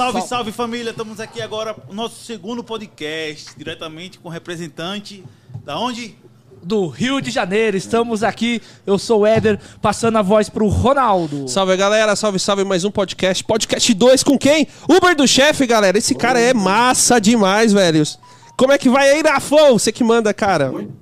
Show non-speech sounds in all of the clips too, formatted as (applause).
Salve, salve família! Estamos aqui agora no nosso segundo podcast, diretamente com o representante da onde? do Rio de Janeiro. Estamos aqui, eu sou o Éder, passando a voz pro Ronaldo. Salve galera, salve, salve, mais um podcast. Podcast 2 com quem? Uber do chefe, galera. Esse cara é massa demais, velhos. Como é que vai aí, Rafão? Você que manda, cara. Muito,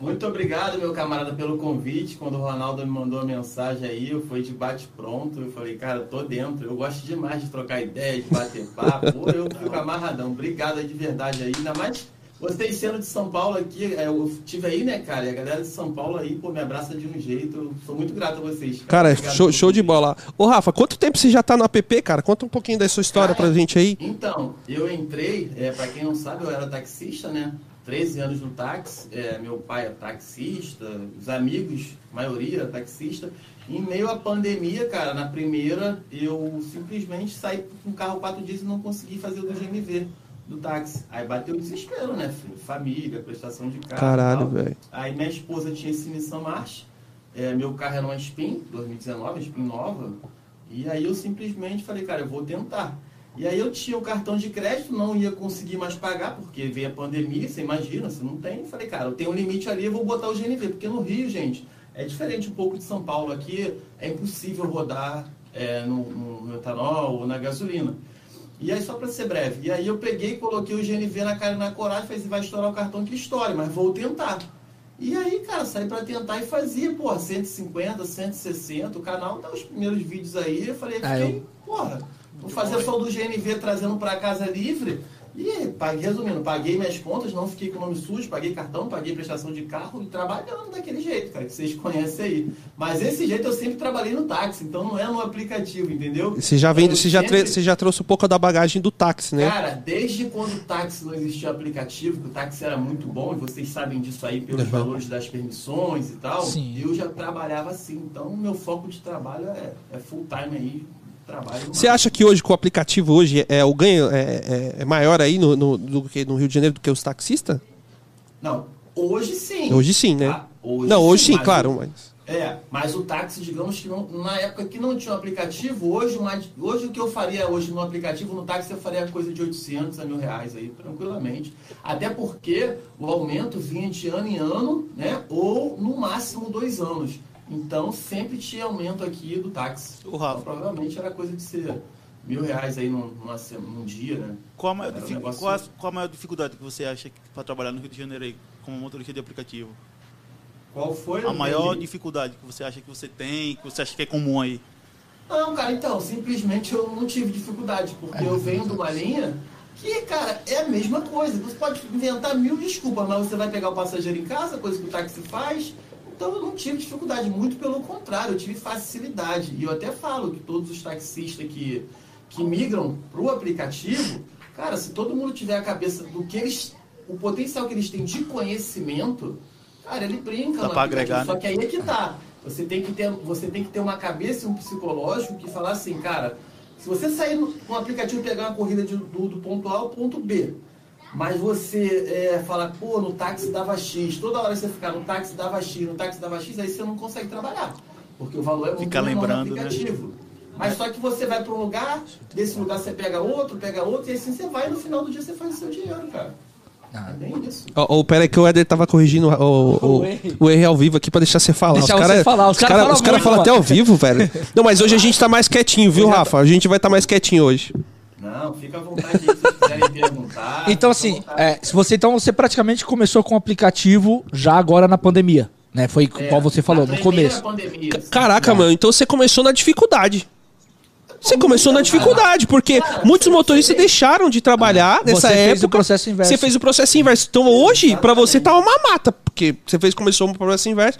muito obrigado, meu camarada, pelo convite. Quando o Ronaldo me mandou a mensagem aí, eu fui de bate pronto. Eu falei, cara, eu tô dentro. Eu gosto demais de trocar ideia, de bater papo. Pô, (laughs) eu fico amarradão. Obrigado aí de verdade aí. Ainda mais vocês sendo de São Paulo aqui, é, eu tive aí, né, cara? E a galera de São Paulo aí, pô, me abraça de um jeito. Eu sou muito grato a vocês. Cara, show, show de bola. Ô, Rafa, quanto tempo você já tá no app, cara? Conta um pouquinho da sua história cara, pra gente aí. Então, eu entrei, é, pra quem não sabe, eu era taxista, né? 13 anos no táxi, é, meu pai é taxista, os amigos, maioria taxista. Em meio à pandemia, cara, na primeira, eu simplesmente saí com o carro quatro dias e não consegui fazer o do GMV do táxi. Aí bateu o desespero, né, filho? Família, prestação de carro. Caralho, velho. Aí minha esposa tinha esse Nissan March. É, meu carro era uma Spin, 2019, Spin nova. E aí eu simplesmente falei, cara, eu vou tentar. E aí eu tinha o cartão de crédito, não ia conseguir mais pagar, porque veio a pandemia, você imagina, você não tem. Falei, cara, eu tenho um limite ali, eu vou botar o GNV, porque no Rio, gente, é diferente um pouco de São Paulo. Aqui é impossível rodar é, no, no etanol ou na gasolina. E aí, só para ser breve, e aí eu peguei, coloquei o GNV na cara e na coragem, falei, vai estourar o cartão que estoure, mas vou tentar. E aí, cara, saí para tentar e fazia, porra, 150, 160, o canal dá os primeiros vídeos aí, eu falei, fiquei, eu... porra, vou fazer só do GNV trazendo para casa livre, e paguei, resumindo, paguei minhas contas, não fiquei com o nome sujo, paguei cartão, paguei prestação de carro e trabalhando daquele jeito, cara, que vocês (laughs) conhecem aí. Mas esse jeito eu sempre trabalhei no táxi, então não é no aplicativo, entendeu? Você já vem, você, sempre... já você já trouxe um pouco da bagagem do táxi, né? Cara, desde quando o táxi não existia aplicativo, que o táxi era muito bom, e vocês sabem disso aí pelos uhum. valores das permissões e tal, Sim. eu já trabalhava assim. Então, o meu foco de trabalho é, é full time aí. Você acha que hoje com o aplicativo hoje é o ganho é, é, é maior aí no, no, do que no Rio de Janeiro do que os taxistas? Não, hoje sim. Hoje sim, né? Ah, hoje não, hoje sim, sim claro, o, mas é, mas o táxi, digamos que não, na época que não tinha um aplicativo, hoje, uma, hoje o que eu faria hoje no aplicativo, no táxi, eu faria coisa de 800 a mil reais aí, tranquilamente. Até porque o aumento vinha de ano em ano, né? Ou no máximo dois anos. Então sempre tinha aumento aqui do táxi. O Rafa. Então, provavelmente era coisa de ser mil reais aí num, numa, num dia, né? Qual a, maior um qual, a, qual a maior dificuldade que você acha para trabalhar no Rio de Janeiro aí, como motorista de aplicativo? Qual foi? A maior dificuldade que você acha que você tem, que você acha que é comum aí? Não, cara, então, simplesmente eu não tive dificuldade, porque eu venho de uma linha que, cara, é a mesma coisa. Você pode inventar mil desculpas, mas você vai pegar o passageiro em casa, coisa que o táxi faz, então eu não tive dificuldade, muito pelo contrário, eu tive facilidade. E eu até falo que todos os taxistas que, que migram para o aplicativo, cara, se todo mundo tiver a cabeça do que eles. o potencial que eles têm de conhecimento, cara, ele brinca Dá no agregar, né? Só que aí é que tá. Você tem que, ter, você tem que ter uma cabeça e um psicológico que falar assim, cara, se você sair no, no aplicativo e pegar uma corrida de, do, do ponto A ao ponto B, mas você é, fala, pô, no táxi dava X, toda hora você ficar no táxi dava X, no táxi dava X, aí você não consegue trabalhar. Porque o valor é muito Fica lembrando, no aplicativo. Né? Mas só que você vai para um lugar, desse lugar você pega outro, pega outro, e assim você vai e no final do dia você faz o seu dinheiro, cara. Ah. É bem isso. Oh, oh, pera aí que o Eder tava corrigindo o, o, o, o erro ao vivo aqui pra deixar você falar. Deixar os caras falar. Os caras cara, cara falam até ao vivo, velho. Não, mas hoje a gente tá mais quietinho, viu, Rafa? A gente vai estar tá mais quietinho hoje. Não, fica à vontade aí, se vocês quiserem perguntar. (laughs) Então, assim, é, se você, então, você praticamente começou com o aplicativo já agora na pandemia. Né? Foi é, qual você falou, no começo. Pandemia, Caraca, é. mano, então você começou na dificuldade. Você começou na dificuldade, porque muitos motoristas deixaram de trabalhar nessa você época. Fez o processo inverso. Você fez o processo inverso. Então hoje, para você tá uma mata, porque você fez começou um processo inverso.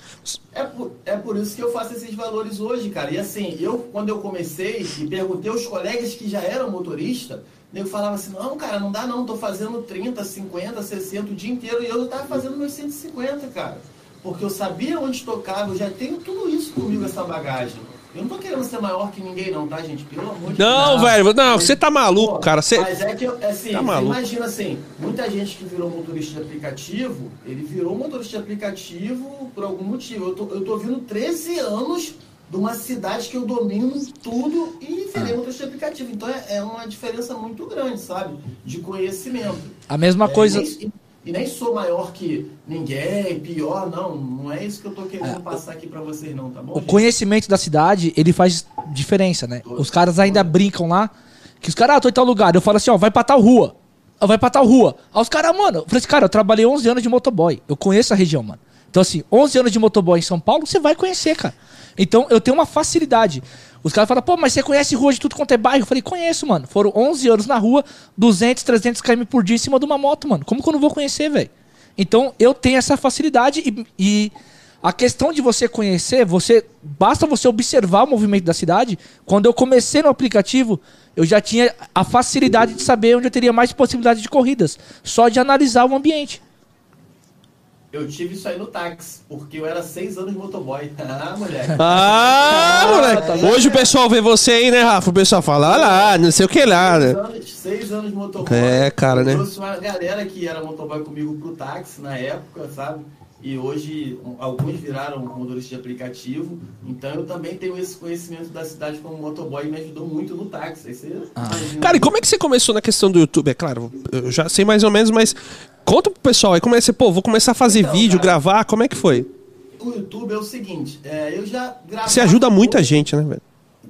É por, é por isso que eu faço esses valores hoje, cara. E assim, eu quando eu comecei e perguntei aos colegas que já eram motoristas, eu falava assim, não, cara, não dá não, tô fazendo 30, 50, 60 o dia inteiro e eu tava fazendo meus 150, cara. Porque eu sabia onde tocava, eu já tenho tudo isso comigo, essa bagagem. Eu não tô querendo ser maior que ninguém, não, tá, gente? Pelo amor de Deus. Não, velho, não, você tá maluco, pô, cara. Cê... Mas é que, assim, tá imagina assim, muita gente que virou motorista de aplicativo, ele virou motorista de aplicativo por algum motivo. Eu tô, eu tô vindo 13 anos de uma cidade que eu domino tudo e virei motorista de aplicativo. Então é, é uma diferença muito grande, sabe? De conhecimento. A mesma É, coisa. e nem- E nem sou maior que ninguém, pior, não. Não é isso que eu tô querendo passar aqui pra vocês, não, tá bom? O gente? conhecimento da cidade, ele faz diferença, né? Os caras ainda brincam lá, que os caras, ah, tô em tal lugar. Eu falo assim, ó, vai pra tal rua. Ah, Vai pra tal rua. Aí os caras, mano, eu falei assim, cara, eu trabalhei 11 anos de motoboy. Eu conheço a região, mano. Então, assim, 11 anos de motoboy em São Paulo, você vai conhecer, cara. Então, eu tenho uma facilidade. Os caras falam, pô, mas você conhece rua de tudo quanto é bairro? Eu falei, conheço, mano. Foram 11 anos na rua, 200, 300 km por dia em cima de uma moto, mano. Como que eu não vou conhecer, velho? Então, eu tenho essa facilidade e, e a questão de você conhecer, você basta você observar o movimento da cidade. Quando eu comecei no aplicativo, eu já tinha a facilidade de saber onde eu teria mais possibilidade de corridas, só de analisar o ambiente. Eu tive isso aí no táxi, porque eu era seis anos de motoboy. (laughs) Ah, moleque. Ah, moleque. Hoje o pessoal vê você aí, né, Rafa? O pessoal fala, olha lá, não sei o que lá, Seis né? anos, seis anos de motoboy. É, cara, Eu né? trouxe uma galera que era motoboy comigo pro táxi na época, sabe? E hoje alguns viraram motoristas de aplicativo. Então eu também tenho esse conhecimento da cidade como motoboy e me ajudou muito no táxi. Aí você imagina. Cara, e como é que você começou na questão do YouTube? É claro, eu já sei mais ou menos, mas conta pro pessoal aí, como é que você, pô, vou começar a fazer Então, vídeo, cara. gravar, como é que foi? O YouTube é o seguinte, é, eu já gravava... Você ajuda muita gente, né, velho?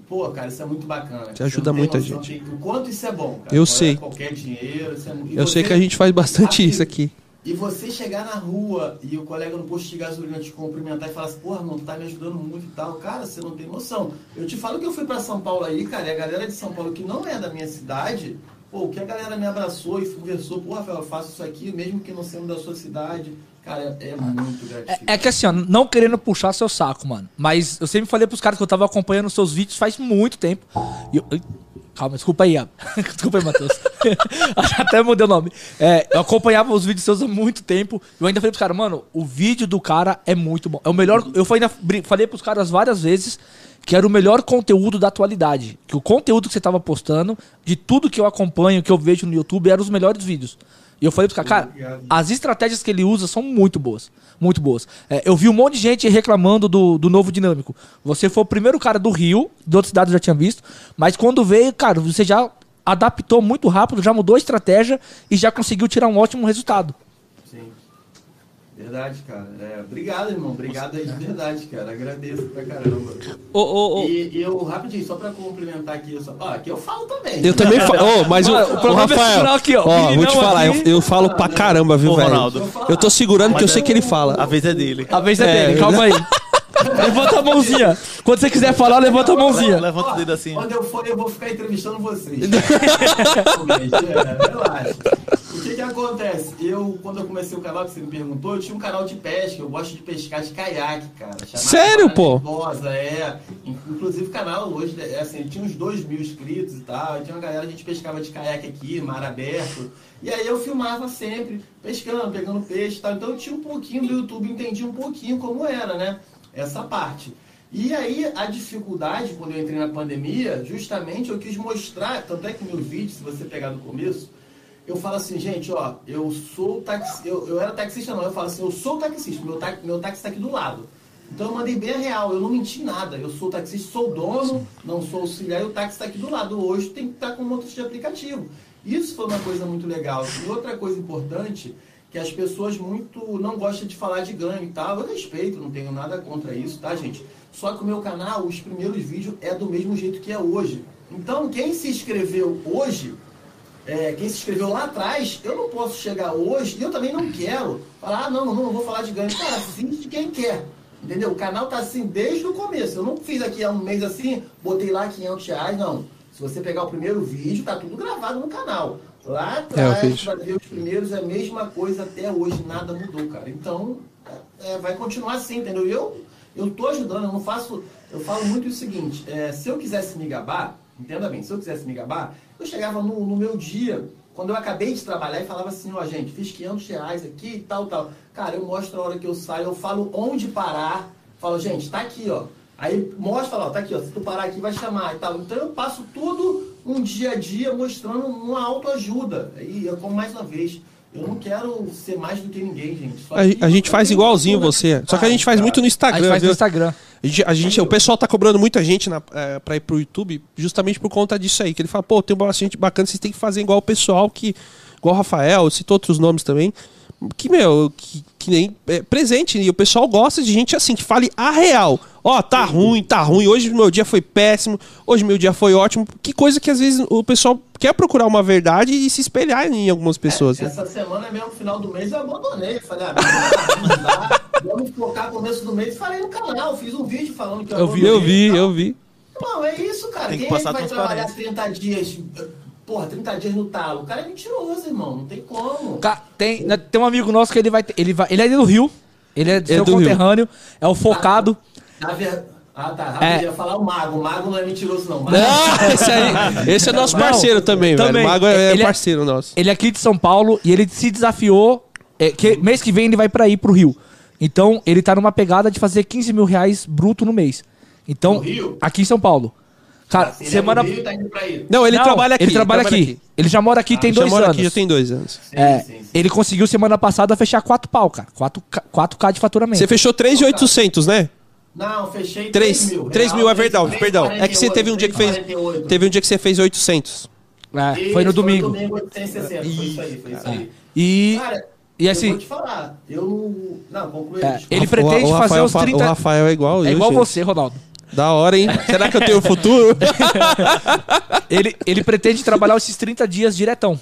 Pô, cara, isso é muito bacana. Você ajuda muita noção gente. O quanto isso é bom, cara. Eu é sei. qualquer dinheiro. É, mu- e Eu sei você- que a gente faz bastante Assim, isso aqui. E você chegar na rua e o colega no posto de gasolina te cumprimentar e falar assim, porra, não tá me ajudando muito e tal. Cara, você não tem noção. Eu te falo que eu fui pra São Paulo aí, cara, e a galera de São Paulo que não é da minha cidade, pô, que a galera me abraçou e conversou, pô, Rafael, eu faço isso aqui, mesmo que não sendo da sua cidade. Cara, é muito gratificante. É, é que assim, ó, não querendo puxar seu saco, mano. Mas eu sempre falei pros caras que eu tava acompanhando seus vídeos faz muito tempo. E eu- calma, desculpa aí, Ab. (laughs) desculpa aí, Matheus. (laughs) Até mudei o nome. É, eu acompanhava os vídeos seus há muito tempo. Eu ainda falei pros caras, mano, o vídeo do cara é muito bom. É o melhor. Eu ainda falei pros caras várias vezes que era o melhor conteúdo da atualidade. Que o conteúdo que você tava postando, de tudo que eu acompanho, que eu vejo no YouTube, eram os melhores vídeos. E eu falei pros caras, cara, as estratégias que ele usa são muito boas. Muito boas. É, eu vi um monte de gente reclamando do, do novo dinâmico. Você foi o primeiro cara do Rio, de outras cidades eu já tinha visto. Mas quando veio, cara, você já adaptou muito rápido, já mudou a estratégia e já conseguiu tirar um ótimo resultado. Sim. Verdade, cara. É, obrigado, irmão. Obrigado aí de verdade, cara. Agradeço pra caramba. Ô, ô, ô. E, e eu, rapidinho, só pra complementar aqui, eu, só, ó, aqui eu falo também. Eu também falo. Ô, mas o, Mano, o o é Rafael. segurar aqui, ó. Ó, vou te falar, eu, aqui. eu falo pra caramba, viu, Ô, velho? Eu tô segurando que eu sei que ele fala. A vez é dele. A vez é, É, dele, calma (laughs) (laughs) aí. Levanta a mãozinha. Quando você quiser falar, levanta a mãozinha. Levanta o dedo assim. Quando eu for, eu vou ficar entrevistando vocês. (laughs) é, relaxa. O que que acontece? Eu, quando eu comecei o canal que você me perguntou, eu tinha um canal de pesca. Eu gosto de pescar de caiaque, cara. Sério, pô? É. Inclusive o canal hoje, é assim, tinha uns 2 mil inscritos e tal. Tinha uma galera, a gente pescava de caiaque aqui, mar aberto. E aí eu filmava sempre, pescando, pegando peixe e tal. Então eu tinha um pouquinho do YouTube, entendi um pouquinho como era, né? Essa parte. E aí, a dificuldade, quando eu entrei na pandemia, justamente eu quis mostrar, tanto é que meu vídeo, se você pegar no começo, eu falo assim, gente, ó, eu sou taxi, eu, eu era taxista não, eu falo assim, eu sou taxista, meu, ta, meu táxi está aqui do lado. Então eu mandei bem a real, eu não menti nada, eu sou taxista, sou dono, não sou auxiliar e o táxi está aqui do lado. Hoje tem que estar com um motorista de aplicativo. Isso foi uma coisa muito legal. E outra coisa importante, que as pessoas muito não gostam de falar de ganho tal. Eu respeito, não tenho nada contra isso, tá, gente? Só que o meu canal, os primeiros vídeos é do mesmo jeito que é hoje. Então, quem se inscreveu hoje, é, quem se inscreveu lá atrás, eu não posso chegar hoje e eu também não quero falar, ah, não, não, não vou falar de ganho. Cara, assiste quem quer. Entendeu? O canal tá assim desde o começo. Eu não fiz aqui há um mês assim, botei lá 500 reais, não. Se você pegar o primeiro vídeo, tá tudo gravado no canal. Lá atrás, É, eu fiz. pra ver os primeiros, é a mesma coisa até hoje, nada mudou, cara. Então, é, vai continuar assim, entendeu? Eu, eu tô ajudando, eu não faço. Eu falo muito o seguinte: é, se eu quisesse me gabar, entenda bem, se eu quisesse me gabar, eu chegava no, no meu dia, quando eu acabei de trabalhar e falava assim: ó, gente, fiz 500 reais aqui e tal, tal. Cara, eu mostro a hora que eu saio, eu falo onde parar, falo, gente, tá aqui, ó. Aí mostra, ó, tá aqui, ó, se tu parar aqui vai chamar e tal. Então eu passo tudo um dia a dia mostrando uma autoajuda. E eu, como mais uma vez, Eu não quero ser mais do que ninguém, gente. Só A, que a gente eu faz igualzinho uma você. Só que a gente faz muito no A Instagram, gente faz viu? no Instagram. A gente, a gente- o pessoal tá cobrando muita gente na, é, pra ir pro YouTube justamente por conta disso aí. Que ele fala, pô, tem bastante bacana, vocês têm que fazer igual o pessoal que. Igual o Rafael, citou outros nomes também. Que, meu, que, que nem é, presente. E o pessoal gosta de gente assim, que fale a real. Ó, tá ruim, tá ruim. Hoje meu dia foi péssimo. Hoje meu dia foi ótimo. Que coisa que às vezes o pessoal quer procurar uma verdade e se espelhar em algumas pessoas. né? Essa semana mesmo, final do mês, eu abandonei. Falei, ah, vamos lá, vamos (laughs) focar começo do mês. Falei no canal, fiz um vídeo falando que Eu vi, Eu vi, eu vi. Não, é isso, cara. Tem que Quem passar é que vai trabalhar 30 dias? Porra, 30 dias no talo. O cara é mentiroso, irmão. Não tem como. Ca- Tem, né, tem um amigo nosso que ele vai. Ele, vai, ele é do Rio. Ele é, seu do Rio. conterrâneo. É o focado. Na. Ah, tá. Rapidinho, É. eu ia falar o mago. O mago não é mentiroso, não. Mago- Ah, (laughs) esse, aí, esse é nosso Não, parceiro também, velho. também. O Mago é Ele é- parceiro nosso. Ele é aqui de São Paulo e ele se desafiou. é, que mês que vem ele vai pra ir pro Rio. Então ele tá numa pegada de fazer 15 mil reais bruto no mês. Então, No Rio? aqui em São Paulo. Cara, Se ele semana. é do Rio, tá indo pra aí. Não, ele Não, trabalha aqui. Ele trabalha aqui. Ele já mora aqui tem Já dois mora anos. aqui já tem dois anos. Sim, É, sim, sim. ele conseguiu semana passada fechar 4 pau, cara. 4, 4K de faturamento. Você fechou 3,800, né? Não, fechei 3, 3 mil. 3 mil é verdade, perdão. É que você teve um dia que fez. 3,48. Teve um dia que você fez 800. É, Isso, foi no domingo. Foi no domingo 860. Foi isso aí, foi isso aí. E, Cara, e eu assim, vou te falar. Eu. Não, conclui. É, ele O- pretende o fazer Rafael os fa- 30 O Rafael é igual é eu, igual gente. você, Ronaldo. Da hora, hein? Será que eu tenho futuro? (laughs) Ele, ele pretende trabalhar esses 30 dias diretão.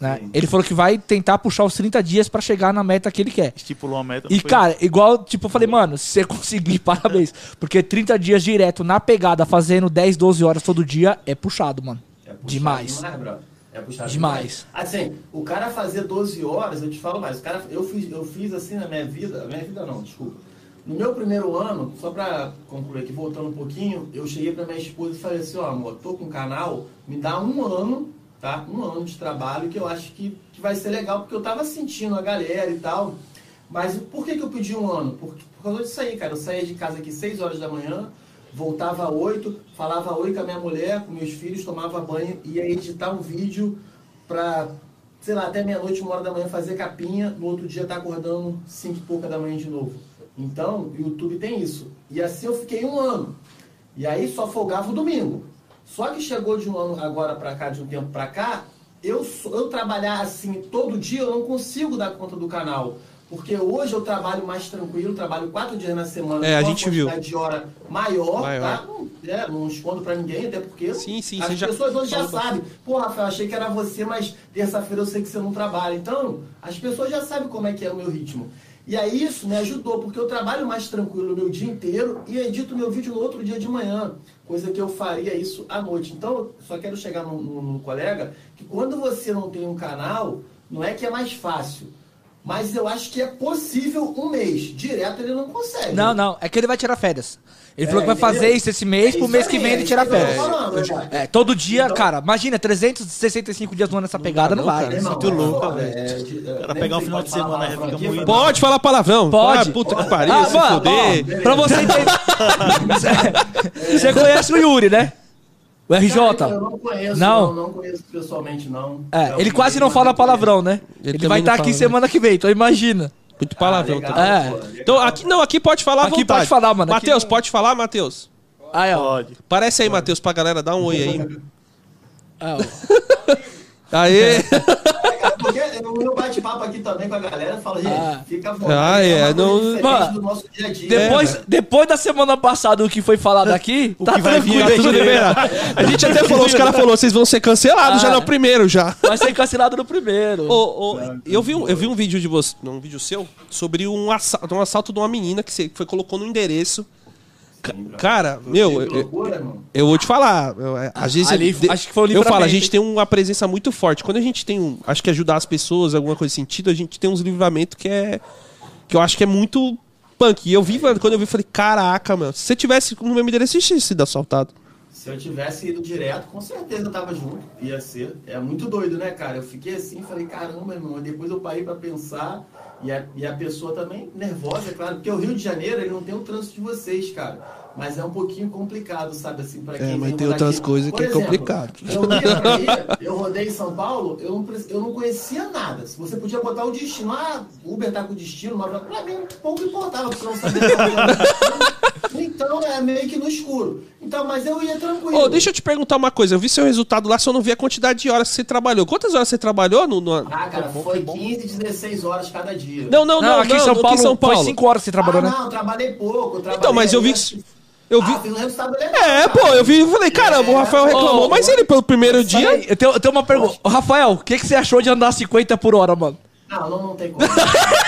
Né? Ele falou que vai tentar puxar os 30 dias pra chegar na meta que ele quer. Estipulou uma meta. E, foi? cara, igual, tipo, eu falei, mano, se você conseguir, (laughs) parabéns. Porque 30 dias direto na pegada, fazendo 10, 12 horas todo dia, é puxado, mano. É puxado Demais. brother. É puxado Demais. Assim, o cara fazer 12 horas, eu te falo mais. O cara, eu, fiz, eu fiz assim na minha vida. Minha vida não, desculpa. No meu primeiro ano, só pra concluir aqui, voltando um pouquinho, eu cheguei pra minha esposa e falei assim, ó, amor, tô com um canal, me dá um ano, tá? Um ano de trabalho que eu acho que, que vai ser legal, porque eu tava sentindo a galera e tal. Mas por que, que eu pedi um ano? Por, por causa disso aí, cara. Eu saía de casa aqui 6 horas da manhã, voltava às 8, falava oi com a minha mulher, com meus filhos, tomava banho, ia editar um vídeo pra, sei lá, até meia-noite, uma hora da manhã fazer capinha, no outro dia tá acordando 5 e pouca da manhã de novo. Então, o YouTube tem isso. E assim eu fiquei um ano. E aí só folgava o domingo. Só que chegou de um ano agora pra cá, de um tempo pra cá, eu, eu trabalhar assim todo dia, eu não consigo dar conta do canal. Porque hoje eu trabalho mais tranquilo, trabalho quatro dias na semana, É, a gente viu. quantidade de hora maior, Maior. tá? Não, é, não escondo pra ninguém, até porque Sim, sim, as você já pessoas hoje já sabem. Pô, Rafael, achei que era você, mas terça-feira eu sei que você não trabalha. Então, as pessoas já sabem como é que é o meu ritmo. E aí isso me ajudou, porque eu trabalho mais tranquilo o meu dia inteiro e edito meu vídeo no outro dia de manhã, coisa que eu faria isso à noite. Então, só quero chegar no colega que quando você não tem um canal, não é que é mais fácil, mas eu acho que é possível um mês. Direto ele não consegue. Não, não, é que ele vai tirar férias. Ele falou É, que vai fazer entendeu? isso esse mês, É pro isso mês aí, que vem é ele tirar tô férias. falando. É, todo dia, Então- cara, imagina, 365 dias no ano nessa pegada, não, não, vai. cara. Irmão, muito louco, é, velho. é, é, cara pegar um sei final de semana fica aqui, muito- Pode falar palavrão. Pode. Ah, puta que pariu, Ah, se mano, fuder. beleza. Pra você entender. (laughs) Você conhece o Yuri, né? O RJ. Cara, eu não conheço, Não. não, não conheço pessoalmente, não. É, É, ele quase não fala palavrão, né? Ele Ele, vai estar aqui fala, né? semana que vem, então imagina. Muito palavrão. legal, tá? É. pô, legal. Então, aqui, não, aqui pode falar Aqui vontade. pode falar, mano, aqui Matheus, não- pode falar, Matheus? Aí, ó. Pode. Parece aí, Matheus, pra galera dar um oi aí. Ah, ó. Aê! (laughs) Porque o meu bate-papo aqui também com a galera fala, gente, Ah. fica à vontade. Ah, é, coisa não- Mano, do nosso dia a dia. Depois, depois da semana passada, o que foi falado aqui, O tá que vai vir vai Tudo liberado. (laughs) A gente até falou, os caras falaram, vocês vão ser cancelados já Ah. no primeiro já. Vai ser cancelado no primeiro. Ô, ô, eu, vi um, eu vi um vídeo de você, um vídeo seu, sobre um assalto, um assalto de uma menina que você foi, colocou no endereço. Ca- Cara, meu, eu, eu vou te falar. eu- é, às vezes Ali, de- acho que foi eu falo, a gente tem uma presença muito forte. Quando a gente tem um, acho que ajudar as pessoas, alguma coisa nesse sentido, a gente tem uns livramentos que é que eu acho que é muito punk. E eu vi, mano, quando eu vi, eu falei, caraca, mano, se você tivesse no meu endereço, você tinha sido assaltado. Se eu tivesse ido direto, com certeza eu tava junto. Ia ser. É muito doido, né, cara? Eu fiquei assim, falei, caramba, irmão. Depois eu parei pra pensar. E a, e a pessoa também nervosa, é claro. Porque o Rio de Janeiro, ele não tem o trânsito de vocês, cara. Mas é um pouquinho complicado, sabe, assim, pra É, quem mas vem tem outras aqui. coisas Por que é exemplo, complicado. Eu, eu rodei em São Paulo, eu não, eu não conhecia nada. Se você podia botar o destino, ah, Uber tá com destino, mas pra mim pouco importava, porque eu não sabia Então é meio que no escuro. Então, mas eu ia tranquilo. Ô, deixa eu te perguntar uma coisa. Eu vi seu resultado lá, só não vi a quantidade de horas que você trabalhou. Quantas horas você trabalhou no. no- Ah, cara, foi 15, 16 horas cada dia. Não, não, não, Não, aqui em São Paulo, São Paulo. foi 5 horas que você trabalhou, ah, né? não, trabalhei pouco. Trabalhei Então, mas eu vi. Eu vi. Ah, um legal. É, cara. pô, eu vi e falei, caramba, o Rafael reclamou, Ô, mas ele pelo primeiro dia. Eu tenho, eu tenho uma pergunta. Ô, Rafael, o que, que você achou de andar 50 por hora, mano? Não, não, não tem como. (laughs)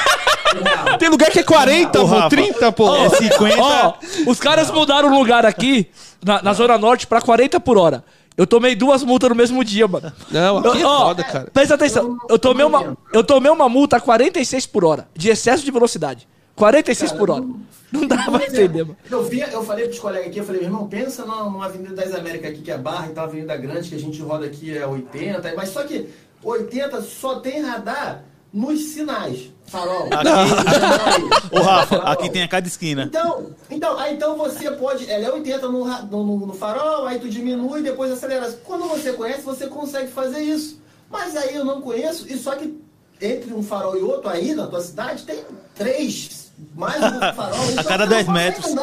Tem lugar que é 40, Ô, pô, Rafa, 30, pô. É 50. Ó, os caras mudaram o lugar aqui, na, na Zona Norte, pra 40 por hora. Eu tomei duas multas no mesmo dia, mano. Não, aqui é ó, foda, cara. Presta atenção. Eu tomei, uma, eu tomei uma multa a 46 por hora, de excesso de velocidade. 46 por hora. Não dá pra entender, mano. Eu, vi, eu falei pros colegas aqui, eu falei, meu irmão, pensa numa, numa Avenida das Américas aqui, que é Barra, e tal, Avenida Grande, que a gente roda aqui é 80, mas só que 80 só tem radar nos sinais. Farol. Aqui- (laughs) Ô, Rafa, Farol. aqui tem a cada esquina. Então, então, aí, então você pode. Ela é 80 no, no, no- no farol, aí tu diminui e depois acelera. Quando você conhece, você consegue fazer isso. Mas aí eu não conheço, e só que entre um farol e outro, aí na tua cidade, tem três. Mais um (laughs) farol. A cada 10 metros.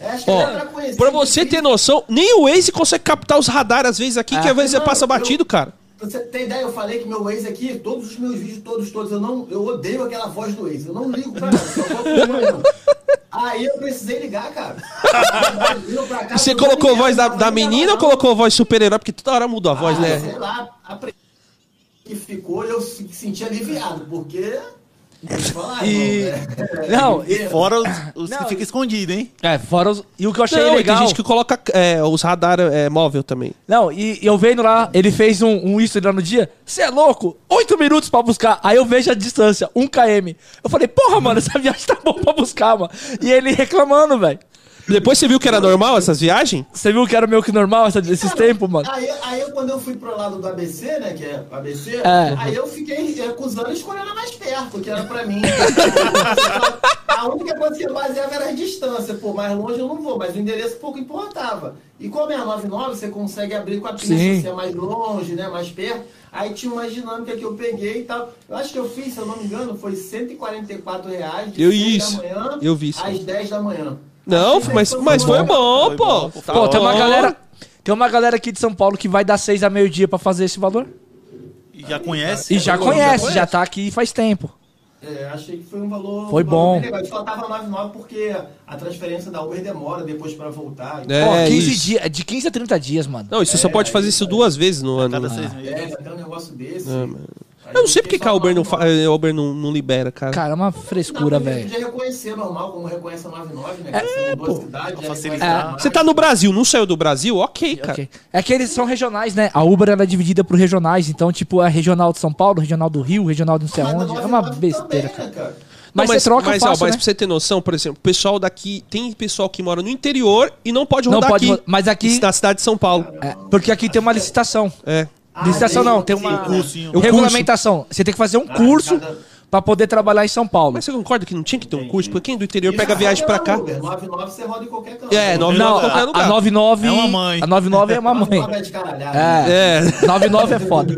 É, acho que Ó, pra conhecer. pra você ter noção, nem o Waze consegue captar os radares às vezes aqui, que às vezes você Não, passa eu- batido, cara. Você ter ideia, eu falei que meu Waze aqui, todos os meus vídeos, todos, todos, eu não, eu odeio aquela voz do Waze. Eu não ligo pra nada, só vou acompanhando. Aí eu precisei ligar, cara. (laughs) Cá, Você colocou a voz da, da menina ou colocou a voz super-herói? Porque toda hora muda a voz, Ah, né? Sei lá, a pre... que ficou, eu se- senti aliviado, porque. Falar, E- irmão, é- (laughs) Não, é- Fora os, os Não, que ficam escondidos, hein? É, fora os... E o que eu achei Não, e legal... tem gente que coloca é, os radar é, móvel também. Não, e, e eu vendo lá, ele fez um, um history lá no dia. Você é louco? Oito minutos pra buscar. Aí eu vejo a distância, 1 km. Eu falei, porra, mano, essa (laughs) viagem tá bom pra buscar, mano. E ele reclamando, velho. Depois você viu que era normal essas viagens? Você viu que era meio que normal essa- esses tempos, mano? Aí, aí eu, quando eu fui pro lado do ABC, né, que é ABC, É. aí eu fiquei acusando e escolhendo a mais perto, que era pra mim. (laughs) a única coisa que eu baseava era a distância, pô, mais longe eu não vou, mas o endereço pouco importava. E como é a 99, você consegue abrir com a pista, é mais longe, né, mais perto. Aí tinha uma dinâmica que eu peguei e tal. Eu acho que eu fiz, se eu não me engano, foi 144 reais de Eu 6 isso. da manhã Eu vi isso. às 10 da manhã. Não, mas, mas foi bom, pô. bom, pô. Tá Pô, tem uma bom. galera. Tem uma galera aqui de São Paulo que vai dar seis a meio-dia pra fazer esse valor. E já conhece? E já conhece, já tá aqui faz tempo. É, achei que foi um valor. Foi um valor bom. bem legal. Só tava 99 porque a transferência da Uber demora depois pra voltar. É, Ó, 15 isso. dias, de 15 a 30 dias, mano. Não, e você só pode fazer isso duas vezes no ano. Cada né? seis meses. É, já tem um negócio desse. Eu não sei porque que a Uber não, fa- a Uber não, não libera, cara. Cara, é uma frescura, Não, velho. Podia reconhecer normal, como reconhece a 99, né? É, pô. a É. Você tá no Brasil, não saiu do Brasil? Ok, cara. Ok. É que eles são regionais, né? A Uber ela é dividida por regionais. Então, tipo, é regional de São Paulo, regional do Rio, regional de não sei Mas a aonde. É uma 99 besteira, também, cara. né, cara? Mas, Não, você troca mas, fácil, ó, mas né? pra você ter noção, por exemplo, o pessoal daqui. Tem pessoal que mora no interior e não pode Não rodar pode aqui. ro- mas aqui- Na cidade de São Paulo. É, porque aqui tem uma licitação. É. Ah, licitação tem- não, tem uma né? cursinho. um regulamentação. Você tem que fazer um Ah, curso cada- pra poder trabalhar em São Paulo. Mas você concorda que não tinha que ter um curso? Porque quem do interior pega já viagem pra cá. na Uber. 99 você roda em qualquer canto. É, Não, 99 em qualquer a, lugar. a 99 É uma mãe. A 99 é uma mãe. 99 é de caralhado. É. É. 99 é foda.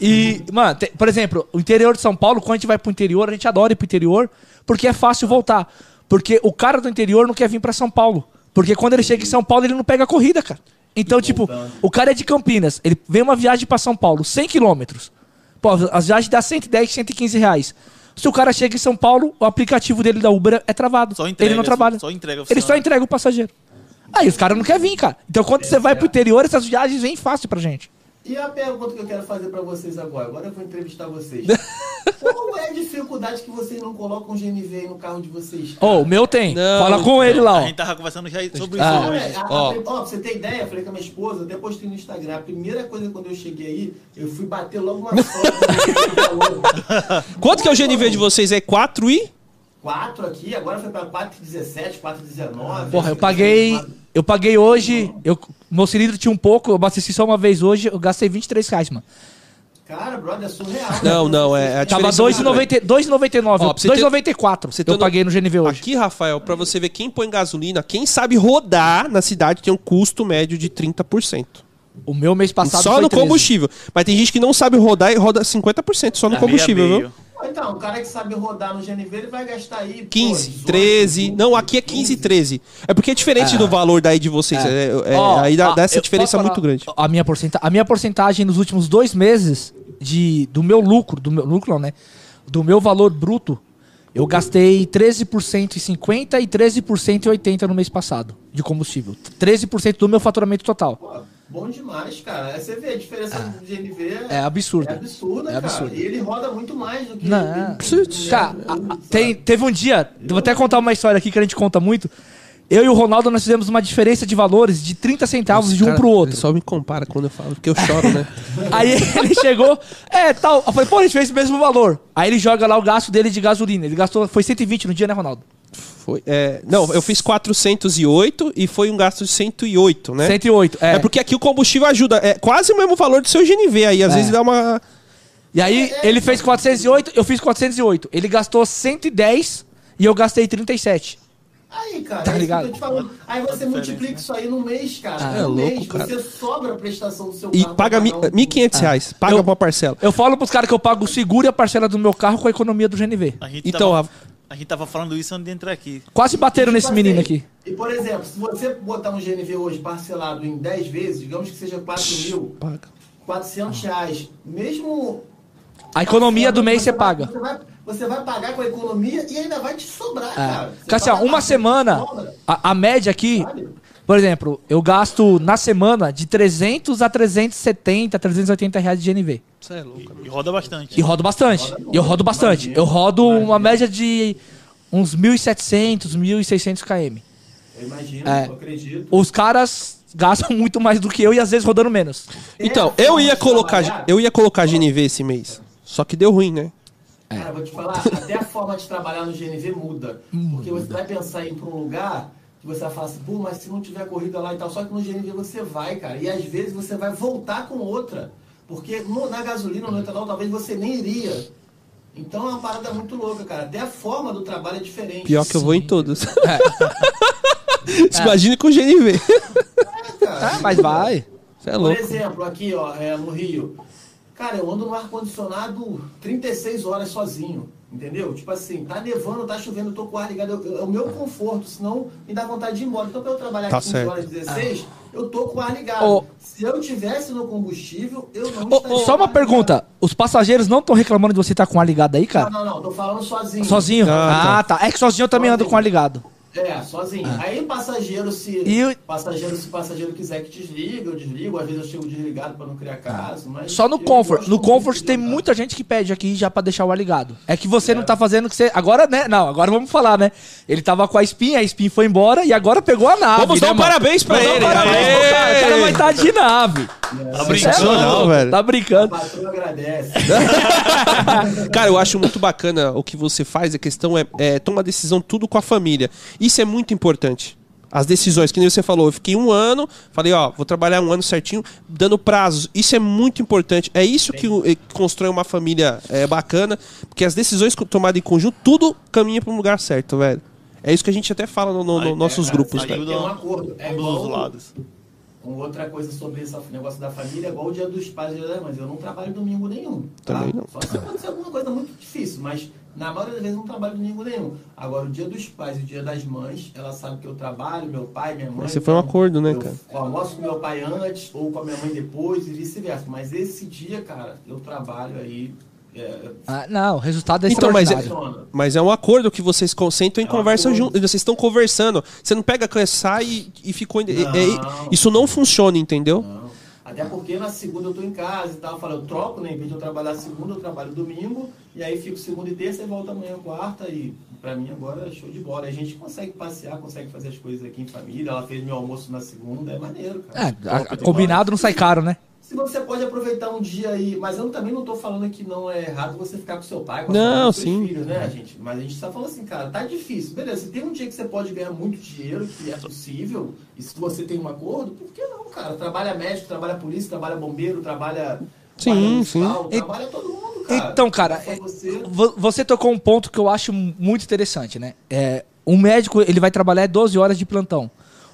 E, mano, tem- por exemplo, o interior de São Paulo, quando a gente vai pro interior, a gente adora ir pro interior, porque é fácil voltar. Porque o cara do interior não quer vir pra São Paulo. Porque quando ele chega em São Paulo, ele não pega a corrida, cara. Então, tipo, o cara é de Campinas, ele vem uma viagem pra São Paulo, 100 quilômetros. Pô, as viagens dá 110, 115 reais. Se o cara chega em São Paulo, o aplicativo dele da Uber é travado. Só entrega, ele não trabalha. só entrega o ele só entrega o passageiro. Aí os caras não querem vir, cara. Então quando você vai pro interior, essas viagens vêm fácil pra gente. E a pergunta que eu quero fazer pra vocês agora, agora eu vou entrevistar vocês. (laughs) Qual é a dificuldade que vocês não colocam GMV aí no carro de vocês? Ô, o meu tem. Não, Fala com ele lá, A ó. gente tava conversando já sobre Ah. isso a- a- Ó. ó, pra você ter ideia, eu falei com a minha esposa, até postei no Instagram. A primeira coisa quando eu cheguei aí, eu fui bater logo uma foto. (laughs) Quanto que é o GNV de vocês? É 4 e. 4 aqui, agora foi pra 4,17, 4,19. Porra, eu paguei. Eu paguei hoje. Eu, meu cilindro tinha um pouco, eu abasteci só uma vez hoje, eu gastei 23 reais, mano. Cara, brother, é surreal. Não, não, é- a Tava é muito 2,90 2,99. Ó, pra você ter- 2,94 você eu no- paguei no GNV hoje. Aqui, Rafael, pra você ver quem põe gasolina, quem sabe rodar na cidade tem um custo médio de 30%. O meu mês passado só foi no 13. combustível. Mas tem gente que não sabe rodar e roda 50% só no É, combustível, meio a viu? Então, o cara que sabe rodar no GNV, ele vai gastar aí. pô, 15, 18, 13. Não, aqui é 15, 13. É porque é diferente do valor daí de vocês. É, é- Ó, aí dá, dá essa diferença muito grande. A minha, porcenta a minha porcentagem nos últimos dois meses de, do meu lucro, do meu lucro não, né? Do meu valor bruto, eu gastei 13% em 50 e 13% em 80 no mês passado de combustível. 13% do meu faturamento total. Bom demais, cara. Aí você vê a diferença do GNV. É absurdo. É absurda, É cara. absurdo. E ele roda muito mais do que. Não. tem- Cara, a- a- tem, teve um dia, vou até contar uma história aqui que a gente conta muito. Eu e o Ronaldo nós fizemos uma diferença de valores de 30 centavos de um Cara, pro outro. Só me compara quando eu falo, porque eu choro, né? (laughs) Aí ele chegou, é, tal. Eu falei, pô, a gente fez o mesmo valor. Aí ele joga lá o gasto dele de gasolina. Ele gastou, foi 120 no dia, né, Ronaldo? Foi, é, não, eu fiz 408 e foi um gasto de 108, né? 108, é. É. porque aqui o combustível ajuda. É quase o mesmo valor do seu GNV aí. Às É. vezes dá uma. E aí ele fez 408, eu fiz 408. Ele gastou 110 e eu gastei 37. Aí, cara, Tá é ligado? Aí você multiplica isso aí no mês, cara. Ah, é no louco, mês, cara. você sobra a prestação do seu E carro. paga pra mi- pagar um- 1.500 reais. Paga Eu- uma parcela. Eu falo pros caras que eu pago o seguro e a parcela do meu carro com a economia do GNV. A gente Então, tava, a gente tava falando isso antes de entrar aqui. Quase bateram nesse menino aqui. E, por exemplo, se você botar um GNV hoje parcelado em 10 vezes, digamos que seja 4 mil, Paga. 400 reais, mesmo... A economia do mês você paga. Você vai, você vai pagar com a economia e ainda vai te sobrar, É. cara. Você paga uma semana, a, a média aqui, sabe? Por exemplo, eu gasto na semana de 300 a 370, 380 reais de GNV. Você é louco. E roda bastante. E rodo bastante. E eu rodo bastante. Eu rodo uma média de uns 1.700, 1.600 km. Eu imagino, É. eu acredito. Os caras gastam (laughs) muito mais do que eu e às vezes rodando menos. Então, eu ia colocar, eu ia colocar GNV esse mês. Só que deu ruim, né? Cara, vou te falar, até a forma de trabalhar no GNV muda. Porque você vai pensar em ir pra um lugar que você vai falar assim, pô, mas se não tiver corrida lá e tal, só que no GNV você vai, cara. E às vezes você vai voltar com outra. Porque no- na gasolina, no etanol, talvez você nem iria. Então é uma parada muito louca, cara. Até a forma do trabalho é diferente. Pior que eu vou em todos. É. (laughs) Imagine com GNV. É, cara. Ah, mas vai. Você é Por louco. exemplo, aqui, ó, é, no Rio. Cara, eu ando no ar-condicionado 36 horas sozinho. Entendeu? Tipo assim, tá nevando, tá chovendo, eu tô com o ar ligado. eu- eu- É o meu conforto, senão me dá vontade de ir embora. Então, pra eu trabalhar Tá 15 certo. horas 16, eu tô com o ar ligado. Ô. Se eu tivesse no combustível, eu não estaria. só uma pergunta. Os passageiros não estão reclamando de você estar com o ar ligado aí, cara? Não, não, não, tô falando sozinho. Sozinho? Ah, Ah, tá. É que sozinho eu também ando com o ar ligado. É, sozinho. Aí passageiro, se E passageiro, se passageiro quiser que desliga, eu desligo. Às vezes eu chego desligado pra não criar caso. Mas Só no Comfort. No Comfort tem andar. muita gente que pede aqui já pra deixar o ar ligado. É que você não tá fazendo o que você. Agora, né? Não, agora vamos falar, né? Ele tava com a Spin, a Spin foi embora e agora pegou a nave. Vamos né, dar um mano? parabéns pra Vamos dar um ele. parabéns pro cara. O cara vai estar de nave. Tá brincando? é louco, velho. Tá brincando. agradece. (laughs) Cara, eu acho muito bacana o que você faz. A questão é, é tomar decisão tudo com a família. Isso é muito importante. As decisões, que nem você falou, eu fiquei um ano, falei, ó, vou trabalhar um ano certinho, dando prazos. Isso é muito importante. É isso que o- eh, constrói uma família é, bacana, porque as decisões tomadas em conjunto, tudo caminha para um lugar certo, velho. É isso que a gente até fala nos no, no nossos cara, grupos, velho. Tem um acordo. É igual- dos lados. Uma outra coisa sobre esse negócio da família é igual o dia dos pais e dia das mães. Eu não trabalho domingo nenhum. tá? Também não. Só se acontecer alguma coisa muito difícil, mas na maioria das vezes eu não trabalho domingo nenhum. Agora, o dia dos pais e o dia das mães, ela sabe que eu trabalho, meu pai, minha mãe. Esse foi um acordo, né, eu cara? almoço com meu pai antes ou com a minha mãe depois e vice-versa. Mas esse dia, cara, eu trabalho aí. Ah, não, o resultado é Então, mas é-. Mas é um acordo que vocês concentram e É conversam juntos. Vocês estão conversando. Você não pega, sai e, e ficou. em- Não. isso não funciona, entendeu? Não. Até porque na segunda eu tô em casa e tal. Eu falo, eu troco, né? Em vez de eu trabalhar segunda, eu trabalho domingo. E aí fico segunda e terça e volto amanhã quarta. E pra mim agora é show de bola. A gente consegue passear, consegue fazer as coisas aqui em família. Ela fez meu almoço na segunda. É maneiro, cara. É, a- a- combinado não sai caro, né? Se você pode aproveitar um dia aí, mas eu também não tô falando que não é errado você ficar com seu pai, com Não, com seus sim. filhos, né, gente? Mas a gente tá falando assim, cara, tá difícil. Beleza, se tem um dia que você pode ganhar muito dinheiro, que é possível, e se você tem um acordo, por que não, cara? Trabalha médico, trabalha polícia, trabalha bombeiro, trabalha Sim, sim. Trabalha todo mundo, cara. Então, cara, é você. Vo- Você tocou um ponto que eu acho muito interessante, né? É, um médico, ele vai trabalhar 12 horas de plantão.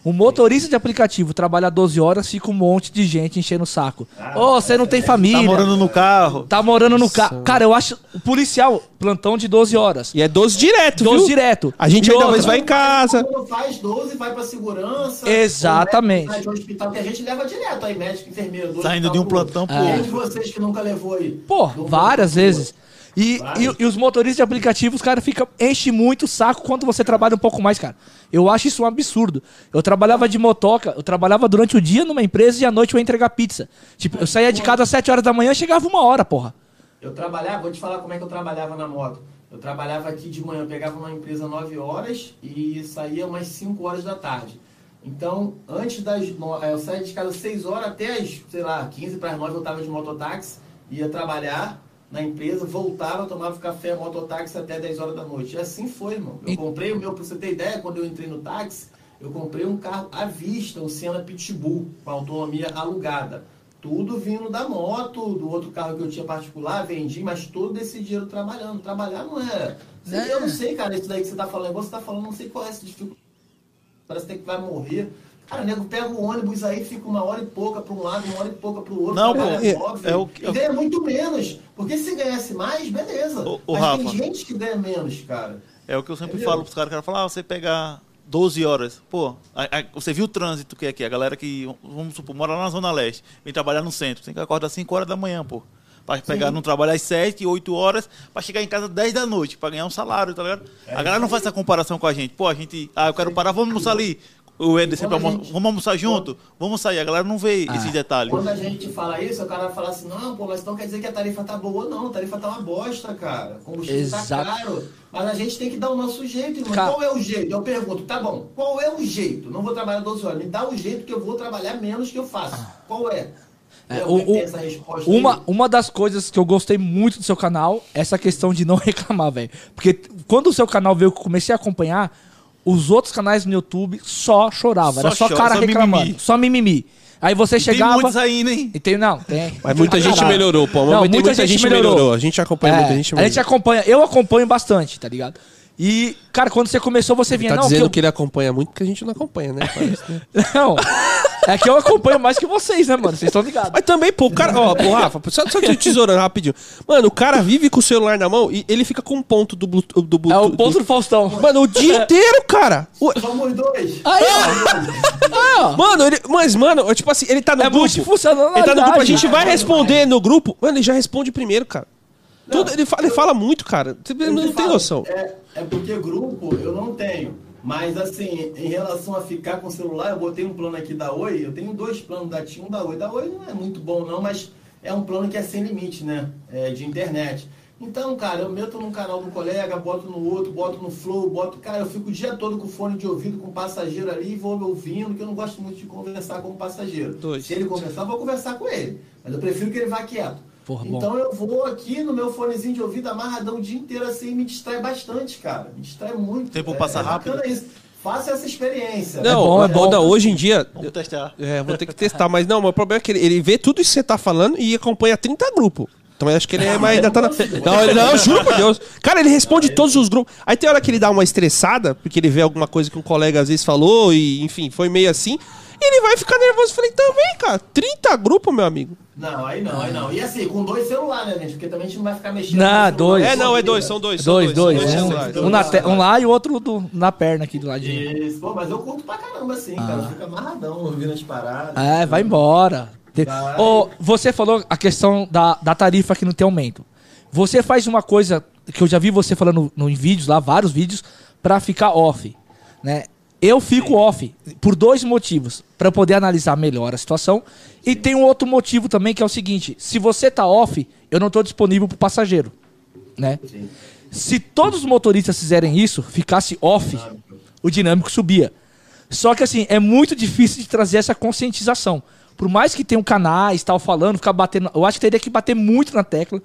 Um motorista de aplicativo trabalha 12 horas, fica um monte de gente enchendo o saco. Ô, você não tem família. Tá morando no carro. Tá morando no carro. Cara, eu acho. O policial, plantão de 12 horas. E é 12 direto, 12 viu? direto. A gente E ainda mais vai em casa. Quando faz 12, vai pra segurança. Exatamente. Sai de um hospital que a gente leva direto aí, médico, enfermeiro. do Saindo de um plantão pro Quem de vocês que nunca levou aí? Pô, várias vezes. outro. E, e, e os motoristas de aplicativos, cara, fica, enche muito o saco quando você trabalha um pouco mais, cara. Eu acho isso um absurdo. Eu trabalhava de motoca, eu trabalhava durante o dia numa empresa e à noite eu ia entregar pizza. Tipo, eu saía de casa às 7 horas da manhã chegava uma hora, porra. Eu trabalhava, vou te falar como é que eu trabalhava na moto. Eu trabalhava aqui de manhã, eu pegava uma empresa 9 horas e saía umas 5 horas da tarde. Então, antes das. no- eh, Eu saía de casa às 6 horas até as, sei lá, 15 para as 9 eu estava de mototáxi, ia trabalhar na empresa, voltava, tomava café, mototáxi até 10 horas da noite. E assim foi, irmão. Eu comprei o meu, pra você ter ideia, quando eu entrei no táxi, eu comprei um carro à vista, um Siena Pitbull, com autonomia alugada. Tudo vindo da moto, do outro carro que eu tinha particular, vendi, mas todo esse dinheiro trabalhando. Trabalhar não é. sei- É. Eu não sei, cara, isso daí que você tá falando, igual você tá falando, não sei qual é essa dificuldade. Parece que vai morrer. Cara, o nego pega o ônibus aí, fica uma hora e pouca para um lado, uma hora e pouca para o outro. Não, trabalha pô, é- óbvio, é o- e ganha muito menos. Porque se ganhasse mais, beleza. Ô, ô, Mas Rafa. tem gente que ganha menos, cara. É o que eu sempre Entendeu? falo pros caras. O cara fala, ah, você pegar 12 horas. Pô, a- a- você viu o trânsito que é aqui? A galera que, vamos supor, mora lá na Zona Leste, vem trabalhar no centro. Tem que acordar às 5 horas da manhã, pô. Pra pegar no trabalho às 7, 8 horas, pra chegar em casa 10 da noite, pra ganhar um salário, tá ligado? É a galera não faz essa comparação com a gente. Pô, a gente, ah, eu quero parar, vamos almoçar ali. O Eder sempre Quando a almo- gente- vamos almoçar junto? Vamos sair. A galera não vê Ah. esses detalhes. Quando a gente fala isso, o cara vai falar assim, não, pô, mas então quer dizer que a tarifa tá boa. Não, a tarifa tá uma bosta, cara. O combustível Exato. tá caro. Mas a gente tem que dar o nosso jeito, irmão. Cara- Qual é o jeito? Eu pergunto, tá bom, qual é o jeito? Não vou trabalhar 12 horas. Me dá o jeito que eu vou trabalhar menos que eu faço. Qual é? É, o- o- essa resposta Uma, aí? uma das coisas que eu gostei muito do seu canal é essa questão de não (laughs) reclamar, velho. Porque quando o seu canal veio que eu comecei a acompanhar, os outros canais no YouTube só choravam. Era Só chora, cara só reclamando. mimimi. Só mimimi. Aí você Tem chegava. muitos ainda, hein? E tem, não, tem. Mas muita gente Caralho. melhorou, pô. Não, tem muita, gente, melhorou. A gente acompanha É, muita gente a melhorou. gente acompanha, eu acompanho bastante, tá ligado? E, cara, quando você começou, você vinha, Tá não, dizendo que eu- que ele acompanha muito porque a gente não acompanha, né? (laughs) Parece, né? Não. É que eu acompanho mais que vocês, né, mano? Vocês estão ligados. Mas também, pô, o cara, ó, o Rafa, só, só te tesourando rapidinho. Mano, o cara vive com o celular na mão e ele fica com um ponto do Bluetooth. Do É o ponto do Faustão. Mano, o dia inteiro, cara. O- Somos dois. Aí, ó. Ó. Mano, ele, mas, mano, tipo assim, ele tá no É grupo. Ele tá no grupo, a gente vai responder no grupo. Mano, ele já responde primeiro, cara. Tudo, ele, fala, ele fala muito, cara. Você não te tem falo, noção. É, é porque grupo eu não tenho. Mas assim, em relação a ficar com o celular, eu botei um plano aqui da Oi. Eu tenho dois planos da TIM, um da Oi. Da Oi não é muito bom não, mas é um plano que é sem limite, né? É, de internet. Então, cara, eu meto num canal do colega, boto no outro, boto no Flow, boto. Cara, eu fico o dia todo com fone de ouvido, com o passageiro ali, e vou me ouvindo, que eu não gosto muito de conversar com o passageiro. Dois. Se ele conversar, eu vou conversar com ele. Mas eu prefiro que ele vá quieto. Porra, bom. então eu vou aqui no meu fonezinho de ouvido amarradão o dia inteiro assim e me distrai bastante, cara. Me distrai muito. O tempo é, passa é rápido. bacana isso. Faça essa experiência. Não, bom, é é bom. não, hoje em dia. Vamos testar. É, vou ter que testar, mas não, o problema é que ele, ele vê tudo isso que você tá falando e acompanha 30 grupos. Então eu acho que ele é mais. Ainda tá na... Não, ele- não, eu juro por Deus. Cara, ele responde todos os grupos. Aí tem hora que ele dá uma estressada, porque ele vê alguma coisa que um colega às vezes falou, e enfim, foi meio assim. E ele vai ficar nervoso. Eu falei, também, cara, 30 grupos, meu amigo. Não, aí não, aí não. E assim, com dois celulares, né, gente? Porque também a gente não vai ficar mexendo. Não, dois. É, não, é dois, são dois. são Dois, dois. são Um, celulares. um na te- um lá e o outro do- na perna aqui do ladinho. Isso, pô, mas eu curto pra caramba, assim, cara. Fica amarradão ouvindo as paradas. É, vai embora. Vai. Ô, você falou a questão da, da tarifa que não tem aumento. Você faz uma coisa que eu já vi você falando no, em vídeos lá, vários vídeos, pra ficar off, né? Eu fico off por dois motivos. Pra poder analisar melhor a situação. E tem um outro motivo também que é o seguinte: se você tá off, eu não tô disponível pro passageiro, né? Sim. Se todos os motoristas fizerem isso, ficasse off, o dinâmico subia. Só que assim, é muito difícil de trazer essa conscientização. Por mais que tenham canais, tal, falando, ficar batendo. Eu acho que teria que bater muito na tecla.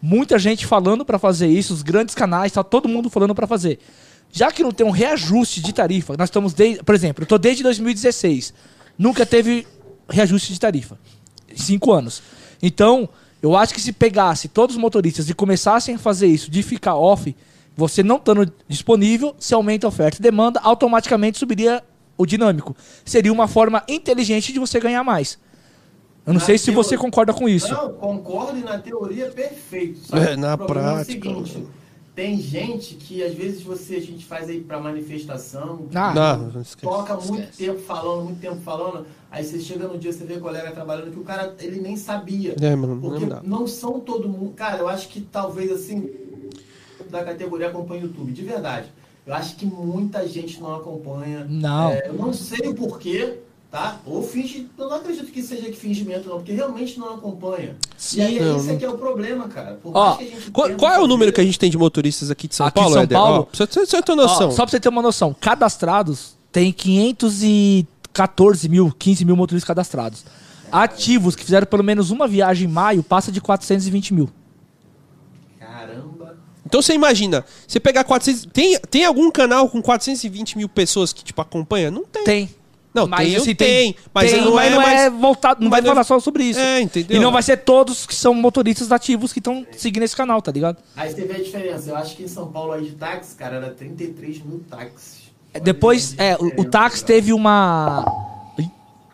Muita gente falando pra fazer isso, os grandes canais, tal, todo mundo falando pra fazer. Já que não tem um reajuste de tarifa, nós estamos desde. Por exemplo, eu tô desde 2016. Nunca teve reajuste de tarifa. Cinco anos. Então, Eu acho que se pegasse todos os motoristas e começassem a fazer isso de ficar off, você não estando disponível, se aumenta a oferta e demanda, automaticamente subiria o dinâmico. Seria uma forma inteligente de você ganhar mais. Eu não Na sei se teoria- você concorda com isso. Não, concordo e na teoria é perfeito. Só É, na prática, É o seguinte, tem gente que às vezes você a gente faz aí pra manifestação, Ah, Não, não esquece. toca muito esquece. tempo falando, muito tempo falando, aí você chega no dia, você vê colega trabalhando que o cara ele nem sabia. É, mano, não Porque dá. não são todo mundo. Cara, eu acho que talvez assim, da categoria acompanha o YouTube, de verdade. Eu acho que muita gente não acompanha. Não. É, eu não sei o porquê, tá? Ou finge. Eu não acredito que seja que fingimento, não, porque realmente não acompanha. e aí não, esse aqui é o problema, cara. Por Ó, mais que a gente Qual, qual é o número que a gente tem de motoristas aqui de São Aqui Paulo, São Éder? Paulo? Ó, você, você ter Ó, noção. só pra você ter uma noção, cadastrados tem 514 mil, 15 mil motoristas cadastrados. Ativos que fizeram pelo menos uma viagem em maio passa de 420 mil. Caramba. Então você imagina, você pegar 400... Tem, tem algum canal com 420 mil pessoas que, tipo, acompanha? Não tem. Tem. Não, Mas, tem, assim, tem, Mas tem, não é, mais... voltado, não vai mas não é- falar só sobre isso. É, entendeu? E não vai ser todos que são motoristas ativos que estão seguindo esse canal, tá ligado? Aí você vê a diferença. Eu acho que em São Paulo aí de táxi, cara, era 33 mil táxis. É, Depois, é, o, táxi cara. teve uma.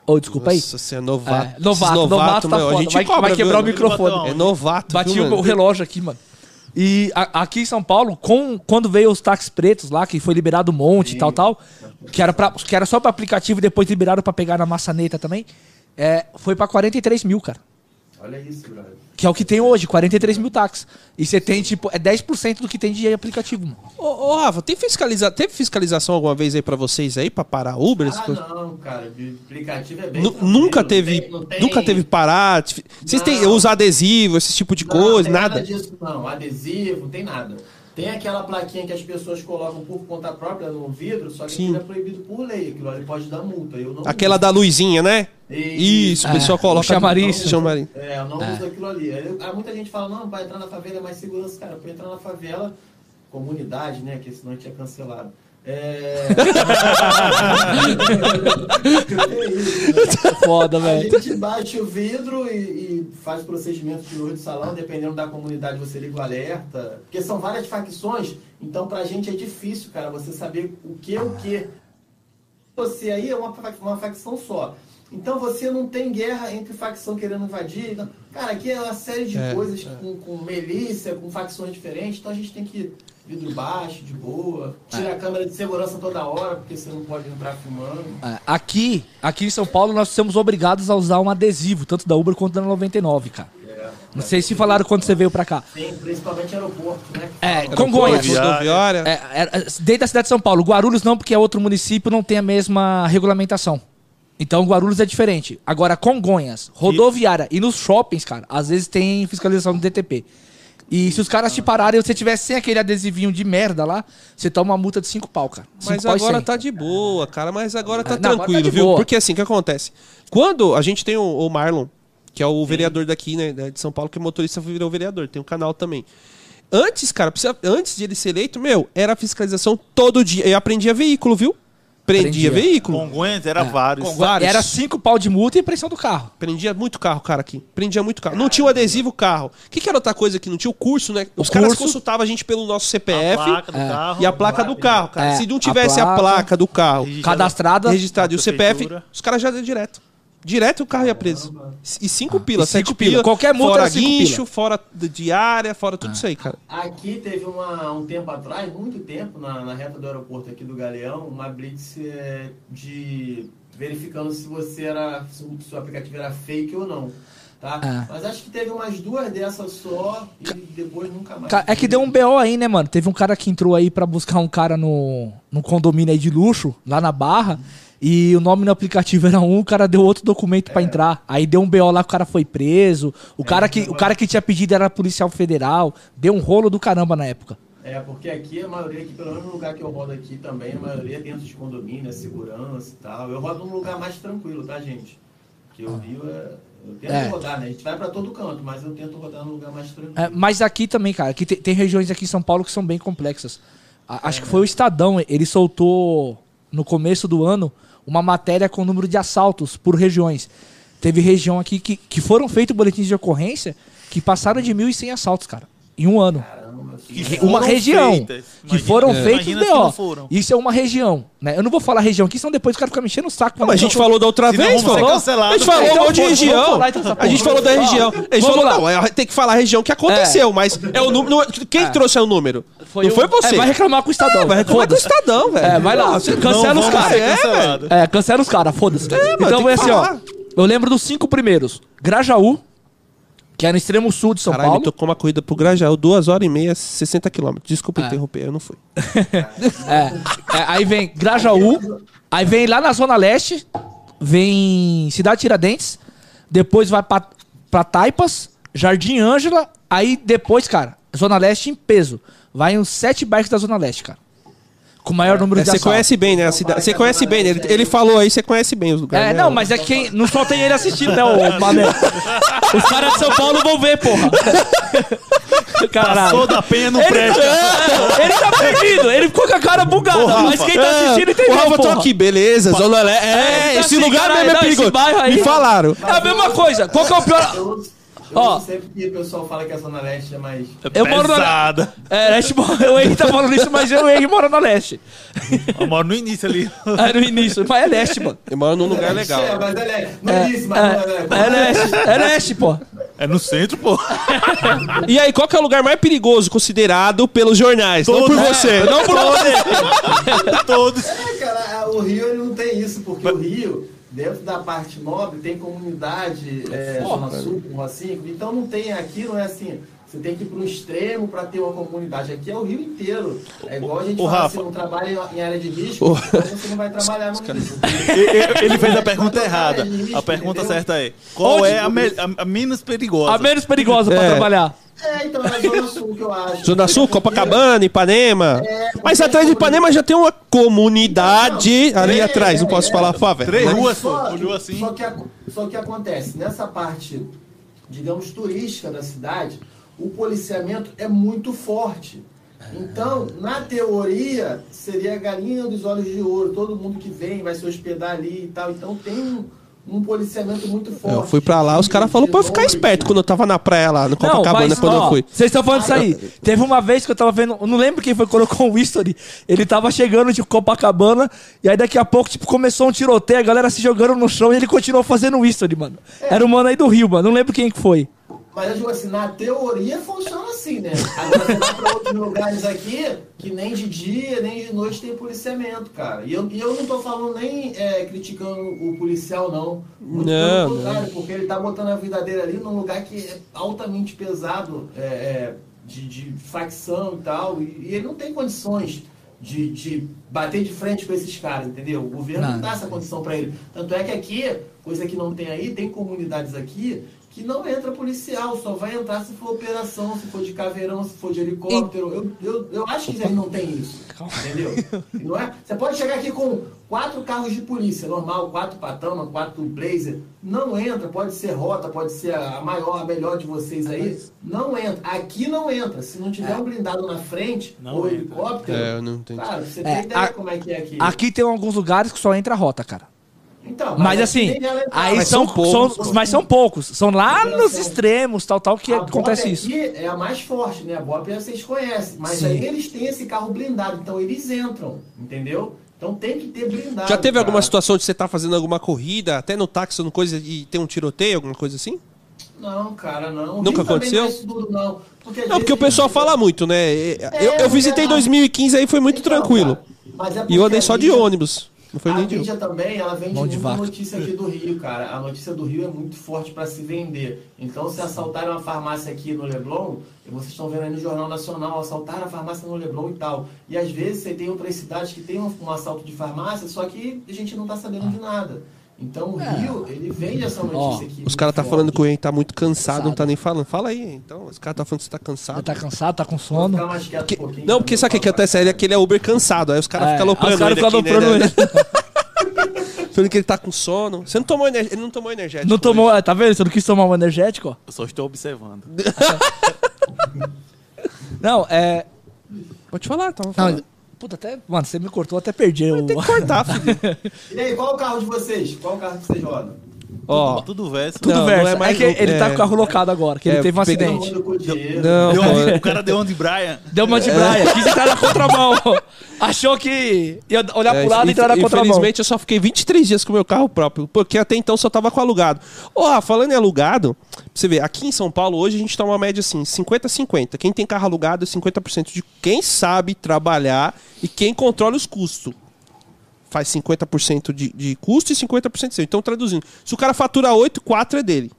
Ô, desculpa aí. Nossa, você é novato. É, novato, Esses novato tá meu, foda. A gente Vai- cobra, vai quebrar viu? o microfone. É novato, Bati viu, o, o relógio aqui, mano. E a- aqui em São Paulo, com, quando veio os táxis pretos lá, que foi liberado um monte e tal, tal, que era, pra, que era só pra aplicativo e depois liberaram pra pegar na maçaneta também, é, foi pra 43 mil, cara. Olha isso, brother. Que é o que tem hoje, 43 mil táxis. E você tem, tipo, é 10% do que tem de aplicativo, mano. Ô, ô, Rafa, tem fiscaliza... teve fiscalização alguma vez aí pra vocês aí, pra parar Uber? Ah, coisas? não, cara. De aplicativo é bem. Tranquilo, nunca não teve, tem- não tem- nunca teve parar. Vocês têm Não. usar adesivo, esse tipo de Não, coisa, tem nada. disso, não. Adesivo, não tem nada. Tem aquela plaquinha que as pessoas colocam por conta própria no vidro, só que Sim. aquilo é proibido por lei. Aquilo ali pode dar multa. Eu não Aquela uso. da luzinha, né? Isso. Isso, o pessoal É, coloca. o chamariz. chamariz. É, eu não uso aquilo ali. Aí, aí muita gente fala, não, para entrar na favela é mais segurança. Cara, para entrar na favela, comunidade, né? Que senão a gente é cancelado. É. é isso, né? Foda, A velho. gente baixa o vidro e, e faz procedimento de luz de salão, dependendo da comunidade você liga o alerta. Porque são várias facções, então pra gente é difícil, cara, você saber o que é o que. Você aí é uma, uma facção só. Então você não tem guerra entre facção querendo invadir. Não. Cara, aqui é uma série de É, coisas com, com milícia, com facções diferentes, então a gente tem que vidro baixo, de boa, tira a câmera de segurança toda hora, porque você não pode entrar filmando. É, Aqui, aqui em São Paulo, nós somos obrigados a usar um adesivo, tanto da Uber quanto da 99, cara. É, Não sei se falaram quando você veio pra cá. Tem, principalmente aeroporto, né? É. Congonhas. Rodoviária. É, é, dentro da cidade de São Paulo. Guarulhos não, porque é outro município, não tem a mesma regulamentação. Então Guarulhos é diferente. Agora, Congonhas, rodoviária e nos shoppings, cara, às vezes tem fiscalização do DTP. E se os caras te pararem e você tiver sem aquele adesivinho de merda lá, você toma uma multa de 5 pau, cara. Cinco Mas pau agora tá de boa, cara. Mas agora tá Ah, não, agora tranquilo, tá de viu? boa. Porque assim, o que acontece? Quando a gente tem o, o Marlon, que é o vereador daqui, né, de São Paulo, que é motorista virou vereador, tem um canal também. Antes, cara, precisa- antes de ele ser eleito, meu, era fiscalização todo dia. Eu aprendia veículo, viu? Prendia Aprendia. veículo. Congonhas era vários. Congonhas. vários. Era 5 pau de multa e pressão do carro. Prendia muito carro, cara, aqui. Prendia muito carro. Não tinha o adesivo carro. O que, que era outra coisa que não tinha? O curso, né? Os caras curso. consultavam a gente pelo nosso A CPF placa do É. carro. e a placa do carro, cara. É, Se não a tivesse a placa, placa, do carro registrado- Cadastrada. registrado e o CPF, prefeitura. os caras já deu direto. Direto o carro ia preso. E cinco pila, e cinco sete pila. pila. Qualquer multa Fora era cinco guincho, pila. fora de diária, fora tudo isso aí, cara. Aqui teve uma, um tempo atrás, muito tempo, na, na reta do aeroporto aqui do Galeão, uma blitz é, de verificando se você era, se o seu aplicativo era fake ou não. Tá? Ah. Mas acho que teve umas duas dessas só e depois nunca mais. Ca- É que deu um BO aí, né, mano? Teve um cara que entrou aí pra buscar um cara no, no condomínio aí de luxo, lá na Barra, e o nome no aplicativo era um, o cara deu outro documento pra entrar. Aí deu um BO lá que o cara foi preso. O, cara que, o cara que tinha pedido era policial federal. Deu um rolo do caramba na época. É, porque aqui a maioria, aqui, pelo menos no lugar que eu rodo aqui também, a maioria é dentro de condomínio, é segurança e tal. Eu rodo num lugar mais tranquilo, tá, gente? Que o Rio é. Eu tento É. rodar, né? A gente vai pra todo canto, mas eu tento rodar num lugar mais tranquilo. É, mas aqui também, cara, aqui tem, tem regiões aqui em São Paulo que são bem complexas. A- acho que foi o Estadão, ele soltou no começo do ano uma matéria com o número de assaltos por regiões. Teve região aqui que, que foram feitos boletins de ocorrência que passaram de 1.100 assaltos, cara. Em um ano. Uma região feitas. que Imagina- foram é. feitos não BO. foram. Isso é uma região, né? Eu não vou falar região aqui, senão depois os caras ficam mexendo o saco. Não, mas a gente falou da outra vez, cancelados. A gente falou Então, de região. falar então A gente falou da Ó, região. A gente falou, não, é, tem que falar a região que aconteceu, mas é o número. Quem trouxe é o número? não o- foi você. É, vai reclamar com o Estadão. Vai reclamar do Foda-se. Estadão, velho. É, vai lá. Não, Cancela Não os caras. É. É, cancela os caras, foda-se. então foi assim, ó. Eu lembro dos cinco primeiros. Grajaú, que é no extremo sul de São Caralho, ele Paulo. tocou uma corrida pro Grajaú, duas horas e meia, 60 quilômetros. Desculpa interromper, eu não fui. (laughs) É, é, aí vem Grajaú, aí vem lá na Zona Leste, vem Cidade Tiradentes, depois vai pra, pra Taipas, Jardim Ângela, aí depois, cara, Zona Leste em peso. Vai uns sete bairros da Zona Leste, cara. Com o maior número É, de Você assaltos. conhece bem, né? A cidade. Você conhece bem, né? Ele, ele falou aí, você conhece bem os lugares. É, né? não, mas é que quem, não só tem ele assistindo, né, ô (laughs) Mané? Os caras de São Paulo vão ver, porra. Caralho. Passou da penha no Ele, prédio. é, ele tá perdido, ele ficou com a cara bugada, Rafa. mas quem tá É, assistindo entendeu, o Rafa tô porra. aqui, beleza, Zona. É, É, esse assim, lugar caralho, mesmo é perigoso. Me falaram. É a mesma coisa. Qual que é o pior? Eu, Ó. não sei porque o pessoal fala que a Zona Leste é mais. Eu moro na- Pesada. É, Leste, eu Henrique tá falando isso, mas eu e o Henrique mora na Leste. Eu moro no início ali. É no início, mas é Leste, mano. Eu moro num lugar legal. É, mas é. Não É, disse, mas não é leste. é, é Leste, é Leste, pô. É no centro, pô. E aí, qual que é o lugar mais perigoso considerado pelos jornais? não por Todos, você. é. Não por você. Todos. É, cara, o Rio ele não tem isso, porque o Rio, dentro da parte nobre, tem comunidade é, Zona Sul, com Rocinha, então não tem aqui, não é assim. Você tem que ir para um extremo para ter uma comunidade. Aqui é o Rio inteiro. É igual a gente Ô, fala, Rafa. você não trabalha em- área de risco, então você não vai trabalhar no risco. (laughs) Ele fez a pergunta errada. A pergunta certa é: qual Onde- é a, me- a- a menos perigosa? A menos perigosa pra É. trabalhar. É, então é a Zona Sul que eu acho. Zona Sul, Copacabana, Ipanema. É, Mas atrás de Ipanema já tem uma comunidade Não, ali é, atrás. Não posso é. falar favela. Três ruas, só Olhou assim. Só que, só que acontece, nessa parte, digamos, turística da cidade, o policiamento é muito forte. Então, na teoria, seria a galinha dos olhos de ouro. Todo mundo que vem vai se hospedar ali e tal. Então tem um, um policiamento muito forte. Eu fui pra lá, os caras falaram pra eu ficar esperto quando eu tava na praia lá, no Copacabana, quando ó, eu fui. Vocês estão falando disso aí. Teve uma vez que eu tava vendo. Eu não lembro quem foi que colocou o history. Ele tava chegando de Copacabana. E aí daqui a pouco, tipo, começou um tiroteio, a galera se jogando no chão e ele continuou fazendo o history, mano. Era o mano aí do Rio, mano. Não lembro quem que foi. Mas eu digo assim, na teoria funciona assim, né? Agora você vai pra outros lugares aqui que nem de dia, nem de noite tem policiamento, cara. E eu, e eu não tô falando nem é, criticando o policial, não. Muito Não, pelo contrário, porque ele tá botando a vida dele ali num lugar que é altamente pesado, é, é, de, de facção e tal, e, e ele não tem condições de, de bater de frente com esses caras, entendeu? O governo não Não. dá essa condição pra ele. Tanto é que aqui, coisa que não tem aí, tem comunidades aqui que não entra policial, só vai entrar se for operação, se for de caveirão, se for de helicóptero. Eu, eu, eu acho que aí não tem isso. Entendeu? E Não é? Você pode chegar aqui com quatro carros de polícia, normal, quatro patama, quatro blazer. Não entra, pode ser rota, pode ser a maior, a melhor de vocês aí. Não entra. Aqui não entra. Se não tiver um blindado na frente, Não ou entra. helicóptero. É, eu não entendi. Cara, você É, tem ideia a- como é que é aqui. Aqui tem alguns lugares que só entra a rota, cara. Então, Mas aqui assim, aí Mas são, são poucos. são- Mas são poucos. São lá nos Operação. extremos, tal, tal, que a acontece isso. é a mais forte, né? A BOP vocês conhecem. Mas Sim. aí eles têm esse carro blindado, então eles entram, entendeu? Então tem que ter blindado. Já teve alguma cara. situação de você tá fazendo alguma corrida, até no táxi, ou coisa, e ter um tiroteio, alguma coisa assim? Não, cara, não. Nunca aconteceu? Não, é tudo, não. Porque, Não, porque o pessoal tem- fala muito, né? Eu, eu visitei em mas- 2015 aí foi muito Então, tranquilo. cara, mas é E eu andei só de ônibus. Não foi a nem de mídia também, ela vende Mão muita notícia aqui do Rio, cara. A notícia do Rio é muito forte para se vender. Então, se assaltaram uma farmácia aqui no Leblon, e vocês estão vendo aí no Jornal Nacional, assaltaram a farmácia no Leblon e tal. E às vezes você tem outras cidades que tem um, um assalto de farmácia, só que a gente não tá sabendo de nada. Então o Rio, ele vende essa notícia aqui. É. Os caras tá falando que o Henrique tá muito cansado, não Cansado. tá nem falando. Fala aí, então. Os caras tá falando que você tá cansado. tá cansado, tá com sono. ficar mais quieto Que- um Não, porque pra sabe o que, não acontece? Ele é que ele é Uber cansado, aí os caras É, ficam aloprando os caras ele ficam aqui, aloprando né? ele. (laughs) Falando que ele tá com sono. Você não tomou energético? Ele não tomou energético. Não hoje. tomou, é, tá vendo? Você não quis tomar um energético, ó. Eu só estou observando. (laughs) Não, é. Pode falar, tava Não, falando. Puta, até. Mano, você me cortou, até perdi o. Tem que cortar, (laughs) filho. E aí, qual o carro de vocês? Qual o carro que vocês rodam? Ó, Tudo verso. Tudo Não, verso. não é é mais- que ele tá é. com o carro locado agora, que ele É, teve um acidente. Não, Deu-. O cara deu onde Brian. Deu uma de braia, quis entrar na contramão. (laughs) Achou que ia olhar É, pro lado e entrar na contramão. Infelizmente, eu só fiquei 23 dias com o meu carro próprio, porque até então só tava com alugado. Ó, Rafa, falando em alugado, pra você ver, aqui em São Paulo, hoje a gente tá uma média assim, 50-50. Quem tem carro alugado é 50% de quem sabe trabalhar e quem controla os custos. Faz 50% de, de custo e 50% seu. Então, traduzindo, se o cara fatura 8, 4 é dele.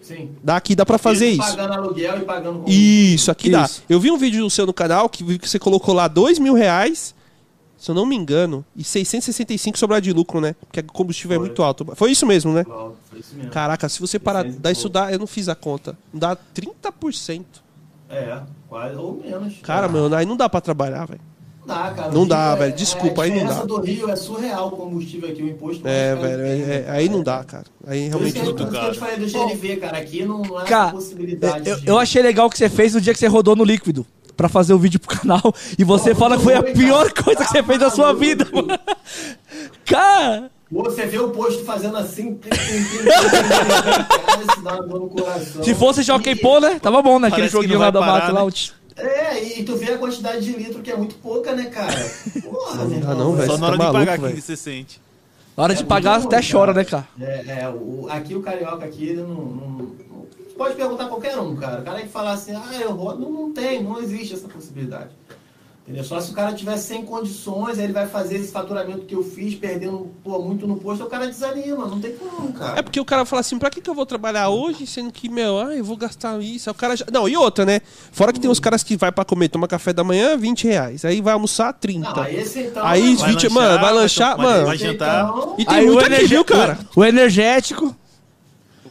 Sim. Daqui dá pra fazer Mesmo isso. Pagando aluguel e pagando Isso, aqui dá. Isso. Eu vi um vídeo no seu no canal que vi que você colocou lá dois mil reais, se eu não me engano, e 665 sobrar de lucro, né? Porque o combustível é Foi. muito alto. Foi isso mesmo, né? Foi isso mesmo. Caraca, se você parar, 600 dá isso dá, eu não fiz a conta, dá 30%. É, quase ou menos. Cara, é. meu, aí não dá pra trabalhar, velho. Não dá, cara. Não dá, velho. Desculpa, a aí não dá. do Rio é surreal o combustível aqui, o imposto. É, velho, é- é- aí não dá, cara. Aí Por isso realmente não por dá. isso que eu te falei do GNV, cara. Aqui não, há Cara, possibilidade eu, achei legal o que você fez no dia que você rodou no líquido. Pra fazer o vídeo pro canal. E você Pô, fala que foi a pior cara. coisa que você fez da sua vida, mano. Cara, Você vê o posto fazendo assim... se fosse Jockey Pô, né? Tava bom, né? Aquele joguinho lá da máquina lá. né? É, e tu vê a quantidade de litro que é muito pouca, né, cara? (laughs) Porra, dá irmão, não, velho. Só na hora tá de maluco, pagar aqui que você sente. Na hora de É pagar, muito até bom, chora, cara. né, cara? É, é o, aqui o carioca aqui, ele não, não- não- Pode perguntar a qualquer um, cara. O cara que falar assim, ah, eu rodo, não, não tem, não existe essa possibilidade. Entendeu? Só se o cara tiver sem condições, aí ele vai fazer esse faturamento que eu fiz, perdendo pô, muito no posto, o cara desanima, não tem como, cara. É porque o cara fala assim, pra que, que eu vou trabalhar hoje, sendo que, meu, ah, eu vou gastar isso. Aí o cara já... Não, e outra, né? Fora que tem os caras que vai pra comer, tomar café da manhã, 20 reais. Aí vai almoçar, 30. Não, aí esse então. Aí, Vai 20, mano, vai lanchar, vai- mano. Vai jantar. então- E tem Aí muito o, aqui, viu, cara? o energético.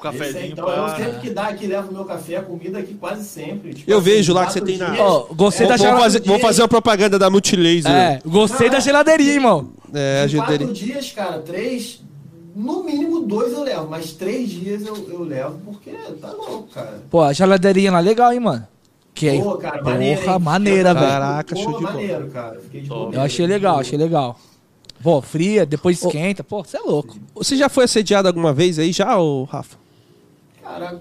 O Esse cafezinho então, eu pra... sempre que dá aqui, levo meu café, a comida aqui quase sempre. Tipo Eu assim, vejo lá que você tem na- Ó, gostei Vou, da vou geladeira. fazer, vou fazer uma propaganda da Multilaser. É, gostei da geladeirinha, irmão. É, a Em quatro dias, cara, três, no mínimo dois eu levo, mas três dias eu, eu levo porque tá louco, cara. Pô, a geladeirinha lá legal, hein, mano. Que aí. Pô, cara, Porra, maneiro, hein? maneira, velho. Caraca, Pô, show de bola. maneiro, cara. Fiquei de bobeira, Eu achei legal, achei legal. Pô, fria, depois esquenta. Pô, você é louco. Você já foi assediado alguma vez aí já, ô Rafa? Cara,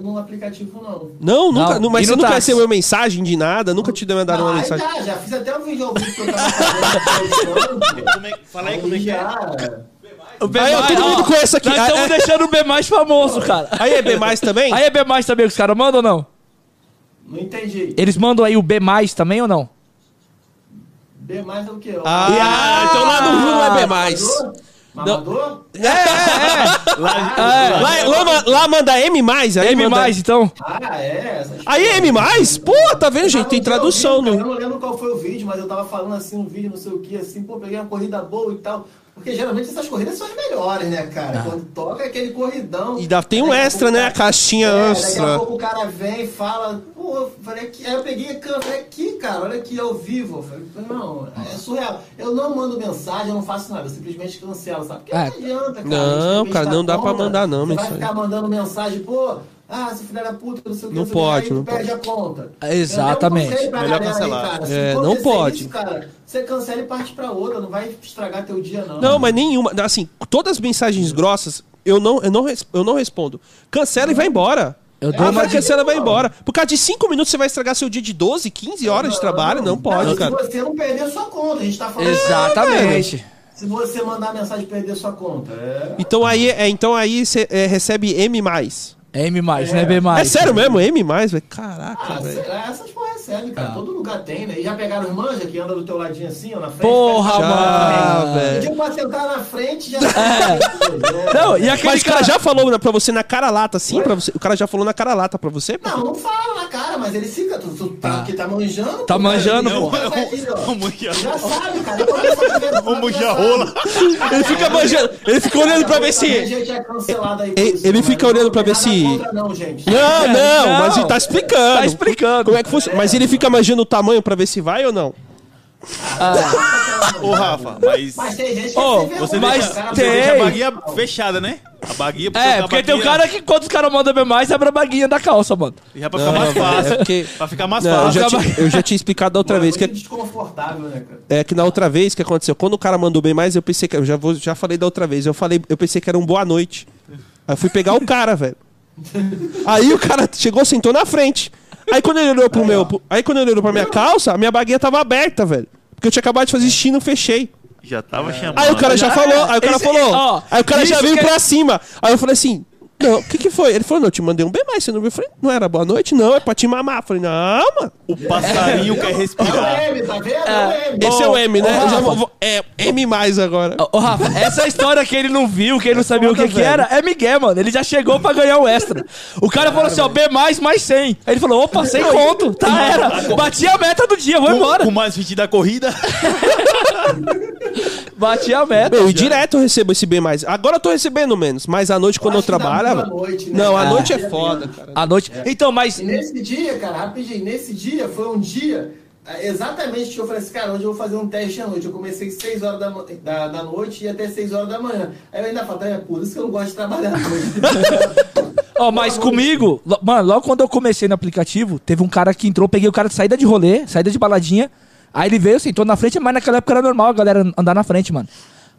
no aplicativo não. Não, nunca. Não, não, mas e você nunca táxi? recebeu mensagem de nada? Nunca te mandaram uma mensagem? já, já fiz até um vídeo ao vivo que eu tava fazendo. (laughs) Como Fala aí como é que é. O B Aí, ó, todo mundo conhece aqui. Nós Ah, estamos é. deixando o B mais famoso, cara. Aí é B mais também? Aí é B mais também que os caras mandam ou não? Não entendi. Eles mandam aí o B mais também ou não? B mais é o quê? Ah, então lá no Rio não é B mais. Mamador? É, é, é. Lá, lá, ma- lá manda M mais, aí M manda- mais, então. Ah, é. Aí é M mais? Pô, tá vendo, gente? Tem tradução no. Eu não lembro qual foi o vídeo, mas eu tava falando assim, um vídeo, não sei o que, assim, pô, peguei uma corrida boa e tal. Porque geralmente essas corridas são as melhores, né, cara? Quando toca é aquele corridão. Ah. E dá- tem um extra, né? cara- A caixinha é, extra. Daqui a pouco o cara vem e fala, pô, eu falei aqui. Aí eu peguei a câmera, falei aqui, cara, olha aqui ao vivo. Eu falei, não, é surreal. Eu não mando mensagem, eu não faço nada, eu simplesmente cancelo, sabe? Porque É. não adianta, cara. Não, cara, estar não dá pra mandar, não, Você vai ficar mandando mensagem, pô. Ah, seu filho da puta, não sei o que. Não pode, aí não perde a conta. Exatamente. Conselho pra Melhor cancelar. cara. Se É, não pode. Isso, cara, você cancela e parte pra outra, não vai estragar teu dia, não. Não, mas nenhuma. Assim, todas as mensagens grossas, eu não, eu não, eu não respondo. Cancela e vai embora. Eu dou ah, uma cancela e vai embora. Por causa de 5 minutos você vai estragar seu dia de 12, 15 horas de trabalho? Não pode, se cara. você não perder a sua conta, a gente tá falando. Exatamente. Se você mandar mensagem e perder sua conta. É. Então aí, é, então aí você é, recebe M. É M mais, não é B mais. É sério mesmo? M, velho? Caraca, Ah, velho. será? essas porra cara. Todo lugar tem, né? E já pegaram os manja que anda do teu ladinho assim, ó, na frente. Porra, mano. velho. Pediu pra sentar na frente, já. (laughs) Não, e aquele Mas o cara cara... já falou né, pra você na cara lata, assim, pra você. O cara já falou na cara lata pra você? Não, não fala na cara, mas ele fica. Tu, tu tá, que tá manjando. Tá pô, manjando, pô. é? (laughs) Já sabe, cara. Sabe. rola. Ele fica manjando, ele fica olhando pra ver se. é Ele- fica olhando pra ver se- Não. Não, não, Não. mas ele tá explicando. Tá explicando. Como é que funciona? Mas ele fica manjando o tamanho pra ver se vai ou não? Ô, Rafa, mas... Mas tem gente que Ô, é sem Você mas deixa, cara, você tem. deixa a baguinha fechada, né? A baguinha pra É, porque tem um baguinha- cara que quando os caras mandam B mais, abre a baguinha da calça, mano. Já pra ficar mais Não, fácil. é porque- Pra ficar mais Não, eu, fácil. já tinha, eu já tinha explicado da outra é vez. Que, muito desconfortável, né, cara? é que na outra vez que aconteceu, quando o cara mandou bem mais, eu pensei que. Eu já, vou, já falei da outra vez. Eu falei, eu pensei que era um boa noite. Aí eu fui pegar o cara, velho. Aí o cara chegou, sentou na frente. Aí quando ele olhou pro meu. pro- Aí quando ele olhou pra minha calça, a minha baguinha tava aberta, velho. Porque eu tinha acabado de fazer xixi e não fechei. Já tava chamando. Aí o cara já falou, aí o cara Esse- falou. ó, aí o cara já isso veio que é- pra cima. Aí eu falei assim. Não, o que que foi? Ele falou, não, eu te mandei um bem mais, você não viu? Eu falei, não era boa noite? Não, é pra te mamar. Eu falei, não, mano. O passarinho quer É o respirar. M, tá vendo? É o M. Esse é o M, né? Eu já vou- vou- é M mais agora. Ô, Rafa, essa história que ele não viu, que ele não sabia o que, que era, é Miguel, mano. Ele já chegou pra ganhar o extra. O cara falou assim, ó, B mais, mais 100. Aí ele falou, opa, 100 conto. Tá, era. Bati a meta do dia, vou embora. com mais 20 da corrida. Bati a meta. Meu, e direto eu recebo esse B mais. Agora eu tô recebendo menos, mas à noite quando eu, trabalho. À noite, né? Não, à É. noite é É foda, mesmo. cara. À noite. Então, mas. E nesse dia, cara, rapidinho, nesse dia foi um dia ah, exatamente que eu falei assim, cara, hoje eu vou fazer um teste à noite. Eu comecei às 6 horas da, da, da noite e até 6 horas da manhã. Aí eu ainda falei, é por isso que eu não gosto de trabalhar à noite. (laughs) Ó, mas comigo, mano, logo quando eu comecei no aplicativo, teve um cara que entrou, peguei o cara de saída de rolê, saída de baladinha. Aí ele veio, sentou na frente, mas naquela época era normal a galera andar na frente, mano.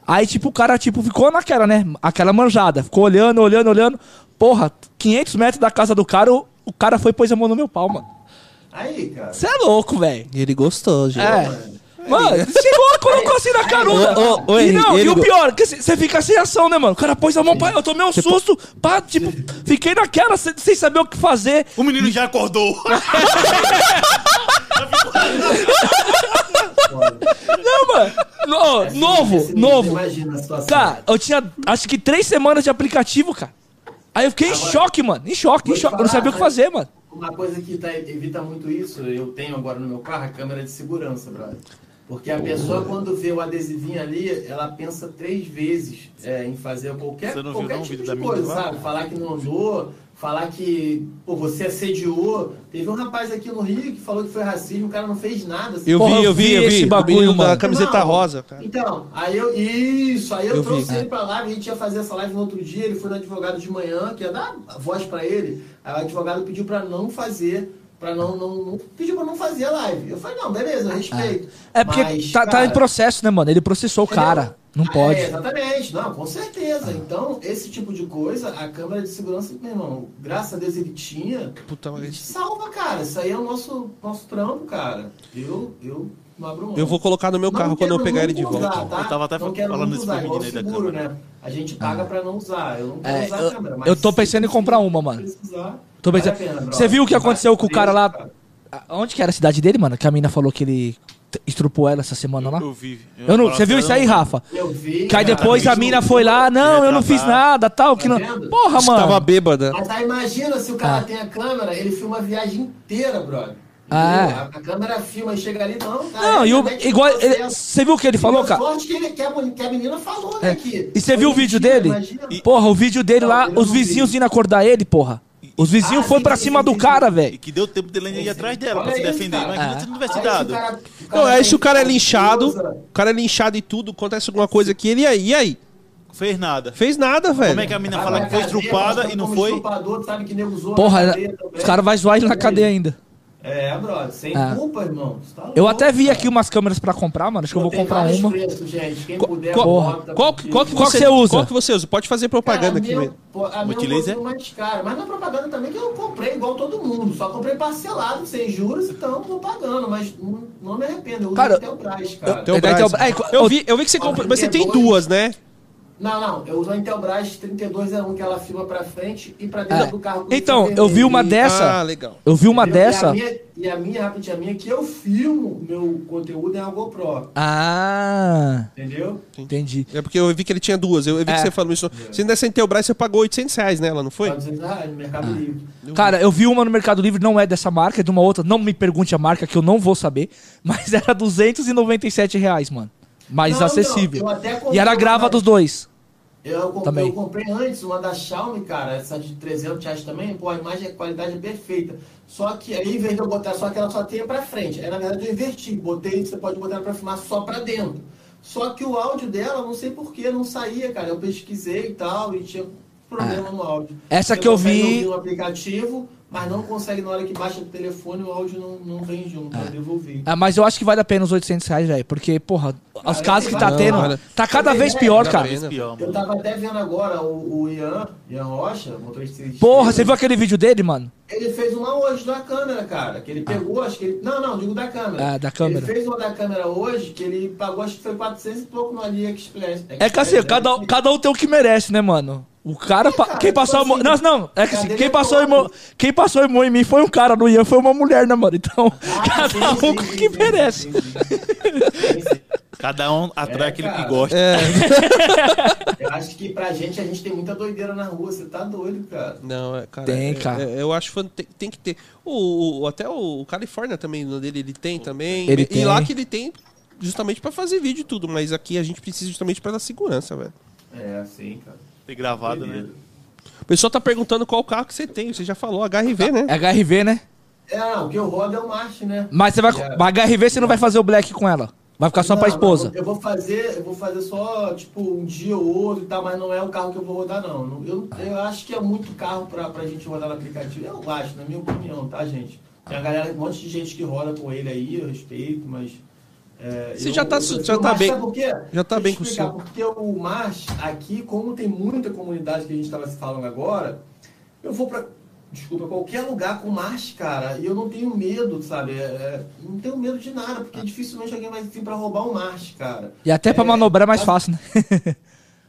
Aí, tipo, o cara, tipo, ficou naquela, né? Aquela manjada. Ficou olhando, olhando, olhando. Porra, 500 metros da casa do cara, o, o cara foi e pôs a mão no meu pau, mano. Aí, cara. Você é louco, velho. E ele gostou, gente. É. Mano, chegou, colocou assim na caruda. Ô, ô, ô, e Henrique, não, e o pior, que você fica sem ação, né, mano? O cara pôs a mão, pá, eu tomei um susto, pá, tipo, fiquei naquela, cê- sem saber o que fazer. O menino já acordou. (laughs) (laughs) Não, mano. No- Assim, novo, esse nível, novo. Imagina a situação. Cara, eu tinha acho que três semanas de aplicativo, cara. Aí eu fiquei em Agora, choque, mano. Em choque, em choque. Eu não falar, sabia o que fazer, mano. Uma coisa que tá- evita muito isso, eu tenho agora no meu carro a câmera de segurança, brother. Porque a pessoa, quando vê o adesivinho ali, ela pensa três vezes é, em fazer qualquer, Você não viu qualquer não o tipo vídeo de da coisa, lá? sabe? Falar que não andou, falar que pô, você assediou. Teve um rapaz aqui no Rio que falou que foi racismo, o cara não fez nada. assim. Eu Porra, vi, eu eu vi, eu vi. esse bagulho, da camiseta Não. rosa, cara. Então, aí eu. Isso, aí eu, Eu trouxe vi. ele pra live, a gente ia fazer essa live no outro dia, ele foi no advogado de manhã, que ia dar a voz pra ele. Aí o advogado pediu pra não fazer, pra não, não, não- Pediu pra não fazer a live. Eu falei, não, beleza, eu respeito. É porque Mas, tá, tá cara, em processo, né, mano? Ele processou o cara. Não Ah, pode. É, exatamente, não, com certeza. Então, esse tipo de coisa, a câmera de segurança, meu irmão, graças a Deus ele tinha. Puta, Ele mas- te salva, cara. Isso aí é o nosso, nosso trampo, cara. Eu, eu. Eu vou colocar no meu carro Não quando eu pegar ele de volta. usar, tá? Eu tava até não falando isso pro menino aí da seguro, câmera. né? A gente paga pra não usar. Eu não quero É, usar eu- a câmera. mas eu tô pensando em comprar uma, mano. precisar, Tô vale pensando- a pena. Você viu o que aconteceu com o cara lá? Cara. Onde que era a cidade dele, mano? Que a mina falou que ele estrupou ela essa semana lá. Eu vi. Eu não, você viu isso aí, Rafa? Eu vi. Que aí cara, depois a mina foi lá, não, eu não fiz nada, tal, que não. Tá vendo? Porra, Tava mano. bêbada. Mas aí imagina se o cara Ah. tem a câmera, ele filma a viagem inteira, brother. Ah. Entendeu? A, câmera filma e chega ali, não, cara. Não, e o, igual. Você viu o que ele falou, E a cara? sorte que, ele, que, a, que a menina falou, né? É. Que E você viu o foi vídeo dele? imagina. Porra, o vídeo dele Não, lá, os vizinhos vi. indo acordar ele, porra. Os vizinhos Ah, foram sim, pra cima do cara, E velho. que deu tempo dele ainda ir atrás dela pra se isso, defender. Imagina se não tivesse dado. Não, cara aí se o cara é linchado, esposa, o cara é linchado e tudo, acontece alguma coisa aqui, ele e aí? E aí? Fez nada. Fez nada, velho. Como é que a mina vai fala que foi estrupada e não foi? estrupador, sabe que nego usou Porra, os caras vão zoar ele na cadeia ainda. É, brother, sem Ah. culpa, irmão. Tá Eu louco, até vi cara. aqui umas câmeras pra comprar, mano. Acho que eu vou comprar uma. gente. Quem Qual- puder, qual- bota, Qual, que Qual você, que você usa? Qual que você usa? Pode fazer propaganda Cara, aqui a minha- mesmo. pô, A minha Utiliza? é mais cara, mas na propaganda também que eu comprei igual todo mundo. Só comprei parcelado, sem juros, então tô pagando, mas não, não me arrependo. Eu uso Cara, até o Brás, cara. É, Braz. então, é, eu, vi, eu vi que você comprou, mas você tem duas, né? Não, não, eu uso a Intelbras 3201, que ela filma pra frente e pra dentro É. do carro. Então, eu vi uma dessa. Ah, legal. Eu vi uma Entendeu? dessa. E a minha, e a minha rapidinha, a minha, que eu filmo meu conteúdo é a GoPro, Ah, entendeu? entendi. É porque eu vi que ele tinha duas. Eu vi que É. você falou isso. Você nessa Intelbras você pagou 800 reais nela, não foi? 400 reais no Mercado Livre. Cara, eu vi uma no Mercado Livre, não é dessa marca, é de uma outra. Não me pergunte a marca, que eu não vou saber. (laughs) Mas era 297 reais, mano. Mais Não, acessível. não, eu e era grava dos dois. Eu comprei, Também. eu comprei antes uma da Xiaomi, cara, essa de 300 reais também, pô, a imagem, a qualidade é perfeita. Só que aí, em vez de eu botar só que ela só tem pra frente, aí na verdade eu inverti, botei, você pode botar pra filmar só pra dentro. Só que o áudio dela, não sei porquê, não saía, cara. Eu pesquisei e tal, e tinha problema no áudio. Essa Você que eu vi- ouvir no aplicativo, mas não consegue na hora que baixa o telefone, o áudio não, não vem junto, pra devolver. Ah, mas eu acho que vale a pena os 800 reais, velho. Porque, porra, os Ah, casos que tá não, tendo, olha. tá cada Tem vez ideia, pior, cara. Eu tava até vendo agora o, o Ian, Ian Rocha, motorista de Porra, você viu aquele vídeo dele, mano? Ele fez uma hoje da câmera, cara. Que ele pegou, acho que ele. Não, não, digo da câmera. Ah, da câmera. Ele fez uma da câmera hoje que ele pagou, acho que foi 400 e pouco no AliExpress. É que assim, Express, cada, cada um tem o que merece, né, mano? O cara, pa- cara, quem tipo passou a mão. assim, Não, não, é que assim, quem passou, a mão, todo? quem passou a mão em mim foi um cara, no Ian foi uma mulher, né, mano? Então, Ah, (laughs) cada sim, um sim, com o sim, que sim, merece. sim, sim. Sim, sim. Cada um atrai É, aquilo cara. que gosta. É, (laughs) Eu acho que pra gente, a gente tem muita doideira na rua. Você tá doido, cara. não, é, cara. Tem, é- cara. é- eu acho que tem, tem que ter. O, o- até o Califórnia também, no dele, ele tem também. Ele e tem. lá que ele tem justamente pra fazer vídeo e tudo, mas aqui a gente precisa justamente pra dar segurança, velho. É, sim, cara. Tem gravado, né? O pessoal tá perguntando qual carro que você tem. Você já falou, HRV, né? É HRV, né? É, não, o que eu rodo é o March, né? Mas você vai. É. Mas HRV você não vai fazer o black com ela. Vai ficar só Não, pra esposa. Eu vou fazer, eu vou fazer só, tipo, um dia ou outro e tal, mas não é o carro que eu vou rodar, não. Eu, eu acho que é muito carro pra, pra gente rodar no aplicativo. Eu acho, na minha opinião, tá, gente? Tem a galera, um monte de gente que roda com ele aí, eu respeito, mas. é, Você eu- já tá eu- su- eu- já tá bem- sabe por quê? já tá Deixa bem com o seu. Porque o March, aqui, como tem muita comunidade que a gente tava se falando agora, eu vou pra. Desculpa, qualquer lugar com marcha, cara, e eu não tenho medo, sabe? É, é, não tenho medo de nada, porque dificilmente alguém vai vir pra roubar um marcha, cara. E até pra É, manobrar é mais mas fácil, né? (laughs)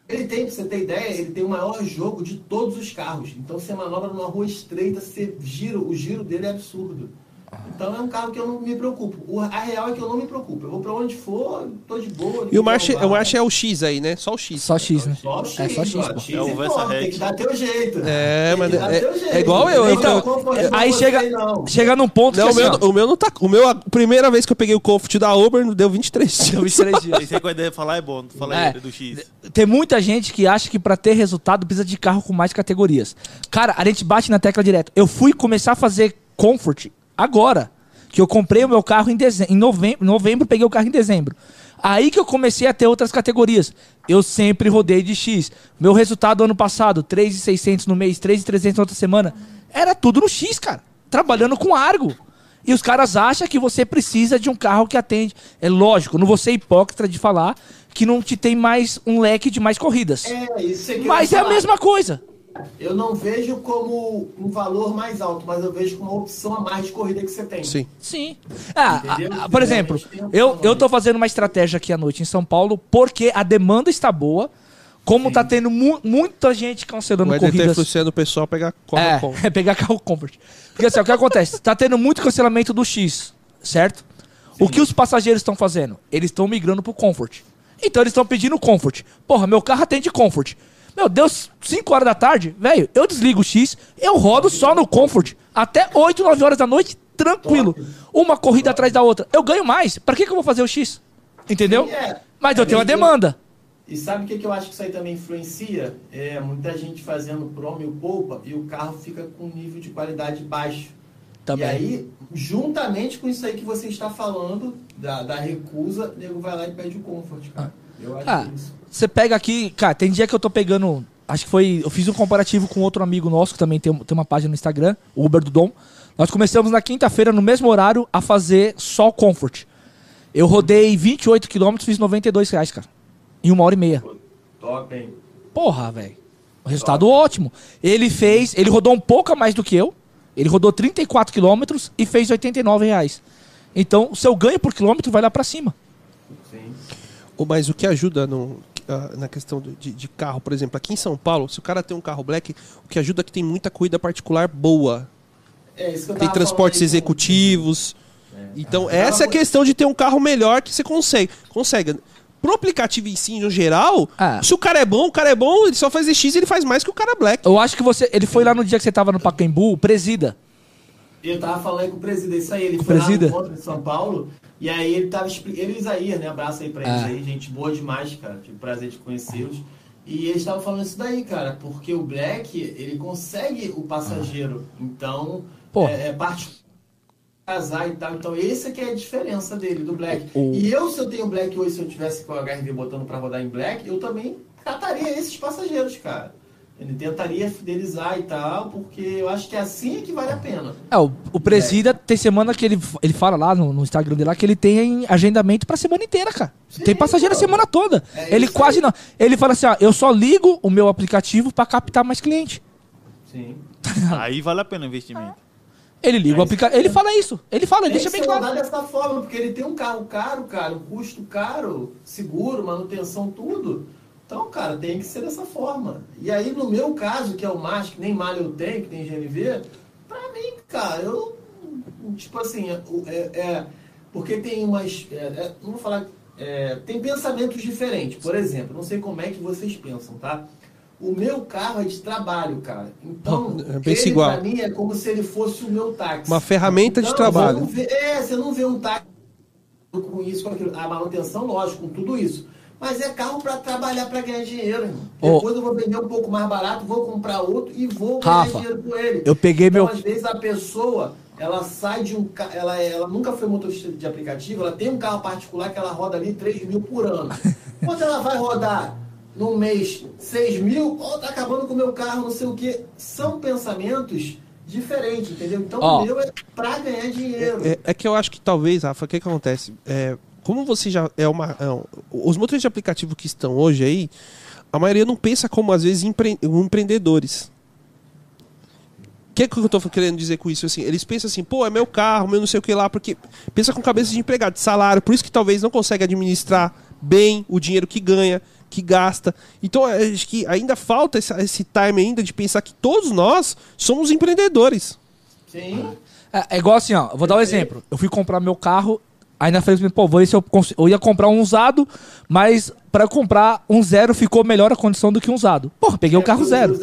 Ele tem, pra você ter ideia, ele tem o maior jogo de todos os carros. Então você manobra numa rua estreita, você gira, o giro dele é absurdo. Então é um carro que eu não me preocupo. O- a real é que eu não me preocupo. Eu vou pra onde for, tô de boa. E o March, o. March é o X aí, né? Só o X. Só X, né? Só o X, É só X, pô. X É o Versa pronto, Tem que dar teu jeito. É, Tem mas que dar é- é igual eu, eu- Então, eu- Aí chega, chega num ponto Não, que o meu, assim, o meu não tá. O meu, a primeira vez que eu peguei o Comfort da Uber, deu 23 dias. deu 23 dias. Esse aí que a ideia de falar é bom. Fala É. aí do X. Tem muita gente que acha que pra ter resultado precisa de carro com mais categorias. Cara, a gente bate na tecla direto. Eu fui começar a fazer comfort agora. Que eu comprei o meu carro em, dezem- em novembro, novembro, peguei o carro em dezembro. Aí que eu comecei a ter outras categorias. Eu sempre rodei de X. Meu resultado ano passado, 3,600 no mês, 3,300 na outra semana. Era tudo no X, cara. Trabalhando com Argo. E os caras acham que você precisa de um carro que atende. É lógico, não vou ser hipócrita de falar que não te tem mais um leque de mais corridas. É, isso é Mas é a mesma coisa. Eu não vejo como um valor mais alto, mas eu vejo como uma opção a mais de corrida que você tem. Sim. Sim. Ah, Entendeu? ah, ah, por exemplo, eu, problema. eu tô fazendo uma estratégia aqui à noite em São Paulo porque a demanda está boa. Como tá tendo mu- muita gente cancelando O Eder tá corridas. influenciando o pessoal a pegar carro É, com. (laughs) é pegar carro comfort. Porque assim, o que acontece? Tá tendo muito cancelamento do X, certo? O que os passageiros estão fazendo? Eles estão migrando pro comfort. Então eles estão pedindo comfort. Porra, meu carro atende comfort. Meu Deus, 5 horas da tarde, velho, eu desligo o X, eu rodo só no comfort. Até 8, 9 horas da noite, tranquilo. Uma corrida atrás da outra. Eu ganho mais. Pra que, que eu vou fazer o X? Entendeu? É. Mas eu tenho uma demanda. E sabe o que, que eu acho que isso aí também influencia? É muita gente fazendo promo e o poupa e o carro fica com um nível de qualidade baixo. Também. E aí, juntamente com isso aí que você está falando, da, da recusa, o nego vai lá e pede o comfort, cara. Eu acho Ah, isso. você pega aqui, cara, tem dia que eu tô pegando. Acho que foi. Eu fiz um comparativo com outro amigo nosso que também tem, tem uma página no Instagram, o Uber do Dom. Nós começamos na quinta-feira, no mesmo horário, a fazer só o Comfort. Eu rodei 28 km, fiz 92 reais, cara. Em uma hora e meia. Top, hein? Porra, velho. Resultado ótimo. Ele fez. Ele rodou um pouco a mais do que eu. Ele rodou 34 km e fez 89 reais. Então, o seu ganho por quilômetro vai lá pra cima. Sim. Mas o que ajuda no- ah, na questão de, de carro, por exemplo, aqui em São Paulo, se o cara tem um carro black, o que ajuda é que tem muita corrida particular boa. É isso que eu Tem transportes executivos. Então, Ah, essa é a questão de ter um carro melhor que você consegue. Consegue. Pro aplicativo em si, no geral, Ah. se o cara é bom, o cara é bom, ele só faz X e ele faz mais que o cara black. Eu acho que você. Ele foi lá no dia que você tava no Pacaembu, presida. Eu tava falando aí com o presidente, isso aí, ele foi presida? lá no encontro em São Paulo, e aí ele tava ele e Isaías, né, abraço aí pra eles Ah. aí, gente boa demais, cara, tive prazer de conhecê-los, e eles estavam falando isso daí, cara, porque o Black, ele consegue o passageiro, então, Pô. é, é parte casar e tal, então essa que é a diferença dele, do Black. O- E eu, se eu tenho Black hoje, se eu tivesse com o HRV botando pra rodar em Black, eu também cataria esses passageiros, cara. Ele tentaria fidelizar e tal, porque eu acho que assim é que vale a pena. É, o, o presida tem semana que ele, ele fala lá no, no Instagram dele lá que ele tem agendamento pra semana inteira, cara. Sim, tem passageiro a semana toda. É ele quase aí. não. Ele fala assim, ó, eu só ligo o meu aplicativo pra captar mais cliente. Sim. (laughs) Aí vale a pena o investimento. Ele liga o É aplicativo. Ele fala isso. Ele fala, ele deixa bem claro. dessa forma, porque ele tem um carro caro, cara, um custo caro, seguro, manutenção, tudo. Então, cara, tem que ser dessa forma. E aí, no meu caso, que é o mais, que nem malha eu tenho, que tem GNV, pra mim, cara, eu. Tipo assim, é, é- é- porque tem umas. é, é, não vou falar. é, tem pensamentos diferentes. Por exemplo, não sei como é que vocês pensam, tá? O meu carro é de trabalho, cara. Então, É ele igual. pra mim é como se ele fosse o meu táxi. Uma ferramenta de Não, trabalho. você vê- é, você não vê um táxi com isso, com aquilo. A manutenção, lógico, com tudo isso. Mas é carro para trabalhar, para ganhar dinheiro, irmão. Ô. Depois eu vou vender um pouco mais barato, vou comprar outro e vou ganhar Rafa, dinheiro com ele. eu peguei então, meu- às vezes a pessoa, ela sai de um carro, ela, ela nunca foi motorista de aplicativo, ela tem um carro particular que ela roda ali 3 mil por ano. (laughs) Quando ela vai rodar num mês 6 mil, ó, tá acabando com o meu carro, não sei o quê. São pensamentos diferentes, entendeu? Então Ó. o meu é pra ganhar dinheiro. É, é que eu acho que talvez, Rafa, o que, que acontece? É, como você já é uma. é um- os motoristas de aplicativo que estão hoje aí, a maioria não pensa como, às vezes, empre- empreendedores. O que, que eu tô querendo dizer com isso? Assim, eles pensam assim, pô, é meu carro, meu não sei o que lá, porque pensa com cabeça de empregado, de salário, por isso que talvez não consegue administrar bem o dinheiro que ganha, que gasta. Então, eu acho que ainda falta esse, esse time ainda de pensar que todos nós somos empreendedores. Sim. É, é igual assim, ó. Vou dar um exemplo. Eu fui comprar meu carro, aí na frente, pô, vou ver se eu Eu ia comprar um usado, mas pra eu comprar um zero ficou melhor a condição do que um usado. Porra, peguei um carro zero.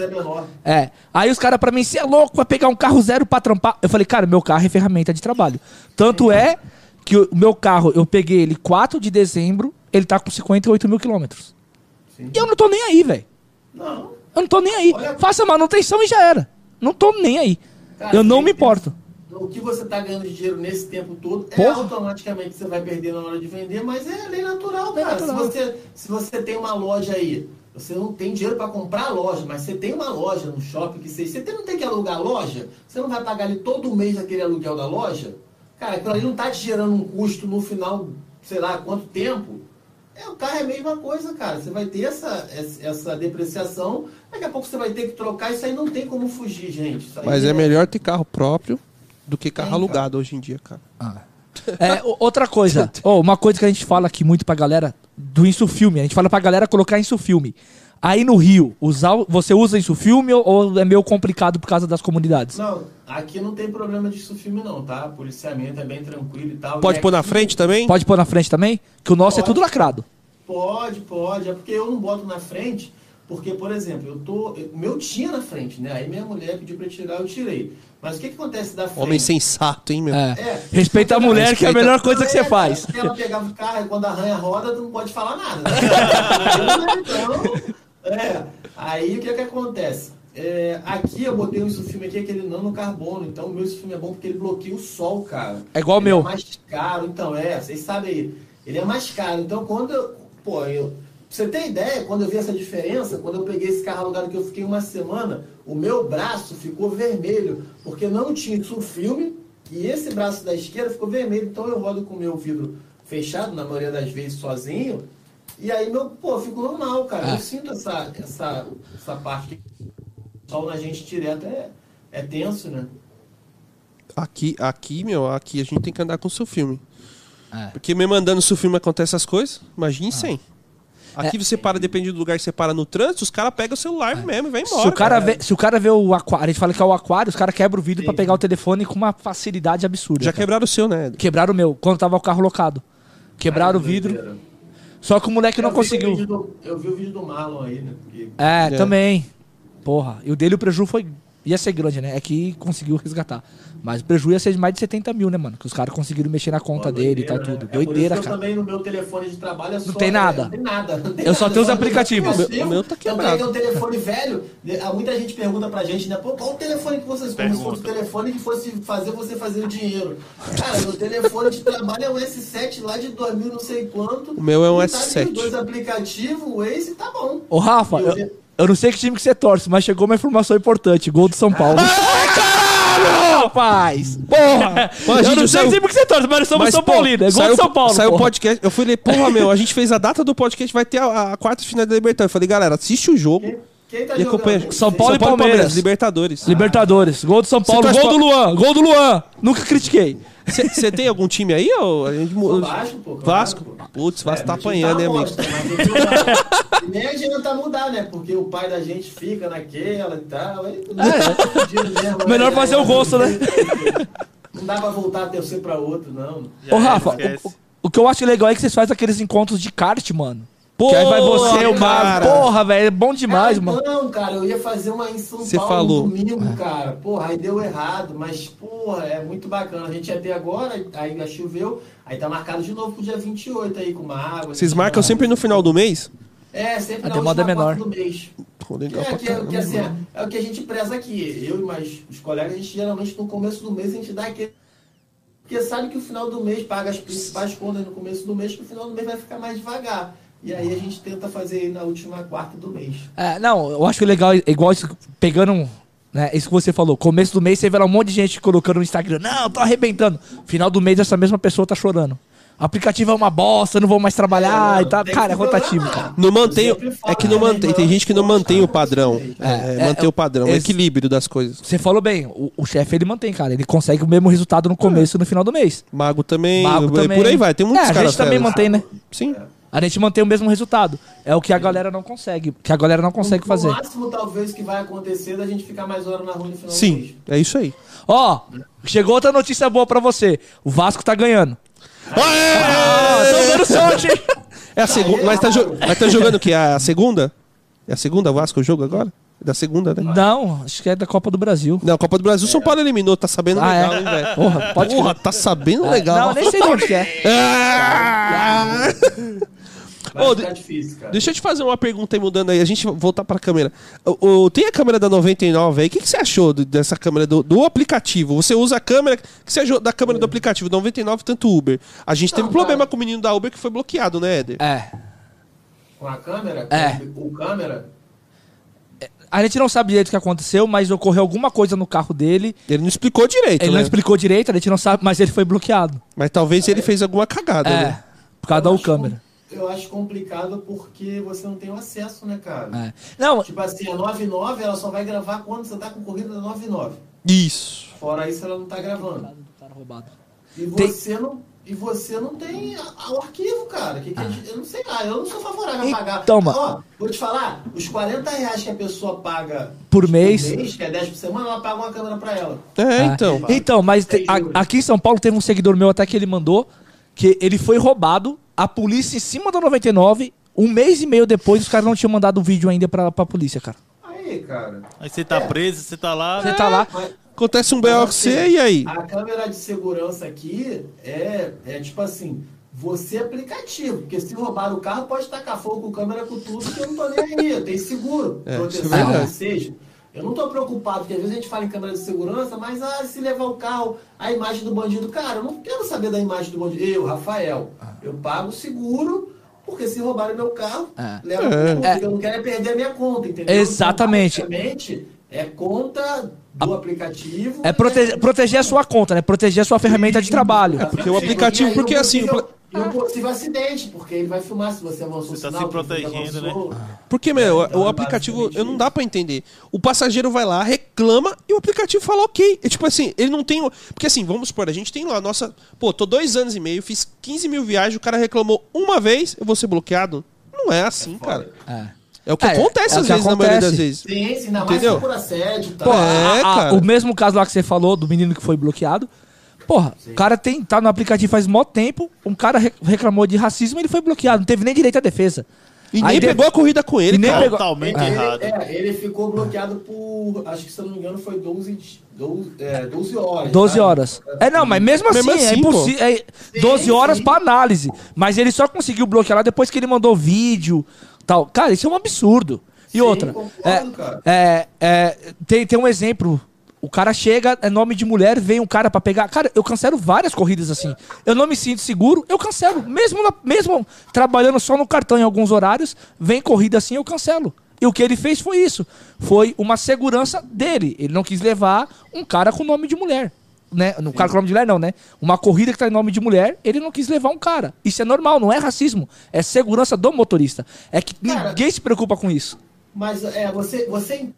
É. Aí os caras pra mim, você é louco, vai pegar um carro zero pra trampar. Eu falei, cara, meu carro é ferramenta de trabalho. Tanto é que o meu carro, eu peguei ele 4 de dezembro, ele tá com 58 mil quilômetros. E eu não tô nem aí, velho. Não. Eu não tô nem aí. Olha- Faça manutenção e já era. Não tô nem aí. Cara, eu não me importo. O que você está ganhando de dinheiro nesse tempo todo, é Porra. automaticamente você vai perder na hora de vender, mas é lei natural, cara. natural. Se, você, se você tem uma loja aí, você não tem dinheiro para comprar a loja, mas você tem uma loja no shopping que você, você tem- não tem que alugar a loja, você não vai pagar ali todo mês aquele aluguel da loja, cara, aquilo ali não está te gerando um custo no final, sei lá, quanto tempo. É, o carro é a mesma coisa, cara. Você vai ter essa, essa, depreciação, daqui a pouco você vai ter que trocar, isso aí não tem como fugir, gente. Mas é melhor ter carro próprio do que carro cara. alugado hoje em dia, cara. (laughs) É, o- outra coisa, ó, uma coisa que a gente fala aqui muito pra galera do Insufilme, a gente fala pra galera colocar Insufilme. Aí no Rio, usar, você usa Insufilme ou- ou é meio complicado por causa das comunidades? Não, aqui não tem problema de filme não, tá? Policiamento é bem tranquilo e tal. Pode E pôr na aqui- frente também? Pode pôr na frente também? Que o nosso é Pode. tudo lacrado. Pode, pode. É porque eu não boto na frente, porque, por exemplo, eu tô. O meu tinha na frente, né? Aí minha mulher pediu pra eu tirar, eu tirei. Mas o que, que acontece da frente? Homem sensato, hein, meu? É. É. Respeita a mulher, que é a Respeita- melhor coisa que você É, faz. Porque ela pegava o carro e quando arranha a roda, tu não pode falar nada. Né? (laughs) então, é. Aí o que que acontece? É, aqui eu botei um filme aqui, aquele nano carbono. Então o meu filme é bom porque ele bloqueia o sol, cara. É igual o Ele meu. É mais caro, então, é, vocês sabem aí. Ele é mais caro. Então quando eu. Pô, eu. Pra você ter ideia, quando eu vi essa diferença, quando eu peguei esse carro alugado que eu fiquei uma semana, o meu braço ficou vermelho, porque não tinha filme e esse braço da esquerda ficou vermelho. Então eu rodo com o meu vidro fechado, na maioria das vezes sozinho, e aí meu, pô, fico normal, cara. Ah. Eu sinto essa, essa, essa parte que o sol na gente direto é, é tenso, né? Aqui, aqui, meu, aqui a gente tem que andar com o seu filme. É. Porque me mandando seu filme acontece essas coisas, imagine sem. Aqui É. você para, depende do lugar que você para no trânsito, os caras pegam o celular mesmo e vai embora. Se o, cara cara. vê, se o cara vê o aquário, a gente fala que é o aquário, os caras quebram o vidro pra Sim. pegar o telefone com uma facilidade absurda. Já cara. quebraram o seu, né? Quebraram o meu, quando tava o carro locado. Quebraram o Cara, vidro. doideira. Só que o moleque não Eu vi o conseguiu. do- eu vi o vídeo do Marlon aí, né? Que- É, É. também. Porra. E o dele, o prejuízo foi. Ia ser grande, né? É que conseguiu resgatar. Mas o prejuízo ia ser de mais de 70 mil, né, mano? Que os caras conseguiram mexer na conta Pô, dele e tal, doideira, tudo. né? É por Doideira, isso que eu cara. também no meu telefone de trabalho é só, tem nada. Não tem nada. não tem Eu só nada, tenho os (laughs) aplicativos. aplicativo. O meu tá é quebrado. que é um telefone velho. né? Há Muita gente pergunta pra gente, né? Pô, qual o telefone que vocês Como se fosse o Pergunta. telefone que fosse fazer você fazer o dinheiro. Cara, meu telefone de trabalho é um S7 lá de 2000 não sei quanto. O meu é um E tá ali S7. os dois aplicativos, o Waze tá bom. Ô, Rafa, eu eu, Eu não sei que time que você torce, mas chegou uma informação importante. Gol do São Paulo. (laughs) Ai, caralho! Rapaz! Porra! Pô, eu gente não sei saiu- que time que você torce, mas nós somos São pô, Paulino. É gol saiu, do São Paulo. Saiu o podcast. Eu falei, porra, meu, a gente fez a data do podcast, vai ter a, a quarta final da Libertadores. Eu falei, galera, assiste o jogo Quem, tá e jogando? acompanha. São Paulo e Palmeiras. Libertadores. Libertadores. Gol do São Paulo. Gol do Luan. Gol do Luan. Nunca critiquei. Você tem algum time aí? Ou a gente... O Vasco, pô. Vasco? Putz, Vasco É, tá meu time apanhando, hein, uma amigo? mas Nem adianta mudar, né? Porque o pai da gente fica naquela e tal. Aí, tá fudido mesmo, É. Melhor né? fazer o gosto, né? Não dá pra voltar a torcer pra outro, não. Já Ô, é, Rafa, o, o que eu acho legal é que vocês fazem aqueles encontros de kart, mano. Pô, que aí vai você, o. Mago. Porra, velho, é bom demais, Cara, mano. Não, cara, eu ia fazer uma em São Você Paulo falou. no domingo, cara. Porra, aí deu errado, mas, porra, é muito bacana. A gente ia ter agora, aí já choveu, aí tá marcado de novo pro dia 28 aí com uma água. Vocês gente marcam vai- sempre no final do mês? É, sempre A na demanda última é menor. do mês. Pô, legal É, que, é, que, assim, é, é o que a gente preza aqui. Eu e mais os colegas, a gente geralmente no começo do mês a gente dá aquele. Porque sabe que o final do mês paga as principais contas no começo do mês, que o final do mês vai ficar mais devagar. E aí a gente tenta fazer aí na última quarta do mês. É, não, eu acho que legal é igual isso, pegando. Né, isso que você falou, começo do mês você vê lá um monte de gente colocando no Instagram, não, tô arrebentando. Final do mês essa mesma pessoa tá chorando. O aplicativo é uma bosta, não vou mais trabalhar É, e tal. tem Cara, é rotativo, cara. Não mantém. É que não né, mantém. Tem gente que não mantém o padrão. É, É, é, manter é, o padrão, o equilíbrio das coisas. Você falou bem, o, o chefe ele mantém, cara. Ele consegue o mesmo resultado no começo e no final do mês. Mago também. Mago é, também. Por aí vai. Tem muitos é, a caras. gente também mantém, né? Sim. A gente mantém o mesmo resultado. É o que a galera não consegue. Que a galera não consegue No fazer. máximo, talvez, que vai acontecer é da gente ficar mais hora na rua no final do Sim. É isso aí. Ó, chegou outra notícia boa pra você. O Vasco tá ganhando. Ah, tô dando sorte, hein? É a segunda. Mas tá, mas tá jogando o quê? A segunda? É a segunda Vasco o jogo agora? É Da segunda, né? Não, acho que é da Copa do Brasil. Não, Copa do Brasil, São Paulo eliminou, tá sabendo Ah, legal, é? hein, velho? Porra, pode Porra, tá sabendo É, legal. Não, nem sei de onde que é. (laughs) Ah! Vai ficar difícil, cara. Deixa eu te fazer uma pergunta aí, mudando aí. A gente voltar pra câmera. O, o- tem a câmera da 99 aí. O que, que você achou do- dessa câmera do, do aplicativo? Você usa a câmera. O que você achou da câmera do aplicativo 99, tanto Uber? A gente teve Não, problema cara. com o menino da Uber que foi bloqueado, né, Éder? É. Com a câmera? É. O câmera? A gente não sabe direito o que aconteceu, mas ocorreu alguma coisa no carro dele. Ele não explicou direito, Ele né? não explicou direito, a gente não sabe, mas ele foi bloqueado. Mas talvez ele fez alguma cagada, É. né? Por causa Eu da câmera. Eu acho complicado porque você não tem o acesso, né, cara? É. Não, Tipo assim, a 99 ela só vai gravar quando você tá com corrida da 99. Isso. Fora isso, ela não tá gravando. E Tem- você não. E você não tem o arquivo, cara. Que que a gente- eu não sei lá, eu não sou favorável a pagar. Então, mano. Ó, vou te falar, os 40 reais que a pessoa paga Por mês. que é 10 por semana, ela paga uma câmera pra ela. É, Ah. então. Então, mas te- Tem a- aqui em São Paulo teve um seguidor meu até que ele mandou que ele foi roubado, a polícia em cima da 99, um mês e meio depois os caras não tinham mandado o vídeo ainda pra, pra polícia, cara. Aí, cara. Aí você tá preso, você tá lá. Você tá lá. Mas, Acontece um BO com você, e aí? A câmera de segurança aqui é, é tipo assim, você é aplicativo, porque se roubar o carro, pode tacar fogo com câmera com tudo, que eu não tô nem aí, eu tenho seguro, É, proteção, é ou seja. Eu não tô preocupado, porque às vezes a gente fala em câmera de segurança, mas ah, se levar o carro, a imagem do bandido, cara, eu não quero saber da imagem do bandido. Eu, Rafael, eu pago seguro, porque se roubarem meu carro, É. leva É. É. porque eu não quero é perder a minha conta, entendeu? Exatamente. Então, é conta do aplicativo. É proteger, proteger a sua conta, né? Proteger a sua ferramenta de trabalho. É, porque o aplicativo- porque assim, o e um possível acidente, porque ele vai filmar se você avançou Você tá o sinal, se se você protegendo, né? Porque, meu, Então, o é aplicativo, basicamente eu não dá pra entender. O passageiro vai lá, reclama e o aplicativo fala ok. É tipo assim, ele não tem. o- Porque assim, vamos supor, a gente tem lá a nossa. Pô, tô dois anos e meio, fiz 15 mil viagens, o cara reclamou uma vez, eu vou ser bloqueado. Não é assim, cara. É. É o que É, acontece é o às que vezes, na maioria das acontece. vezes. Sim, sim, ainda mais Entendeu? por assédio e tal. Pô, É, a- a- cara. o mesmo caso lá que você falou do menino que foi bloqueado. Porra, o cara tem, tá no aplicativo faz mó tempo, um cara re- reclamou de racismo e ele foi bloqueado, não teve nem direito à defesa. E Aí nem de- pegou a corrida com ele, nem pegou- Totalmente Ele, errado. é, ele ficou bloqueado por, acho que se eu não me engano, foi 12, di- 12, é, 12 horas. 12 sabe? horas. É, não, mas mesmo assim, Mesmo é assim, impossível. É 12 Sim, horas sim. pra análise. Mas ele só conseguiu bloquear lá depois que ele mandou vídeo tal. Cara, isso é um absurdo. E Sim, outra, concordo, cara. é, é, é, tem, tem um exemplo. O cara chega, é nome de mulher, vem um cara pra pegar. Cara, eu cancelo várias corridas assim. Eu não me sinto seguro, eu cancelo. Mesmo, na- mesmo trabalhando só no cartão em alguns horários, vem corrida assim, eu cancelo. E o que ele fez foi isso. Foi uma segurança dele. Ele não quis levar um cara com nome de mulher. Né? Um cara com nome de mulher, não, né? Uma corrida que tá em nome de mulher, ele não quis levar um cara. Isso é normal, não é racismo. É segurança do motorista. É que Cara- ninguém se preocupa com isso. Mas é, você, você.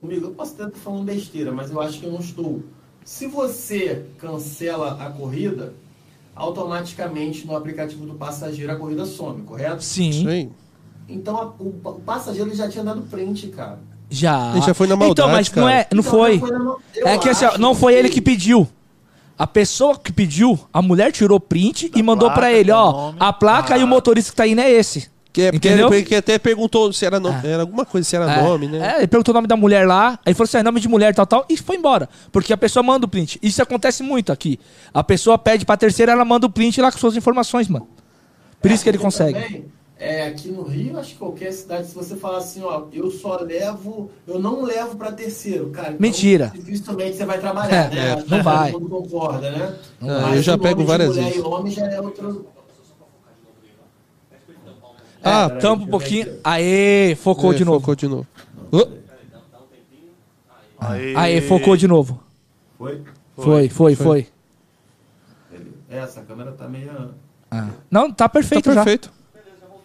Comigo, eu posso até estar falando besteira, mas eu acho que eu não estou. Se você cancela a corrida, automaticamente no aplicativo do passageiro a corrida some, correto? Sim. Aí. Então a- o, o passageiro já tinha dado print, cara. Já. Ele já foi na Então, maldade, mas não cara. é, não Então, foi. já na- É que assim, não foi ele que pediu. A pessoa que pediu, a mulher tirou print e mandou placa, pra ele, ó, nome. a placa e o motorista que tá indo é esse. Que, é, porque Entendeu? ele, porque até perguntou se era, no- era alguma coisa, se era É, nome, né? É, ele perguntou o nome da mulher lá, aí falou assim, é nome de mulher, tal, tal, e foi embora. Porque a pessoa manda o print. Isso acontece muito aqui. A pessoa pede pra terceira, ela manda o print lá com suas informações, mano. Por isso que ele consegue. também, é, aqui no Rio, acho que qualquer cidade, se você falar assim, ó, eu só levo, eu não levo pra terceiro, cara. então Mentira. Dificilmente você vai trabalhar, (laughs) É, né? Que não vai. Todo mundo concorda, né? Mas Eu já pego várias mulher vezes. E homem já é outro. Ah, É, Tampa um pouquinho. Aê, focou É, de novo. Focou de novo. Ô, Aê, Aê, focou de novo. Foi? Foi, foi, foi. É, Essa câmera tá meio. Ah. Não, tá tá perfeito, já. perfeito.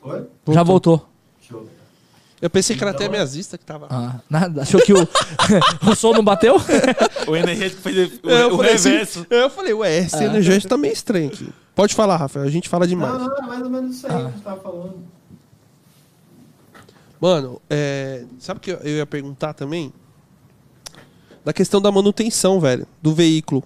Foi? Já voltou. Show. Eu pensei que era Então, até é. minhas vistas que tava. Ah, nada. Achou que o, (laughs) o som não bateu? (laughs) O energético fez o, eu, o falei assim, reverso. eu falei, ué, esse energético tá meio estranho aqui. Pode falar, Rafael, a gente fala demais. Não, não, é mais ou menos isso aí que a gente tava falando. Mano, é, sabe o que eu ia perguntar também? Da questão da manutenção, velho, do veículo.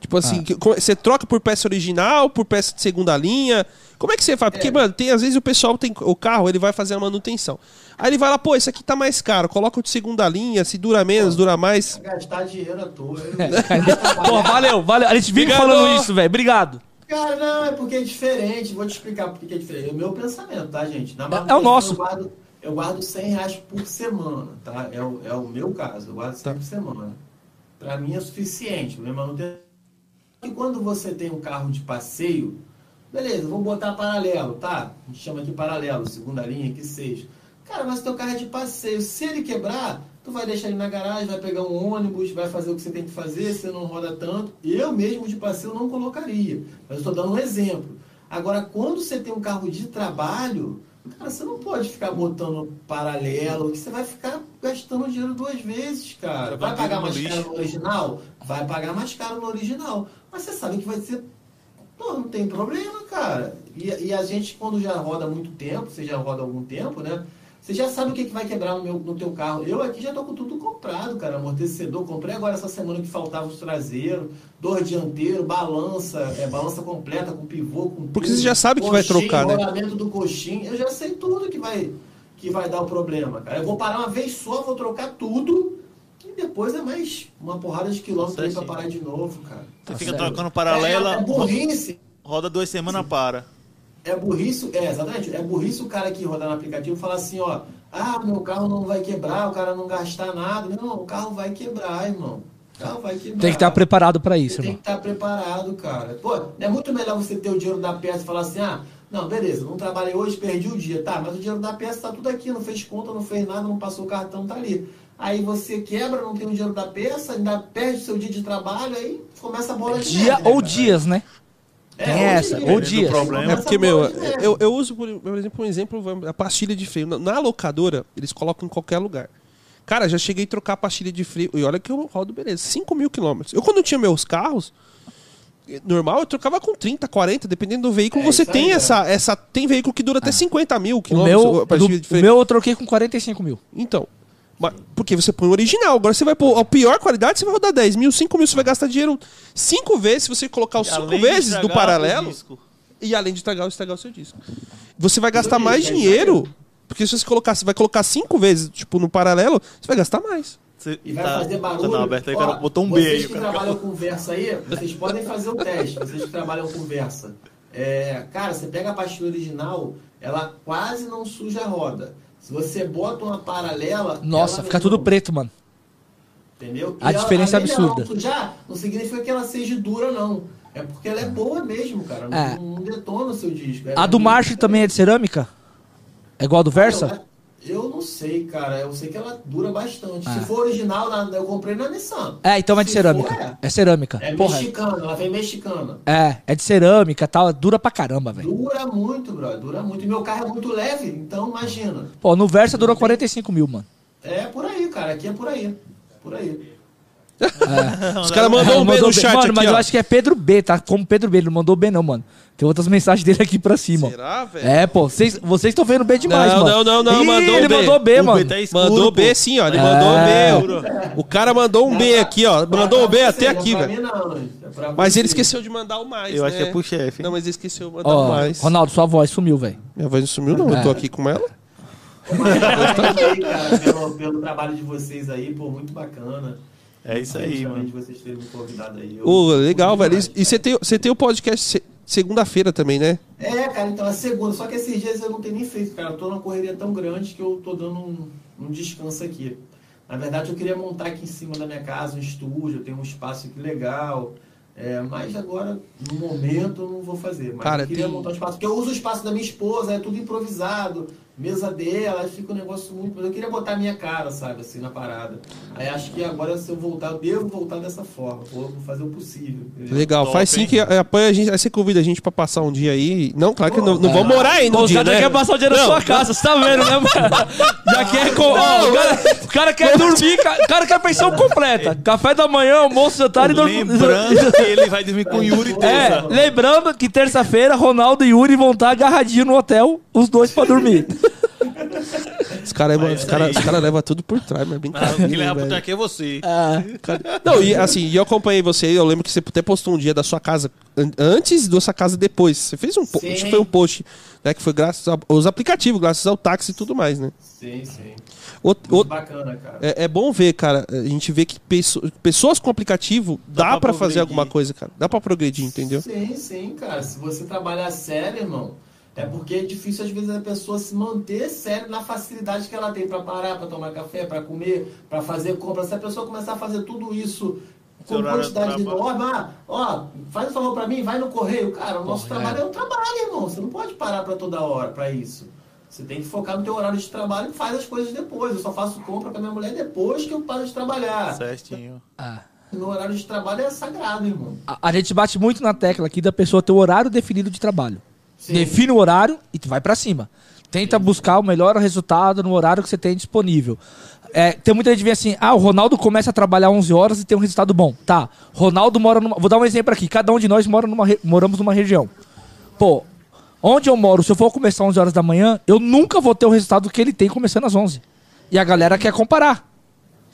Tipo assim, como- você troca por peça original, por peça de segunda linha? Como é que você faz? Porque, É. mano, tem, às vezes o pessoal tem o carro, ele vai fazer a manutenção. Aí ele vai lá, pô, esse aqui tá mais caro, coloca o de segunda linha, se dura menos, dura mais. Gastar dinheiro à toa. (laughs) Pô, valeu, valeu. A gente vive Obrigado. falando isso, velho. Obrigado. Cara, não, é porque é diferente. Vou te explicar por que é diferente. É o meu pensamento, tá, gente? Na É- é o nosso. Eu guardo, eu guardo 100 reais por semana, tá? É o, é o meu caso. Eu guardo 100 por semana. Pra mim é suficiente. Minha manutenção. E quando você tem um carro de passeio, beleza, vou botar paralelo, tá? A gente chama aqui paralelo, segunda linha, que seja. Cara, mas teu carro é de passeio. Se ele quebrar, tu vai deixar ele na garagem, vai pegar um ônibus, vai fazer o que você tem que fazer, você não roda tanto. Eu mesmo de passeio não colocaria. Mas eu estou dando um exemplo. Agora, quando você tem um carro de trabalho, cara, você não pode ficar botando paralelo, que você vai ficar gastando dinheiro duas vezes, cara. Vai pagar mais caro no original? Vai pagar mais caro no original. Mas você sabe que vai ser Pô, não tem problema, cara. E, e a gente, quando já roda há muito tempo, você já roda algum tempo, né? Você já sabe o que, que vai quebrar no, meu, no teu carro. Eu aqui já tô com tudo comprado, cara. Amortecedor, comprei agora essa semana que faltava os traseiros, dor dianteiro, balança, é, balança completa, com pivô, com Porque tudo, você já sabe que vai coxinha, trocar, né? rolamento do coxinho. Eu já sei tudo que vai, que vai dar o problema, cara. Eu vou parar uma vez só, vou trocar tudo. E depois é mais uma porrada de quilômetros aí pra parar de novo, cara. Você fica sério. trocando É, paralela, é burrice. roda duas semanas, para. É burrice, é, exatamente. É burrice o cara que roda no aplicativo falar assim, ó, ah, meu carro não vai quebrar, o cara não gastar nada. Não, o carro vai quebrar, irmão. O carro vai quebrar. Tem que estar preparado pra isso, Você tem irmão. que estar preparado, cara. Pô, é muito melhor você ter o dinheiro da peça e falar assim, ah, não, beleza, não trabalhei hoje, perdi o dia. Tá, mas o dinheiro da peça tá tudo aqui, não fez conta, não fez nada, não passou o cartão, tá ali. Aí você quebra, não tem o dinheiro da peça, ainda perde seu dia de trabalho, aí começa a bola de Dia neve, né, ou cara? dias, né? É, Tem essa, dia. ou dias. problema. É porque, meu, eu, eu uso, por, por exemplo, um exemplo, a pastilha de freio. Na, na locadora, eles colocam em qualquer lugar. Cara, já cheguei a trocar a pastilha de freio. E olha que eu rodo, beleza, 5 mil quilômetros. Eu, quando tinha meus carros, normal, eu trocava com 30, 40, dependendo do veículo. É, você isso aí, tem cara. essa, essa. Tem veículo que dura até 50 mil O quilômetros. meu, a pastilha do- de o freio. meu eu troquei com 45 mil. Então. Mas- Porque você põe o original. Agora você vai pôr a pior qualidade, você vai rodar 10 mil, 5 mil, você vai gastar dinheiro 5 vezes se você colocar os 5 Além de vezes do paralelo. E além de estragar, estragar o seu disco. Você vai gastar mais é dinheiro. Porque se você colocar, você vai colocar cinco vezes, tipo, no paralelo, você vai gastar mais. Você E vai tá- fazer barulho. Tá não, Alberto, aí o Ó, cara botou um B aí. Vocês que cara- trabalham com Versa aí, vocês podem fazer o teste. Vocês que trabalham com Versa. É, cara, você pega a pastilha original, ela quase não suja a roda. Se você bota uma paralela. Nossa, ela fica não- tudo preto, mano. Entendeu? A ela- diferença é além dela absurda. Não, sujar, não significa que ela seja dura, não. É porque ela é boa mesmo, cara. Não, É. não detona o seu disco. É A do Marshall também é de cerâmica? É igual a do Versa? Eu não sei, cara. Eu sei que ela dura bastante. Ah. Se for original, na- eu comprei na Nissan. É, então é de Se cerâmica. for, é. É cerâmica. É Porra. mexicana, ela vem mexicana. É, é de cerâmica e tal. Dura pra caramba, velho. Dura muito, brother. Dura muito. E meu carro é muito leve, então imagina. Pô, no Versa durou 45 mil, mano. É por aí, cara. Aqui é por aí. Por aí. Os caras mandou (laughs) um B Mandou no chat Mano, aqui, mas ó. eu acho que é Pedro B, tá? Como Pedro B, ele não mandou B não, mano. Tem outras mensagens dele aqui pra cima. ó. Será, velho? É, pô, vocês vocês estão vendo B demais, Não, mano. não, não, não, Ih, mandou ele B. mandou B, O mano. B tá escuro, Mandou pô. B sim, ó. Ele É. mandou um B. O, o cara mandou um B aqui, ó. Mandou um B até aqui, velho. é Mas ele esqueceu de mandar o mais. Eu né? acho que é pro chefe. Não, mas ele esqueceu de mandar Ó, o mais. Ronaldo, sua voz sumiu, velho. Minha voz não sumiu, não. Eu tô aqui com ela. Aí, cara, pelo, pelo trabalho de vocês aí, pô, muito bacana. É isso aí, mano. vocês terem me convidado aí. Eu- Ô, legal, velho. demais. E você tem, você tem o podcast se- segunda-feira também, né? É, cara, então é segunda. Só que esses dias eu não tenho nem feito, cara. Eu tô numa correria tão grande que eu tô dando um, um descanso aqui. Na verdade, eu queria montar aqui em cima da minha casa um estúdio, eu tenho um espaço aqui legal. É, mas agora, no momento, eu não vou fazer. Mas Cara, eu queria tem- montar um espaço. Porque eu uso o espaço da minha esposa, é tudo improvisado. Mesa dela, aí fica um negócio muito. Mas eu queria botar a minha cara, sabe, assim, na parada. Aí acho que agora, se eu voltar, eu devo voltar dessa forma. Vou, vou fazer o possível. entendeu? Legal. Top, Faz sim hein? que é, apoia a gente. Aí você convida a gente pra passar um dia aí. Não, claro que não, não É. vamos morar Pô, um os dia, caras né? querem passar o dinheiro na Não, sua casa, você tá vendo, né, mano? (laughs) Já quer. Com... Ó, o, cara, o cara quer dormir, o cara quer pensão completa. (laughs) Café da manhã, almoço, jantar e dormir. Lembrando que ele vai dormir com o Yuri É, terça. lembrando que terça-feira Ronaldo e Yuri vão estar agarradinhos no hotel, os dois pra dormir. (laughs) Os caras É isso cara, cara levam tudo por trás, mas é Ah, brincadeira. Quem leva pro velho. aqui é você. Cara, Não, e assim, e eu acompanhei você aí, eu lembro que você até postou um dia da sua casa an- antes da sua casa depois. Você fez um post, acho que foi um post, né? Que foi graças aos aplicativos, graças ao táxi e tudo mais, né? Sim, sim. Outro- Muito outro- bacana, cara. é, é bom ver, cara. A gente vê que pesso- pessoas com aplicativo dá, Dá pra pra fazer alguma coisa, cara. Dá pra progredir, entendeu? Sim, sim, cara. Se você trabalhar sério, irmão, é porque é difícil às vezes a pessoa se manter sério na facilidade que ela tem pra parar, pra tomar café, pra comer, pra fazer compra. Se a pessoa começar a fazer tudo isso com quantidade de enorme, ah, ó, faz um favor pra mim, vai no correio. Cara, o nosso trabalho é. um trabalho, irmão. Você não pode parar pra toda hora pra isso. Você tem que focar no teu horário de trabalho e faz as coisas depois. Eu só faço compra com a minha mulher depois que eu paro de trabalhar. Certinho. Ah. Meu horário de trabalho é sagrado, irmão. A, a gente bate muito na tecla aqui da pessoa ter o horário definido de trabalho. Sim. Define o horário e tu vai pra cima. Tenta buscar o melhor resultado no horário que você tem disponível. É, tem muita gente que vê assim, ah, o Ronaldo começa a trabalhar 11 horas e tem um resultado bom. Tá, Ronaldo mora numa... Vou dar um exemplo aqui. Cada um de nós mora numa re- moramos numa região. Pô, onde eu moro, se eu for começar 11 horas da manhã, eu nunca vou ter o resultado que ele tem começando às 11. E a galera quer comparar.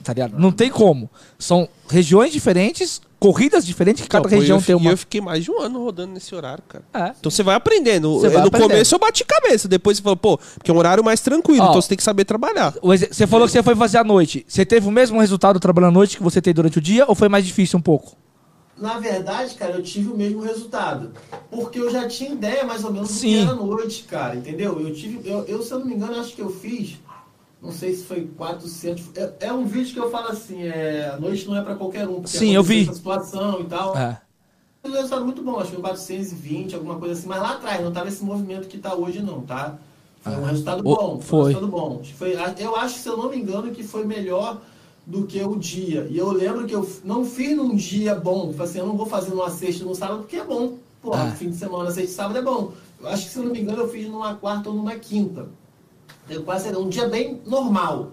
Tá ligado? Não tem como. São regiões diferentes, corridas diferentes, que cada Não, região eu, tem E uma... eu fiquei mais de um ano rodando nesse horário, cara. É. Então você vai aprendendo. Você vai no aprendendo. começo eu bati cabeça, depois você falou, pô, porque é um horário mais tranquilo, Ó. então você tem que saber trabalhar. Você falou que você foi fazer à noite. Você teve o mesmo resultado trabalhando à noite que você tem durante o dia ou foi mais difícil um pouco? Na verdade, cara, eu tive o mesmo resultado. Porque eu já tinha ideia mais ou menos do Sim. que era a noite, cara, entendeu? Eu tive, eu, eu, se eu não me engano, acho que eu fiz, não sei se foi 400. É, é um vídeo que eu falo assim, é, a noite não é pra qualquer um. Sim, eu vi. Essa situação e tal. É. Um resultado muito bom, acho que foi 420, alguma coisa assim, mas lá atrás não tava esse movimento que tá hoje, não, tá? Foi um resultado O- bom, foi. um resultado bom. Foi, eu acho, se eu não me engano, que foi melhor do que o dia. E eu lembro que eu não fiz num dia bom, tipo assim, eu não vou fazer numa sexta no sábado porque é bom. Pô, Ah. fim de semana, sexta e sábado é bom. Eu acho que, se eu não me engano, eu fiz numa quarta ou numa quinta. Eu quase um dia bem normal.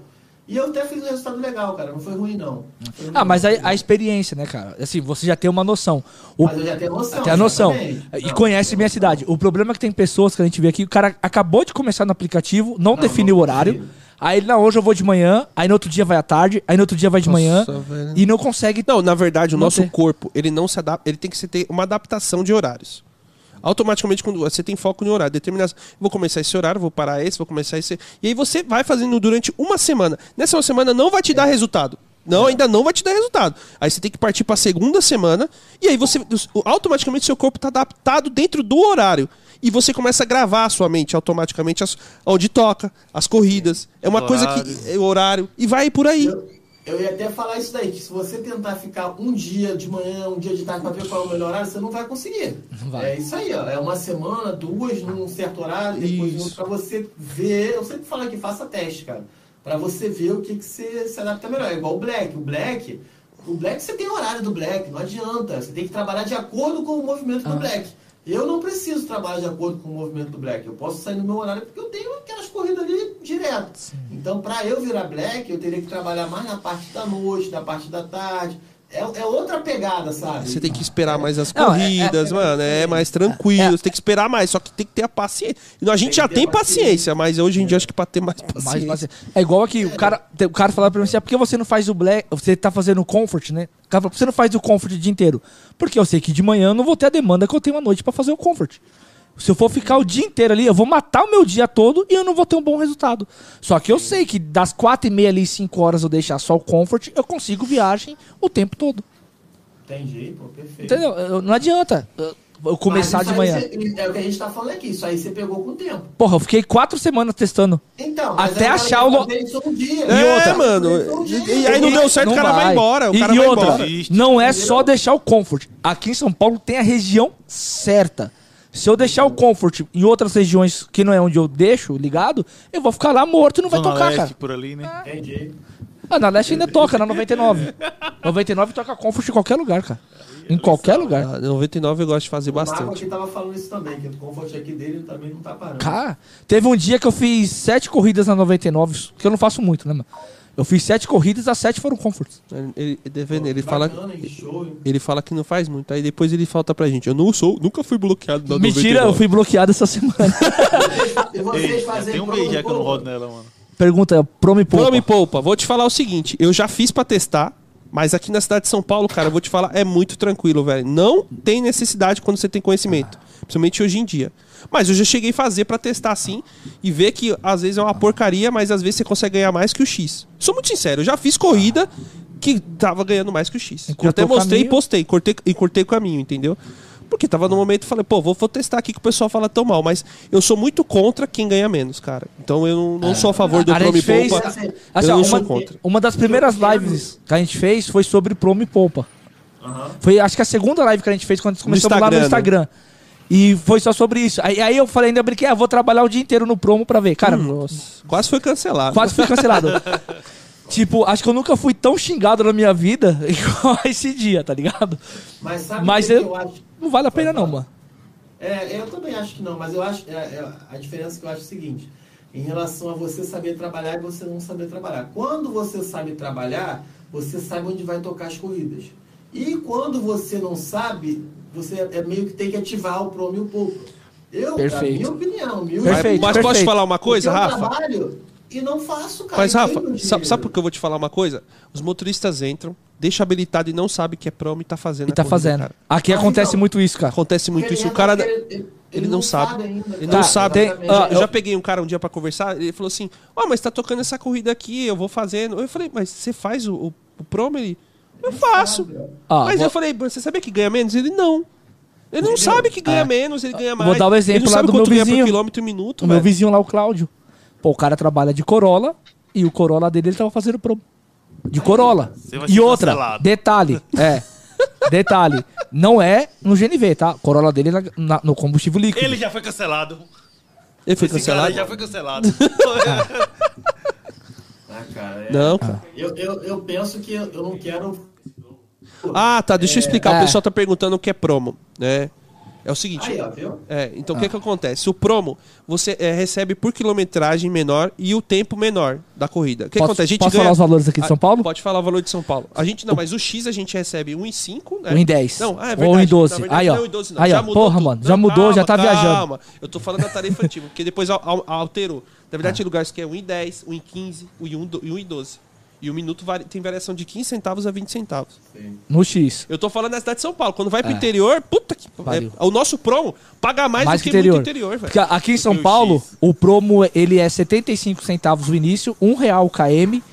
E eu até fiz um resultado legal, cara. Não foi ruim, não. Foi ruim, Ah, mas a, a experiência, né, cara? Assim, você já tem uma noção. O, Mas eu já tenho noção. tem a noção. E Não, conhece minha cidade. O problema é que tem pessoas que a gente vê aqui, o cara acabou de começar no aplicativo, não, Não, definiu não o horário. definiu. Aí ele, não, hoje eu vou de manhã, aí no outro dia vai à tarde, aí no outro dia vai de manhã Nossa, velho. e não consegue. Não, na verdade, o nosso ter. corpo, ele não se adapta, ele tem que se ter uma adaptação de horários. Automaticamente, quando você tem foco no horário, determinação, vou começar esse horário, vou parar esse, vou começar esse. E aí você vai fazendo durante uma semana. Nessa uma semana não vai te dar resultado. Não, ainda não vai te dar resultado. Aí você tem que partir para a segunda semana e aí você automaticamente seu corpo está adaptado dentro do horário. E você começa a gravar a sua mente automaticamente as, onde toca, as corridas. É uma coisa que é o horário e vai por aí. Eu, ia até falar isso daí, que se você tentar ficar um dia de manhã, um dia de tarde para ver qual é o melhor horário, você não vai conseguir. Vai. É isso aí, ó. É uma semana, duas num certo horário, depois Isso. pra você ver. Eu sempre falo que faça teste, cara. Pra você ver o que, que você se adapta melhor. É igual o Black. O Black, o Black você tem horário do Black, não adianta. Você tem que trabalhar de acordo com o movimento Ah. do Black. Eu não preciso trabalhar de acordo com o movimento do Black. Eu posso sair no meu horário porque eu tenho aquelas corridas ali direto. Então, para eu virar Black, eu teria que trabalhar mais na parte da noite, na parte da tarde. É, é outra pegada, sabe? Você tem que esperar mais as Não, é- corridas, é- mano. É mais tranquilo. É. Você tem que esperar mais. Só que tem que ter a paciência. E A gente Tem já tem paciência. paciência, mas hoje em dia acho que pra ter mais Mais paciência. paciência. É igual aqui, o cara, o cara falava pra mim assim, ah, por que você não faz o black, você tá fazendo o comfort, né? O cara falou, por que você não faz o comfort o dia inteiro? Porque eu sei que de manhã eu não vou ter a demanda que eu tenho à noite pra fazer o comfort. Se eu for ficar o dia inteiro ali, eu vou matar o meu dia todo e eu não vou ter um bom resultado. Só que eu sei que das quatro e meia ali, cinco horas eu deixar só o comfort, eu consigo viagem o tempo todo. Entendi, pô, perfeito. Entendeu? Eu- Não adianta eu- eu começar Mas de isso manhã. você- é o que a gente tá falando aqui. Isso aí você pegou com o tempo. Porra, eu fiquei quatro semanas testando. Então, mas Até aí achar o lo- fazer isso um dia. E É, outra? mano. E, e aí não deu certo, o cara vai, embora. O E- cara e vai outra, embora. Não é só deixar o comfort. Aqui em São Paulo tem a região certa. Se eu deixar o comfort em outras regiões que não é onde eu deixo ligado, eu vou ficar lá morto e não vai Zona tocar, Leste, cara. por ali, né? Entendi. Ah, na Leste ainda toca, na 99. 99 (laughs) toca comfort em qualquer lugar, cara. Em qualquer lugar. Ah, 99 eu gosto de fazer O bastante. aqui tava falando isso também, que o comfort aqui dele também não tá parando. Cara, teve um dia que eu fiz sete corridas na 99, que eu não faço muito, né, mano? Eu fiz sete corridas, as sete foram comforts. Ele, ele, ele, Pô, fala, ele fala que não faz muito. Aí depois ele falta pra gente. Eu não sou, nunca fui bloqueado na Mentira, eu 99. fui bloqueado essa semana. (laughs) Ei, tem um mês já que eu não rodo nela, mano. Pergunta, Promo e Poupa. Pô, me poupa. Vou te falar o seguinte, eu já fiz pra testar, mas aqui na cidade de São Paulo, cara, eu vou te falar, é muito tranquilo, velho. Não tem necessidade quando você tem conhecimento, principalmente hoje em dia. Mas eu já cheguei a fazer pra testar assim e ver que às vezes é uma porcaria, mas às vezes você consegue ganhar mais que o X. Sou muito sincero, eu já fiz corrida que tava ganhando mais que o X. E Eu até mostrei e postei, cortei, e cortei o caminho, entendeu? Porque tava no momento, falei, pô, vou, vou testar aqui que o pessoal fala tão mal, mas eu sou muito contra quem ganha menos, cara. Então eu não, não sou a favor do A gente Promo e fez- Poupa. Assim, eu ó, não sou uma, contra. uma das primeiras lives que a gente fez foi sobre promo e poupa. Aham. Foi, acho que a segunda live que a gente fez quando começamos lá no Instagram, né? E foi só sobre isso. Aí, aí eu falei, ainda brinquei, ah, vou trabalhar o dia inteiro no promo pra ver. Cara, Quase foi cancelado. quase fui cancelado. (laughs) tipo, acho que eu nunca fui tão xingado na minha vida (laughs) igual esse dia, tá ligado? Mas sabe Mas eu- eu acho? Não vale a pena não, mano. É, eu também acho que não, mas eu acho. é, é, a diferença que eu acho é o seguinte: em relação a você saber trabalhar e você não saber trabalhar. Quando você sabe trabalhar, você sabe onde vai tocar as corridas. E quando você não sabe, você é meio que tem que ativar o promo e o pouco. Eu, Perfeito. minha opinião, mil Mas, Perfeito, mas posso te falar uma coisa, eu Rafa? trabalho e não faço, cara. Mas, Rafa, sabe, sabe por que eu vou te falar uma coisa? Os motoristas entram, deixa habilitado e não sabe que é promo e tá fazendo E tá corrida, fazendo. cara. Aqui Ah, acontece então. muito isso, cara. Acontece muito isso. O ele cara. entra, ele, ele não sabe. ainda, Ele cara. não sabe. tem- Exatamente. ah, Eu já peguei um cara um dia pra conversar, ele falou assim: Ó, mas tá tocando essa corrida aqui, eu vou fazendo. Eu falei, mas você faz o, o, o promo? Ele. Eu faço. Ah, mas vou- eu falei, você sabia que ganha menos? Ele não. Ele não sabe que ganha É. menos, ele ganha Vou mais. dar o exemplo ele não lá sabe do meu vizinho. por quilômetro e minuto, O meu velho. vizinho lá, o Cláudio. Pô, o cara trabalha de Corolla e o Corolla dele ele tava fazendo promo. De Corolla. E outra, cancelado. detalhe, é. (laughs) detalhe, não é no GNV, tá? Corolla dele é na- na- no combustível líquido. Ele já foi cancelado. Ele foi Esse cancelado? cara já foi cancelado. (laughs) (laughs) Ah, cara, é- Não, cara. Eu, eu, eu penso que eu não quero. Ah, tá, deixa eu explicar. É. O pessoal tá perguntando o que é promo, né? É o seguinte. Aí, ó, viu? É, então o que que acontece? O promo, você é, recebe por quilometragem menor e o tempo menor da corrida. O que Posso- acontece? A gente posso ganha... falar os valores aqui de São Ah, Paulo? Pode falar o valor de São Paulo. A gente não, mas o X a gente recebe 1,5, né? 1,10. Não, ah, é Ou verdade. 1,12. Na verdade, Aí, ó. não, 1,12 não. Aí, já ó. mudou Porra, tudo. mano, já mudou, já tá viajando. Calma, eu tô falando da tarifa antiga, porque depois al- al- alterou. Na verdade, tem lugares que é 1,10, 1,15 e 1,12. E o minuto vari- tem variação de 15 centavos a 20 centavos. No X. Eu tô falando na cidade de São Paulo. Quando vai pro É. interior, puta que. Pariu. é- o nosso promo paga mais, Mais do que interior. muito interior, velho. Porque aqui em São Paulo, X. o promo ele é 75 centavos o início, um real o KM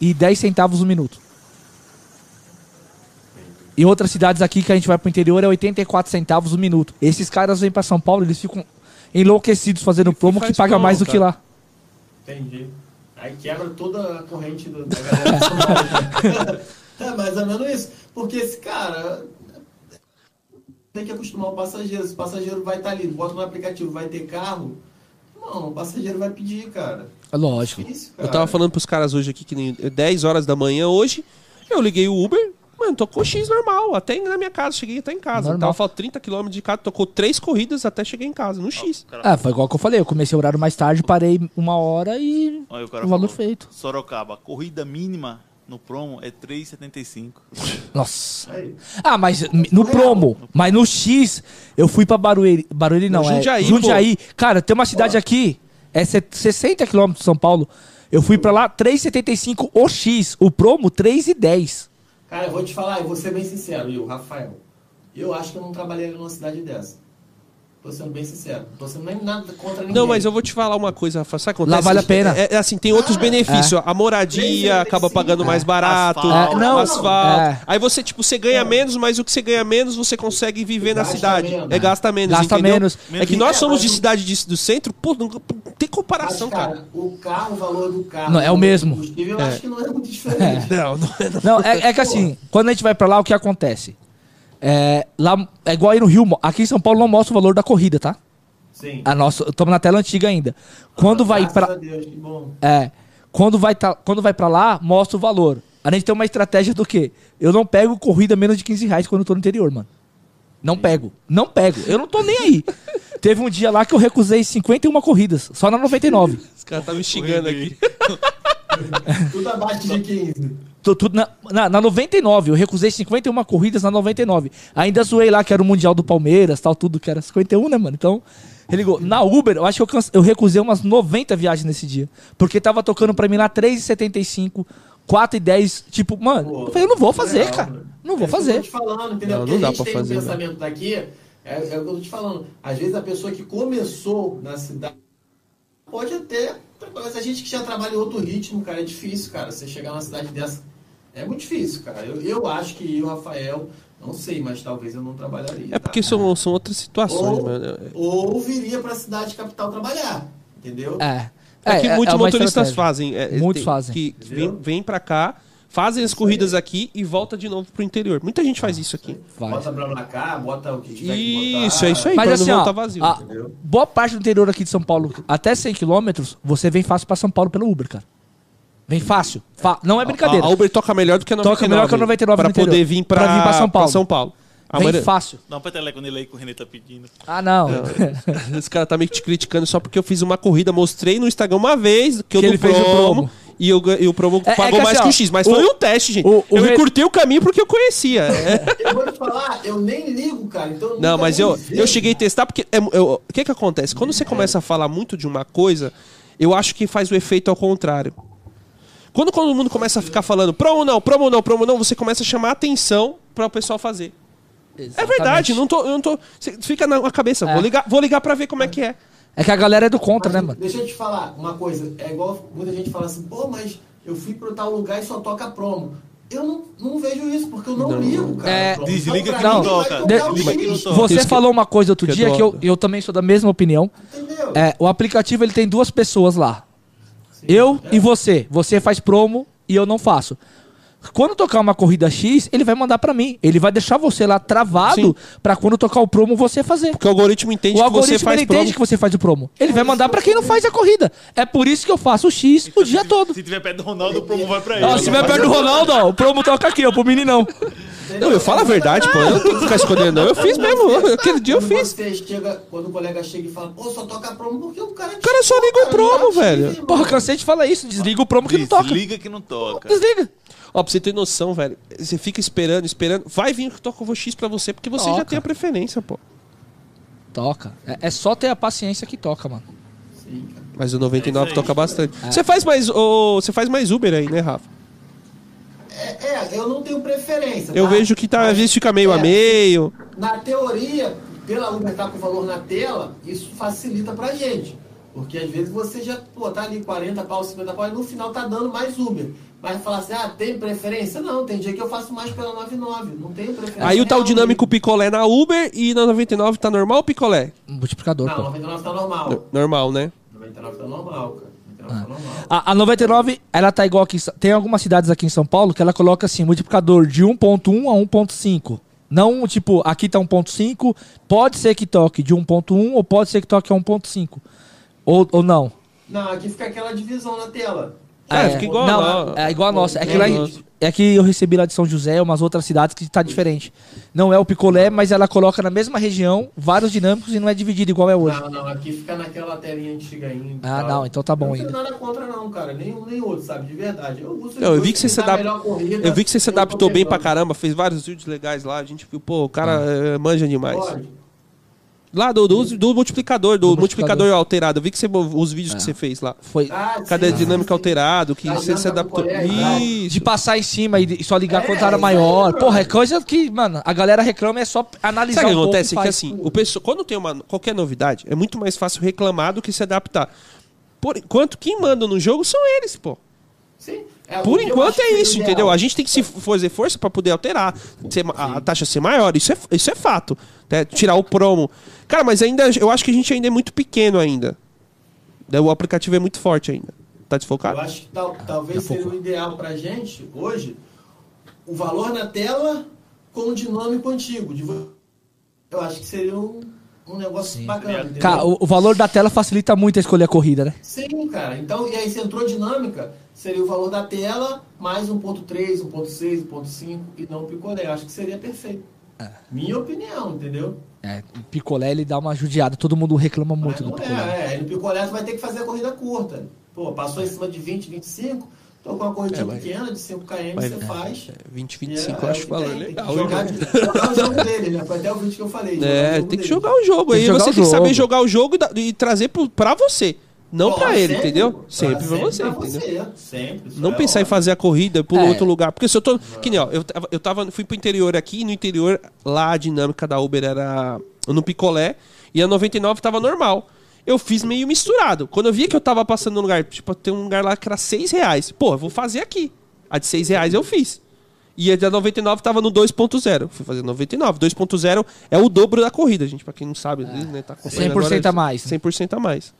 e 10 centavos o minuto. Em outras cidades aqui que a gente vai pro interior é 84 centavos o minuto. Esses caras vêm pra São Paulo, eles ficam enlouquecidos fazendo promo que paga promo, mais do que lá. Entendi. Aí quebra toda a corrente do- da galera Paulo. (laughs) é mais ou menos isso. Porque esse cara tem que acostumar o passageiro. Se o passageiro vai estar ali, bota no aplicativo, vai ter carro, não, o passageiro vai pedir, cara. É Lógico. Difícil, cara. Eu tava falando pros caras hoje aqui que nem 10 horas da manhã hoje, eu liguei o Uber, mano, tocou X normal, até na minha casa, cheguei até em casa. Normal. Tava faltando 30 km de casa, tocou três corridas até cheguei em casa, no X. É, foi igual que eu falei. Eu comecei o horário mais tarde, parei uma hora e Olha o cara o valor falou. feito. Sorocaba, corrida mínima no promo é 3,75. Nossa. Aí. Ah, mas no promo, mas no X, eu fui pra Barueri. Barueri não, No é Jundiaí, Jundiaí. Cara, tem uma cidade aqui, é se- 60 quilômetros de São Paulo. Eu fui pra lá, 3,75 o X. O promo, 3,10. Cara, eu vou te falar, eu vou ser bem sincero, eu, Rafael. Eu acho que eu não trabalharia numa cidade dessa. Tô sendo bem sincero. Tô sendo nem nada contra ninguém. Não, mas eu vou te falar uma coisa, Rafa. Sabe o que acontece? Lá vale a pena. É, é assim, tem outros Ah, benefícios. A moradia 3,75, acaba pagando mais é. barato. Asfalto. É, não, asfalto. é. Aí você, tipo, você ganha É. menos, mas o que você ganha menos, você consegue viver na Gasta cidade. menos. É, gasta menos, Gasta entendeu? menos. É que nós É, somos de cidade de- do centro, pô, não, não tem Mas, comparação, cara. o carro, o valor do carro. Não, é o mesmo. combustível, Eu acho que não é muito diferente. (laughs) Não, não é não. Não, é, é que assim, quando a gente vai pra lá, o que acontece? É, lá, é igual aí no Rio, aqui em São Paulo não mostra o valor da corrida, tá? Sim. A nossa, estamos na tela antiga ainda. Quando vai Graças pra. a Deus, que bom. É. Quando vai, tá, quando vai pra lá, mostra o valor. A gente tem uma estratégia do quê? Eu não pego corrida menos de 15 reais quando eu tô no interior, mano. Não pego. Não pego. Eu não tô nem aí. (laughs) Teve um dia lá que eu recusei 51 corridas, só na 99. Os caras tá me xingando aqui. Tudo abaixo de 15. Tô tudo na, na, na 99. Eu recusei 51 corridas na 99. Ainda zoei lá que era o Mundial do Palmeiras, tal, tudo que era 51, né, mano? Então, ele ligou. Na Uber, eu acho que eu, canse- eu recusei umas 90 viagens nesse dia. Porque tava tocando pra mim lá 3,75, 4,10. Tipo, mano, Pô, eu falei, eu não vou fazer, legal, cara. né? Não vou É fazer. tô te falando, entendeu? Não, Porque não dá a gente pra tem fazer, um né? pensamento daqui, é, é o que eu tô te falando. Às vezes a pessoa que começou na cidade pode até. Mas a gente que já trabalha em outro ritmo, cara, é difícil, cara. Você chegar numa cidade dessa. É muito difícil, cara. Eu, eu acho que eu, Rafael, não sei, mas talvez eu não trabalharia. É porque tá? são, são outras situações, ou, mano. ou viria pra cidade capital trabalhar. Entendeu? É. É, que muitos uma motoristas estratégia. fazem. é, Muitos tem- fazem. Que que vem, vem pra cá, fazem as corridas aqui e volta de novo pro interior. Muita gente faz isso aqui. Vai. Bota pra cá, bota o que tiver que. Isso, é isso aí, Mas assim, não ó, vazio. a- Entendeu? boa parte do interior aqui de São Paulo, até 100 quilômetros, você vem fácil pra São Paulo pelo Uber, cara. Vem fácil. Fa- não é brincadeira. A, a Uber toca melhor do que a 99. Toca melhor que a 99 Pra no interior. poder vir pra, Pra vir pra São Paulo. São Paulo. A Vem fácil. Dá um peteleco nele aí que o René tá pedindo. Ah, não. (laughs) Esse cara tá meio que te criticando só porque eu fiz uma corrida, mostrei no Instagram uma vez que eu Que ele fez o promo. E, eu, e o promo É- é pagou que mais assim, que o X, mas o- foi um teste, gente. o- o eu re- encurtei o caminho porque eu conhecia. É. Eu vou te falar, eu nem ligo, cara. Então Não, mas eu, eu cheguei a testar porque. é- eu- O que que acontece? Quando você começa a falar muito de uma coisa, eu acho que faz o efeito ao contrário. Quando todo mundo começa a ficar falando promo não, promo não, promo não, você começa a chamar atenção para o pessoal fazer. É verdade, não tô, eu não tô. Fica na cabeça, É. vou ligar, vou ligar para ver como é que é. É que a galera é do contra, Mas, né, mano? Deixa eu te falar uma coisa. É igual muita gente fala assim, pô, mas eu fui pro tal lugar e só toca promo. Eu não, não vejo isso, porque eu não, ligo, cara. É, desliga que não toca. não. Você falou uma coisa outro que dia que eu, eu também sou da mesma opinião. Entendeu? É, o aplicativo ele tem duas pessoas lá. Eu e você. Você faz promo e eu não faço. Quando tocar uma corrida X, ele vai mandar pra mim. Ele vai deixar você lá travado pra quando tocar o promo você fazer. Porque o algoritmo entende O que você algoritmo faz ele promo. entende que você faz o promo. Ele vai mandar pra quem não faz a corrida. É por isso que eu faço o X o dia todo. Se tiver perto do Ronaldo, o promo vai pra ele. Ó, se tiver perto do Ronaldo, ó, o promo toca aqui, ó, pro meninão. Não, eu falo a verdade, pô. Eu não tenho que ficar escondendo, não. Eu fiz mesmo. Aquele dia eu Quando fiz. Você chega, quando o colega chega e fala, pô, só toca promo porque o cara. O cara só liga o promo, velho. Porra, cansei de falar isso. Desliga o promo que não toca. Desliga que não toca. Desliga. Ó, pra você ter noção, velho. Você fica esperando, esperando. Vai vir que toca o X pra você, porque você já Toca. tem a preferência, pô. Toca. É, é só ter a paciência que toca, mano. Sim, cara. Mas o 99 É toca bastante. Você faz mais. ô, Você faz mais Uber aí, né, Rafa? É, é, eu não tenho preferência. Eu tá? vejo que tá, às vezes fica meio a é, meio. Na teoria, pela Uber estar com o valor na tela, isso facilita pra gente. Porque às vezes você já, pô, tá ali 40 pau, 50 pau, e no final tá dando mais Uber. Mas falar assim, ah, tem preferência? Não, tem dia que eu faço mais pela 99. Não tenho preferência. Aí o tal real dinâmico picolé na Uber e na 99 tá normal ou picolé? Multiplicador, Não, pô. 99 tá normal. Normal, né? 99 tá normal, cara. Falou mal. A, a 99, ela tá igual aqui. Tem algumas cidades aqui em São Paulo que ela coloca assim, multiplicador de 1.1 a 1.5. Não, tipo, aqui tá 1.5, pode ser que toque de 1.1 ou pode ser que toque a 1.5. Ou, ou não. Não, aqui fica aquela divisão na tela. É, fica igual não, a- é igual a nossa. É que, É lá, é que eu recebi lá de São José, umas outras cidades que tá diferente. Não é o picolé, mas ela coloca na mesma região vários dinâmicos e não é dividido igual é hoje. Não, não, aqui fica naquela telinha antiga ainda. Ah, tal. não, então tá bom Eu ainda. Não tenho nada contra não, cara. Nem um nem outro, sabe? De verdade. Eu, uso Não, eu vi que você se dá adap- melhor corrida, Eu vi que você se eu adaptou bem pra caramba, fez vários vídeos legais lá. A gente viu, pô, o cara eh, manja demais. Pode. Lá do, do, do multiplicador, do, Do multiplicador. multiplicador. alterado. Eu vi que você, os vídeos que É. você fez lá. Foi Ah, Cadê a dinâmica sim. alterado? Que A você se adaptou. tá? Isso. de passar em cima e, só ligar É, quando era maior. mano. Porra, é coisa que, mano, a galera reclama é só analisar Sabe o que acontece? É que faz. assim, o pessoal, quando tem uma, qualquer novidade, é muito mais fácil reclamar do que se adaptar. Por enquanto, quem manda no jogo são eles, pô. Sim. É, Por eu enquanto é isso, ideal. entendeu? A gente tem que se fazer força pra poder alterar, ser a, a taxa ser maior, isso é, isso é fato. né? Tirar o promo. Cara, mas ainda eu acho que a gente ainda é muito pequeno ainda. Daí O aplicativo é muito forte ainda. Tá Eu desfocado? acho que tal- talvez a seria o ideal pra gente, hoje, o valor na tela com o dinâmico antigo. de vo- Eu acho que seria um, um negócio bacana, entendeu? Cara, o, o valor da tela facilita muito a escolher a corrida, né? Sim, cara. Então, e aí se entrou dinâmica, seria o valor da tela mais 1.3, 1.6, 1.5 e não o picolé. Acho que seria perfeito. É. Minha opinião, entendeu? É, o picolé ele dá uma judiada, todo mundo reclama muito Mas do não picolé. é, é. No picolé tu vai ter que fazer a corrida curta. Pô, passou em cima de 20, 25, tô com uma corridinha É, mas- pequena de 5 km, mas- você faz. 20, E 25 é- eu é acho o que valor tem, tem legal. que jogar, né? (laughs) jogar o jogo dele, né? Foi até o vídeo que eu falei. É, tem que dele. jogar o jogo. Aí você tem que saber jogar o jogo e, e trazer pro, pra você. Não Pô, pra ele, sempre, entendeu? pô. Sempre pra você, pra entendeu? você, Sempre. isso Não é pensar em óbvio. fazer a corrida por É. outro lugar. Porque se eu tô. Que nem, ó, eu tava, eu tava. Fui pro interior aqui, e no interior, lá a dinâmica da Uber era no picolé e a 99 tava normal. Eu fiz meio misturado. Quando eu vi que eu tava passando num lugar, tipo, tem um lugar lá que era 6 reais. Pô, eu vou fazer aqui. A de 6 reais eu fiz. E a da 99 tava no 2.0. Fui fazer 99. 2.0 é o dobro da corrida, gente. Pra quem não sabe, né? Tá acompanhando 100% agora, a mais. 100% a mais.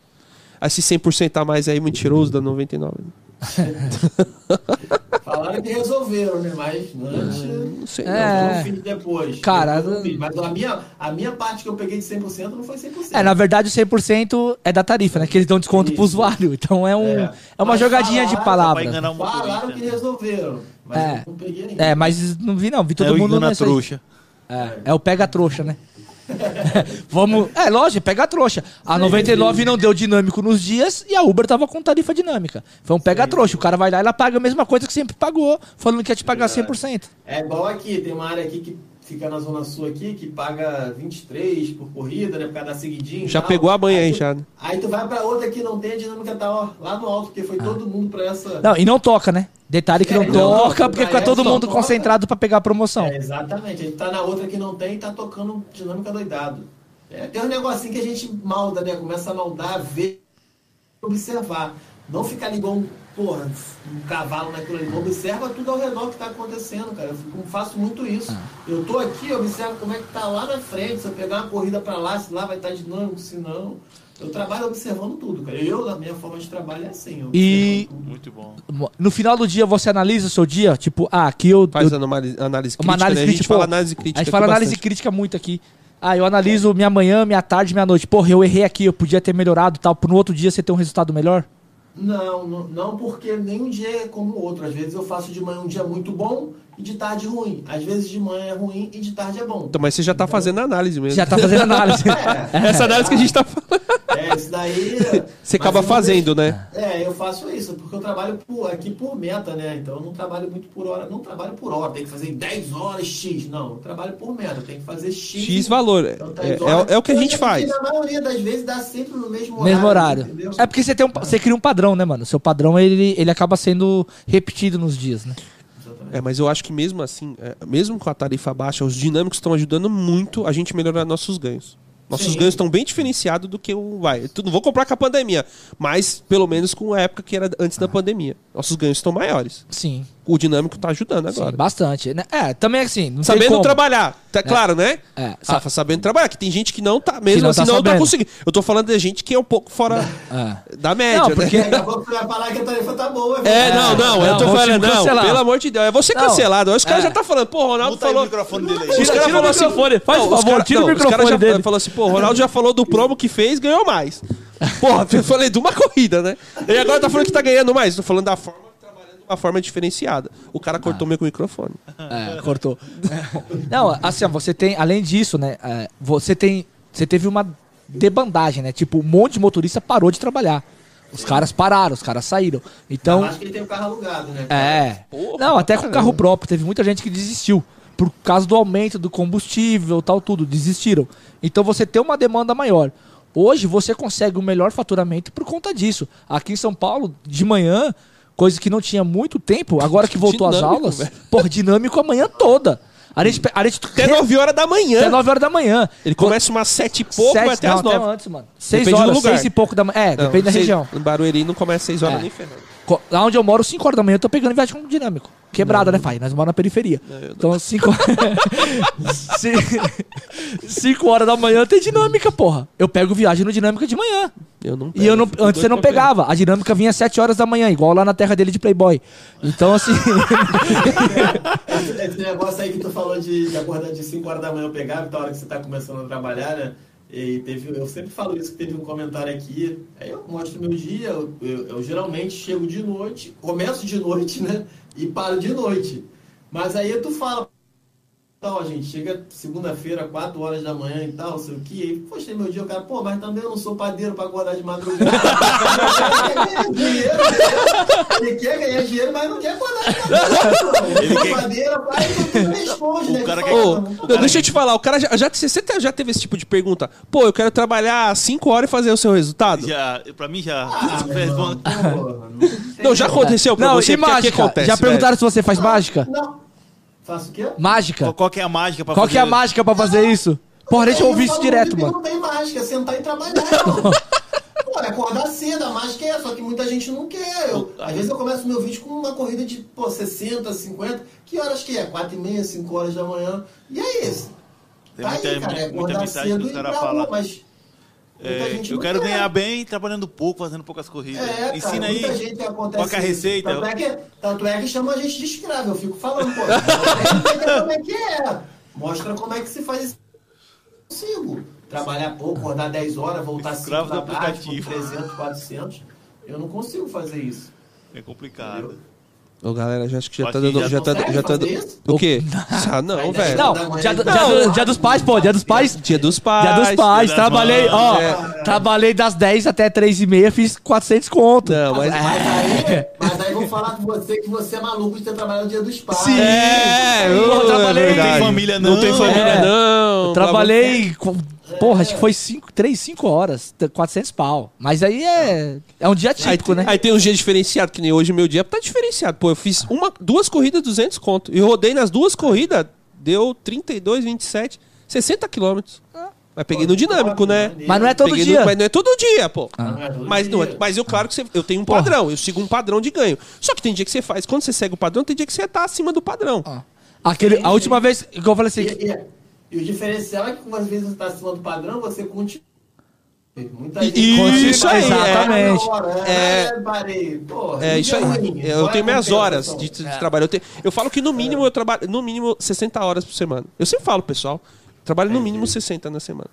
Esse 100% a mais aí, mentiroso da 99. (laughs) Falaram que resolveram, né? Mas antes. Não sei, É. não. Depois. Cara, Depois. Mas a minha, a minha parte que eu peguei de 100% não foi 100%. É, na verdade o 100% é da tarifa, né? Que eles dão desconto pro Isso. usuário. Então é, um, É. é, uma Mas jogadinha de falaram, Pra palavra. enganar o Falaram que resolveram. Mas É. eu não peguei ainda. É, mas não vi não, vi todo é o mundo aí. trouxa. É, é o pega trouxa, né? (laughs) Vamos. É, lógico, pega trouxa. A 99 não deu dinâmico nos dias e a Uber tava com tarifa dinâmica. Foi um pega trouxa. O cara vai lá e ela paga a mesma coisa que sempre pagou, falando que ia te pagar 100%. É igual aqui, tem uma área aqui que fica na zona sul aqui, que paga 23 por corrida, né? Por causa da seguidinha. Já tal. pegou a banha aí, tu- já. né? Aí tu vai pra outra que não tem, a dinâmica tá ó, lá no alto, porque foi todo mundo pra essa. Ah. Não, e não toca, né? Detalhe que É, não não toca, toca, porque fica é, todo mundo toca. concentrado pra pegar a promoção. É, exatamente. A gente tá na outra que não tem e tá tocando dinâmica doidado. É, tem um negocinho que a gente malda, né? Começa a maldar, ver, observar. Não ficar ali igual um, porra, um cavalo naquilo ali. Observa tudo ao redor que tá acontecendo, cara. Eu faço muito isso. Ah. Eu tô aqui, observo como é que tá lá na frente. Se eu pegar uma corrida pra lá, se lá vai estar dinâmico, se não. Eu trabalho observando tudo, cara. Eu, na minha forma de trabalho, é assim. eu E- tudo. Muito bom. No final do dia você analisa o seu dia, tipo, ah, aqui eu. Faz eu análise, análise uma crítica, análise né? A gente crítica, fala análise crítica. A gente fala análise bastante. crítica muito aqui. Ah, eu analiso minha manhã, minha tarde, minha noite. Porra, eu errei aqui, eu podia ter melhorado e tal. Pro no outro dia você ter um resultado melhor? Não, não, não porque nenhum dia é como o outro. Às vezes eu faço de manhã um dia muito bom e de tarde ruim. Às vezes de manhã é ruim e de tarde é bom. Então, mas você já tá fazendo análise mesmo. Já tá fazendo análise. (laughs) É, (laughs) Essa análise que a gente tá falando. é isso daí. (laughs) Você acaba fazendo, deixo- né? É, eu faço isso, porque eu trabalho por, aqui por meta, né? Então eu não trabalho muito por hora. Não trabalho por hora, tem que fazer 10 horas X. Não, eu trabalho por meta, tem que fazer X. X valor. É, Então, é, 10 horas. é o que a gente E faz. Na maioria das vezes dá sempre no mesmo horário. Mesmo horário. entendeu? É porque você, tem um, você cria um padrão, né, mano? Seu padrão, ele, ele acaba sendo repetido nos dias, né? É, mas eu acho que mesmo assim, é, mesmo com a tarifa baixa, os dinâmicos estão ajudando muito a gente melhorar nossos ganhos. Nossos Sim. ganhos estão bem diferenciados do que o. Vai, não vou comprar com a pandemia, mas pelo menos com a época que era antes da pandemia. Nossos ganhos estão maiores. Sim. O dinâmico tá ajudando Sim, agora. bastante. né? É, também assim, não tem Sabendo como. trabalhar, tá claro, né? É, sabendo trabalhar, que tem gente que não tá, mesmo não assim, tá não tá sabendo. conseguindo. Eu tô falando de gente que é um pouco fora É. da média, Não, né? porque- Daqui a pouco você vai falar que a tarefa tá boa. É, não, não, eu tô falando, não, pelo amor de Deus, é você cancelado. Os caras é. já tá falando, pô, Ronaldo Muta aí o falou. microfone dele aí. Os caras tira falou o assim, microfone, faz não, favor, os cara- tira o não, os microfone caras já dele. falou assim, pô, o Ronaldo já falou do promo que fez, ganhou mais. (laughs) Porra, eu falei de uma corrida, né? E agora tá falando que tá ganhando mais. Tô falando da forma, uma forma diferenciada. O cara cortou meu microfone. É, cortou. (laughs) Não, assim, ó, você tem, além disso, né? é, você tem. Você teve uma debandagem, né? Tipo, um monte de motorista parou de trabalhar. Os caras pararam, os caras saíram. Então. Acho que ele tem o carro alugado, né? É. Porra, Não, até com caramba. carro próprio. Teve muita gente que desistiu. Por causa do aumento do combustível tal, tudo. Desistiram. Então você tem uma demanda maior. Hoje você consegue o melhor faturamento por conta disso. Aqui em São Paulo, de manhã, coisa que não tinha muito tempo, agora que voltou às aulas, velho. por dinâmico a manhã toda. A gente, a gente Até 9 horas da manhã. até 9 horas da manhã. Ele começa umas 7 e pouco, Sete- até não, as 9. antes, mano. 6 Depende do horas, lugar. 6 e pouco da manhã. É, Não, depende da seis- região. No Barueri não começa 6 horas É. nem ferrando. Lá onde eu moro, 5 horas da manhã, eu tô pegando viagem com dinâmico. Quebrada, né, pai? Nós moramos na periferia. Então, 5 5 (laughs) horas da manhã tem dinâmica, porra. Eu pego viagem no dinâmica de manhã. Eu não E eu não, antes você não pegava. A dinâmica vinha às 7 horas da manhã, igual lá na terra dele de Playboy. Então, assim. Esse, esse negócio aí que tu falou de, de acordar de 5 horas da manhã eu pegava, da hora que você tá começando a trabalhar, né? E teve, eu sempre falo isso, que teve um comentário aqui. Aí eu mostro meu dia, eu, eu- eu geralmente chego de noite, começo de noite, né? E paro de noite. Mas aí tu fala, tal, gente, chega segunda-feira, 4 horas da manhã e tal, sei o que, aí postei meu dia, o cara, pô, mas também eu não sou padeiro pra acordar de madrugada. Ele quer ganhar dinheiro, Ele quer ganhar dinheiro, mas não quer acordar de madrugada. Ele quer padeiro, vai, tu não responde, né? cara quer- fala, Ô, não, não, deixa eu te falar, o cara já, já, você já teve esse tipo de pergunta? Pô, eu quero trabalhar 5 horas e fazer o seu resultado? Já, pra mim já. Ah, não tem Não, já aconteceu pra não, você? mágica? o que acontece, Já velho? perguntaram se você faz mágica? Não. Faço o quê? Mágica? Qual, que é a mágica pra Qual fazer? que é a mágica pra fazer isso? Porra, deixa eu ouvir isso direto, mano. Não tem mágica, é sentar e trabalhar, irmão. (laughs) Pô, é acordar cedo, a mágica é, só que muita gente não quer. Eu, às vezes eu começo meu vídeo com uma corrida de, pô, 60, 50. Que horas que é? 4 e meia, 5 horas da manhã. E é isso. Tem Tá muita- aí, cara, é muita acordar mensagem cedo que e pra rua, falam. mas É, eu quero quer. ganhar bem trabalhando pouco, fazendo poucas corridas. É, cara, Ensina aí. gente acontece Qual é a receita? Tanto é, que, tanto é que chama a gente de escravo. Eu fico falando, pô, (laughs) mostra como é que é. Mostra como é que se faz isso. Consigo. Trabalhar pouco, acordar 10 horas, voltar 5 Escravo da tarde, com aplicativo. 300, 400. Eu não consigo fazer isso. É complicado. Ô, galera, já acho que já tá dando. já Já tá, já tá dando. O quê? Ah, não, Vai, velho. Não, dia, do- Não. dia do- dia dos pais, pô, dia dos pais. Dia dos pais. Dia dos pais, Dia das trabalhei, ó, é. trabalhei das 10 até 3 e meia, fiz 400 conto. Não, mas. É. Mas aí, mas aí vão falar com você que você é maluco de ter trabalhado no dia dos pais. Sim. É, Pô, ô, trabalhei- é. Não tem família, Não não. tem família, É. não. Eu trabalhei, com, porra, acho que foi 3, 5 horas, t- 400 pau. Mas aí é, é um dia Aí, típico, né? aí tem um dia diferenciado, que nem hoje meu dia tá diferenciado. Pô, eu fiz uma, duas corridas, 200 conto. E rodei nas duas corridas, deu 32, 27, 60 quilômetros. Mas peguei no dinâmico, né? Mas não é todo Peguei dia. No, mas não é todo dia, pô. Não é todo Mas, não é- mas eu, claro que você- eu tenho um Porra. padrão, eu sigo um padrão de ganho. Só que tem dia que você faz, quando você segue o padrão, tem dia que você tá acima do padrão. Ó, Aquele, a última vez que eu falei assim, E, e- e o diferencial é que às vezes você está acima do padrão, você continua. Muita E- gente isso aí, parar exatamente. hora, É- é, parei. Porra, É que isso aí. ruim. Eu Qual é tenho minhas horas de, de trabalho. Eu, tenho- eu falo que no mínimo eu trabalho, no mínimo 60 horas por semana. Eu sempre falo, pessoal, trabalho no mínimo 60 na semana.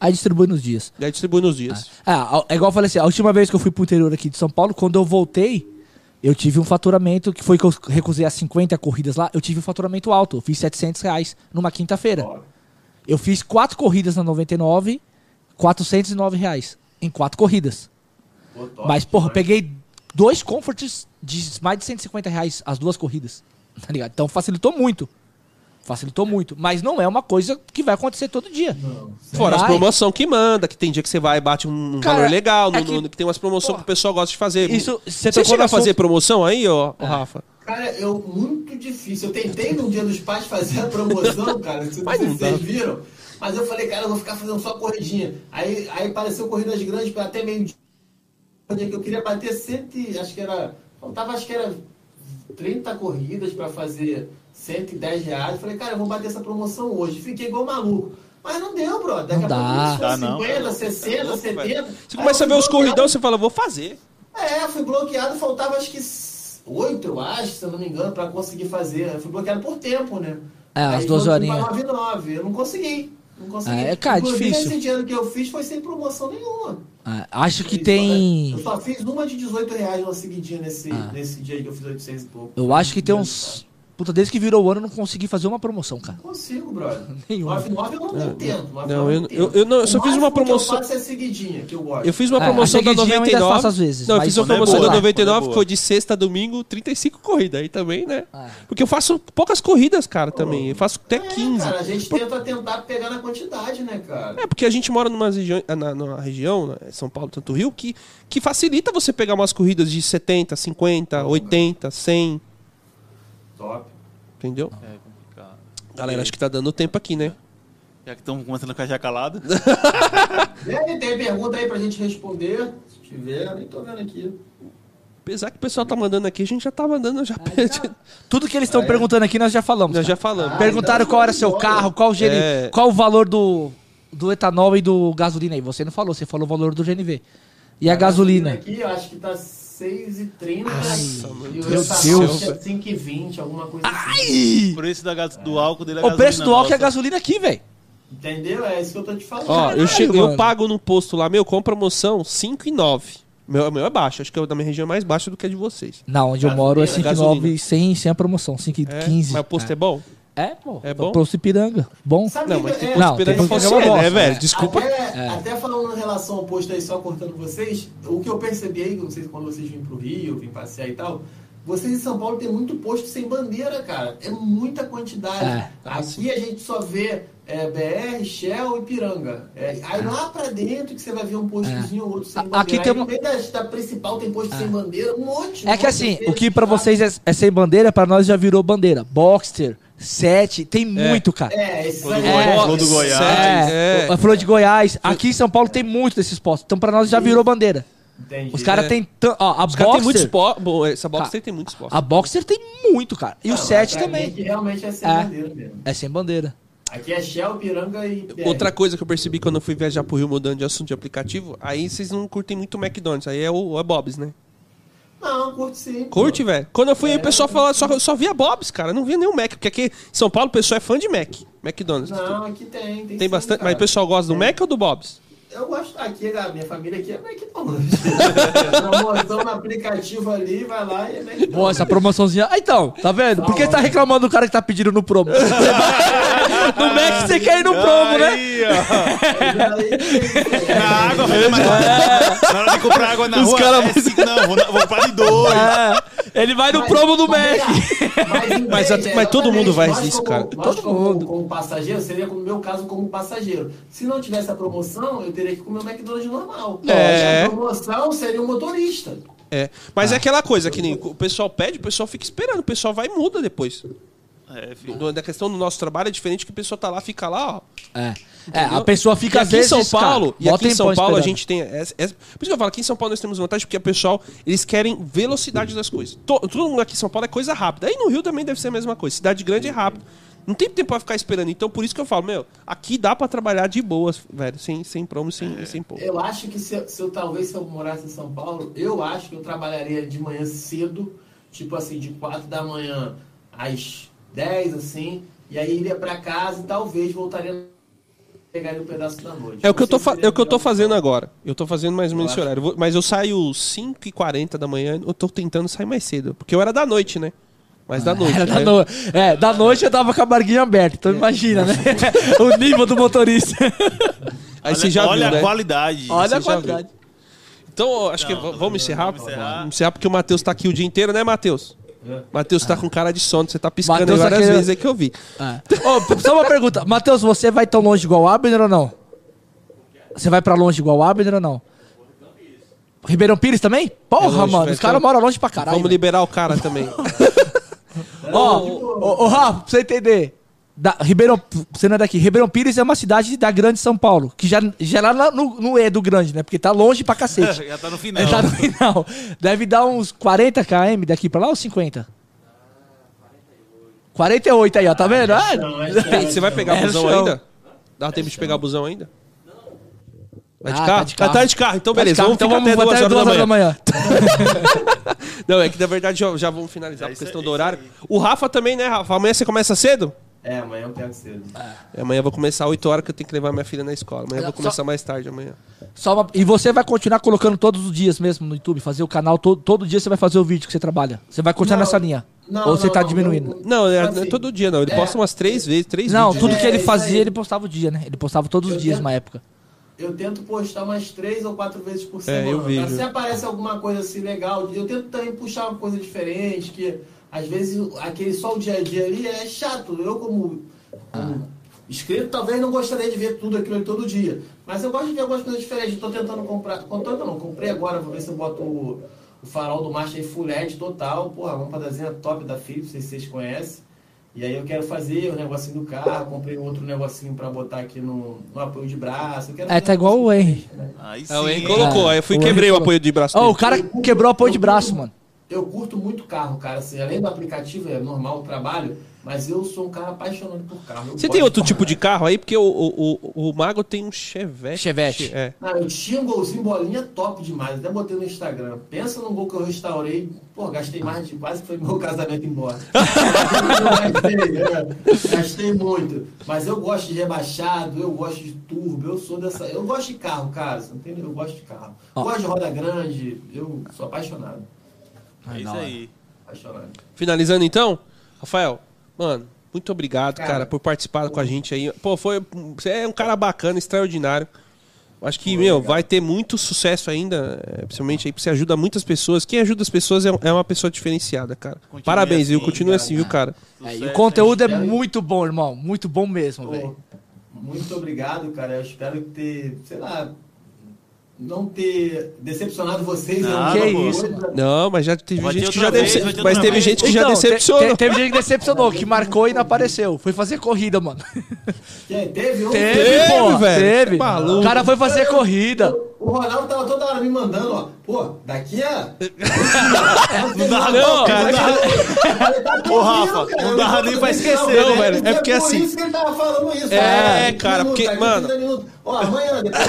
aí distribui nos dias. Aí distribui nos dias. Ah, é igual eu falei assim, a última vez que eu fui pro interior aqui de São Paulo, quando eu voltei, eu tive um faturamento, que foi que eu recusei as 50 corridas lá, eu tive um faturamento alto, eu fiz 700 reais numa quinta-feira. Eu fiz quatro corridas na 99, 409 reais em quatro corridas. Top, Mas, porra, eu top. peguei dois comforts de mais de 150 reais as duas corridas. (laughs) Tá ligado? Então facilitou muito. Facilitou muito. Mas não é uma coisa que vai acontecer todo dia. Fora as promoção que manda, que tem dia que você vai e bate um, Cara, valor legal, no- é que- no- que, tem umas promoções Porra. que o pessoal gosta de fazer. Isso, você você chega a fazer assunto- promoção aí, ó, ó, Rafa? Cara, eu muito difícil. Eu tentei no dia dos pais fazer a promoção, (laughs) cara. Se Mas não não vocês viram. Mas eu falei, cara, eu vou ficar fazendo só corridinha. Aí, aí apareceu corridas grandes para até meio dia. que eu queria bater cento, e- acho que era. Faltava acho que era 30 corridas pra fazer 110 reais. Falei, cara, eu vou bater essa promoção hoje. Fiquei igual maluco. Mas não deu, bro. Daqui Não a dá. pouco Dá foi não. 50, 60, louco, 70. velho. Aí Você começa a eu ver os corridão, você fala, vou fazer. É, fui bloqueado, faltava acho que oito, eu acho, se eu não me engano, pra conseguir fazer. Eu fui bloqueado por tempo, né? É, Aí duas quando fui horinhas. pra 99, eu não consegui. Não consegui. É, cara, Inclusive, difícil. esse dinheiro que eu fiz foi sem promoção nenhuma. Ah, acho que Eu tem. só fiz uma de 18 reais uma seguidinha nesse, Ah. nesse dia aí que eu fiz 800 e pouco. Eu acho que tem uns. Puta, desde que virou o ano eu não consegui fazer uma promoção, cara. Não consigo, brother. (laughs) Nenhuma. 99 eu não, nem tento. 99 não, eu- eu- eu não- eu só fiz uma máximo que promoção- Eu faço é seguidinha, que eu gosto. Eu fiz uma É, promoção da seguidinha eu ainda 99. faço às vezes, não, eu fiz uma é promoção boa, da quando é 99 que boa. foi de sexta a domingo, 35 corridas aí também, né? Ah. Porque eu faço poucas corridas, cara, também. Eu faço até É, 15. cara, a gente tenta tentar pegar na quantidade, né, cara? É, porque a gente mora numa região, na, numa região, né, São Paulo, tanto Rio, que, que facilita você pegar umas corridas de 70, 50, 80, 100, Top. entendeu? É complicado. Galera, acho que tá dando tempo aqui, né? Já que estamos começando a ficar já calado. Aí, tem pergunta aí pra gente responder? Se tiver, nem tô vendo aqui. Apesar que o pessoal tá mandando aqui, a gente já tá mandando, já, Tudo que eles estão é? perguntando aqui nós já falamos. nós já falamos. Ah, Perguntaram então qual era seu carro, qual o gene, É. qual o valor do, do etanol e do gasolina aí. Você não falou, você falou o valor do GNV. E a gasolina? Aqui, eu acho que tá 6,30. Nossa, e meu o Deus que céu. é 5,20, alguma coisa assim. Ai! O preço da do álcool dele é O preço do álcool é a nossa. gasolina aqui, velho. Entendeu? É isso que eu tô te falando. Ó, eu, chego, eu pago no posto lá, meu, com promoção 5 e 9. Meu, meu é baixo, acho que o da minha região é mais baixo do que a de vocês. Não, onde eu moro é Gasolina, 5,9 sem, sem a promoção, 5,15. Mas o posto é, bom? É, pô. É bom? Posto Ipiranga. Bom. Sabe Não, que- mas tem é, posto Não, Piranga que é uma né, velho? é. Desculpa. Até, até falando em relação ao posto aí, só cortando vocês, o que eu percebi aí, não sei se quando vocês vêm pro Rio, vêm passear e tal, vocês em São Paulo tem muito posto sem bandeira, cara. É muita quantidade. É. Ah, Aqui a gente só vê é, BR, Shell e Piranga. É, aí lá pra dentro que você vai ver um postozinho ou outro sem bandeira. aqui tem no uma- meio da, da principal tem posto sem bandeira, um monte. É que assim, o que sabe? vocês é, é sem bandeira, pra nós já virou bandeira. Boxster, 7, tem muito, cara. É, esse Flor do É. Flor do Goiás. É, É. a Flor de Goiás. Aqui em São Paulo tem muito desses postos. Então pra nós já virou bandeira. Entendi. Os caras É. têm. tan- Ó, a Os muitos Boxster. postos. Bom, essa Cara, Boxster tem muitos. A Boxer tem muito, cara. E o Não, 7 pra mim também. Aqui realmente é sem É. bandeira mesmo. É sem bandeira. Aqui é Shell, Piranga e BR. Outra coisa que eu percebi quando eu fui viajar pro Rio mudando de assunto de aplicativo, aí vocês não curtem muito o McDonald's, aí é o é Bob's, né? Não, curte sim. Curte, velho? Quando eu fui aí, o É. pessoal falava, só, só via Bob's, cara, não via nenhum Mac, porque aqui em São Paulo o pessoal é fã de Mac, McDonald's. Não, aqui tem. Tem, Tem sim, bastante, cara. mas o pessoal gosta do Tem. Mac ou do Bob's? Eu gosto. Aqui, a minha família aqui é McDonald's. (laughs) Promoção no aplicativo ali, vai lá e é McDonald's. Boa, essa promoçãozinha. Ah, então, tá vendo? Por que tá reclamando do cara que tá pedindo no promo? (laughs) no Mac você quer ir no promo, né? Na água, velho, mas na hora de comprar água na Os rua, cara- é cinco, não, vou, vou comprar de dois. É, ele vai no Mas- promo do Mac. Mas, (laughs) Mas mas todo mundo nós isso, como- cara. Todo como, mundo. como passageiro, seria no meu caso como passageiro. Se não tivesse a promoção, eu teria que comer o McDonald's normal. É. A promoção seria o motorista. É. Mas é aquela coisa que nem o pessoal pede, o pessoal fica esperando, o pessoal vai e muda depois. É, filho. Da questão do nosso trabalho é diferente que a pessoa tá lá, fica lá, ó. É. É, a pessoa fica e às aqui vezes. em São Paulo, cara, e aqui em São Paulo a gente tem. essa- essa- por isso que eu falo, aqui em São Paulo nós temos vantagem, porque o pessoal, eles querem velocidade das coisas. To- todo mundo aqui em São Paulo é coisa rápida. Aí no Rio também deve ser a mesma coisa. Cidade grande é rápido. Não tem tempo pra ficar esperando. Então por isso que eu falo, meu, aqui dá pra trabalhar de boas, velho. Sem, sem promo, sem, sem pouco. Eu acho que se, eu- se eu talvez se eu morasse em São Paulo, eu acho que eu trabalharia de manhã cedo, tipo assim, de 4 da manhã às 10, assim, e aí iria pra casa e talvez voltaria pegaria um pedaço da noite. É o que eu tô, é o que eu tô fazendo agora. Eu tô fazendo mais ou menos Eu esse horário. Mas eu saio 5h40 da manhã, eu tô tentando sair mais cedo. Porque eu era da noite, né? Mas da noite. Era da né? no... É, da noite eu tava com a barguinha aberta, então imagina, né? (laughs) o nível do motorista. Aí olha você já olha viu, a né? qualidade. Olha a qualidade. Então, acho que Não, v- não, vamos encerrar? vamos encerrar. Vamos encerrar porque o Matheus tá aqui o dia inteiro, né, Matheus? É. Matheus tá com cara de sono, você tá piscando Matheus aí tá várias querendo- vezes aí que eu vi. É. Ô, só uma pergunta. Matheus, você vai tão longe igual o Abner ou não? Você vai pra longe igual o Abner ou não? Ribeirão Pires também? Porra, É longe, mano, os caras moram longe pra caralho. Vamos velho. liberar o cara também. (laughs) Ó, ô, ô, Rafa, pra você entender. Da, Ribeirão, você não é daqui. Ribeirão Pires é uma cidade da grande São Paulo. Que já, já lá na- no, no E do grande, né? Porque tá longe pra cacete. (laughs) Já tá no final. É, tá no final. Deve dar uns 40 km daqui pra lá ou 50? 48 aí, ó, tá vendo? Ah, Não, é chão, Você vai é pegar É, busão ainda? Dá tempo de pegar busão ainda? Vai de Ah, carro? tá de carro. Ah, tá de carro. Então, Tá de beleza. carro, Vamos ficar até vamos duas até horas duas da manhã. manhã. (laughs) (laughs) Não, é que na verdade já, já vamos finalizar É por questão aí, do é horário. O Rafa também, né, Rafa? Amanhã você começa cedo? É, amanhã eu pego cedo. É, Amanhã eu vou começar 8 horas que eu tenho que levar minha filha na escola. Amanhã eu vou Só- começar mais tarde amanhã. Só uma- E você vai continuar colocando todos os dias mesmo no YouTube, fazer o canal, todo, todo dia você vai fazer o vídeo que você trabalha. Você vai continuar Não, nessa linha? não, Ou você não, tá não, diminuindo? Não, é, Assim, não é todo dia, não. Ele é. posta umas três vezes, três Não, vídeos. tudo que É, ele isso fazia, ele postava o dia, né? Ele postava todos os dias tento- uma época. Eu tento postar umas três ou quatro vezes por É, semana. eu vejo. Tá? Se aparece alguma coisa assim legal, eu tento também puxar uma coisa diferente, que às vezes aquele só o dia a dia ali é chato. Eu como, como inscrito talvez não gostaria de ver tudo aquilo ali todo dia. Mas eu gosto de ver algumas coisas diferentes. Estou tentando comprar. Tentando não, comprei agora, vou ver se eu boto o, o farol do Marcha aí Full LED total. Porra, uma lâmpadazinha top da Philips, não sei se vocês conhecem. E aí eu quero fazer o negocinho do carro, comprei um outro negocinho pra botar aqui no, no apoio de braço. Eu quero É, tá igual o Henry. né? Aí sim. É, o Henry colocou, aí eu fui o quebrei Henry o apoio de braço Ó, dele. o cara quebrou o apoio de braço, mano. Eu curto muito carro, cara. Assim, além do aplicativo, é normal o trabalho, mas eu sou um cara apaixonado por carro. Eu Você tem outro de tipo de carro aí? Porque o, o, o, o Mago tem um Chevette. Chevette. É. Ah, eu tinha um golzinho bolinha top demais, até botei no Instagram. Pensa num gol que eu restaurei, pô, gastei mais de quase que foi meu casamento embora. (laughs) gastei, é, gastei muito. Mas eu gosto de rebaixado, eu gosto de turbo, eu sou dessa. Eu gosto de carro, cara, entendeu? Eu gosto de carro. Ó. Gosto de roda grande, eu sou apaixonado. É isso aí. Apaixonado. Finalizando então, Rafael, mano, muito obrigado, cara, Cara, por participar com a gente aí. Pô, foi, você é um cara bacana, extraordinário. Acho que, meu, vai ter muito sucesso ainda, é, principalmente aí, porque você ajuda muitas pessoas. Quem ajuda as pessoas é, é uma pessoa diferenciada, cara. Continue Parabéns, viu? assim, Continue cara. assim, viu, cara? É, e Sucesso, o conteúdo é muito bom, irmão. Muito bom mesmo, velho. muito obrigado, cara. Eu espero ter, sei lá, não ter decepcionado vocês. Não, que coisa. isso. Não, mas já teve Vai gente que já vez, decep- ter Mas teve vez. gente que já Então, decepcionou. te- teve gente que decepcionou, que marcou e não apareceu. Foi fazer corrida, mano. Quem? Teve um? Teve, Teve, pô. velho. Teve. É. O cara foi fazer corrida. O Ronaldo tava toda hora me mandando, ó. Pô, daqui a. Não dá Não, não, cara, cara. Ô, Rafa, não dá nem pra esquecer, Não, né? velho, é porque por assim- isso que ele tava falando isso. É, cara, porque, mano- 30 minutos. Ó, amanhã, (laughs) depois.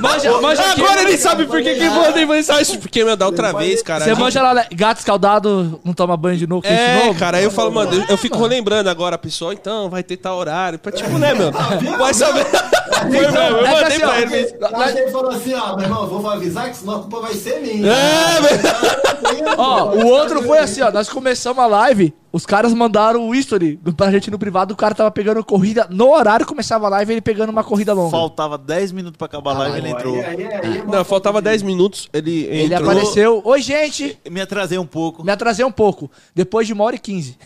Manja, manja aqui. Agora ele sabe por que que mandei mensagem. Porque, meu, da outra vez, cara. Você gente- manja lá, né? gato escaldado, não toma banho de novo, É, novo? cara, aí eu falo, mano, eu, fico mano. lembrando agora a pessoa, então, vai ter tal horário. Pra, tipo, né, meu? Vai saber. (laughs) Foi, meu, eu É mandei assim, pra ele. mas- ele falou assim, ó, meu irmão, vou avisar que senão a culpa vai ser minha. É, velho. Ó, o outro foi assim, ó. Nós começamos a live, os caras mandaram o history pra gente no privado, o cara tava pegando corrida no horário, começava a live, ele pegando uma corrida longa. Faltava 10 minutos pra acabar a live, ele entrou. Aí, aí, aí, Não, faltava falta de- 10 minutos, ele Ele entrou. apareceu. Oi, gente! Me atrasei um pouco. Me atrasei um pouco. Depois de uma hora e quinze.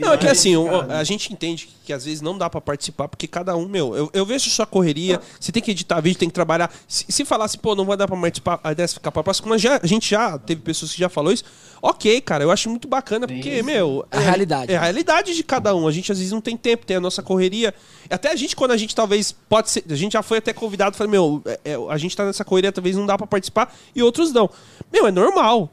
Não, é que aí, assim, cara, a gente entende que às vezes não dá pra participar, porque cada um, meu, eu, eu vejo sua correria, você tem que editar vídeo, tem que trabalhar. Se, se falasse, pô, não vai dar pra participar, a ideia é ficar pra próxima, mas já, a gente já teve pessoas que já falou isso. Ok, cara, eu acho muito bacana, porque, sim. meu. É a realidade. É a realidade de cada um. A gente às vezes não tem tempo, tem a nossa correria. Até a gente, quando a gente talvez pode ser. A gente já foi até convidado, falei, meu, é- é, a gente tá nessa correria, talvez não dá pra participar, e outros não. Meu, é normal.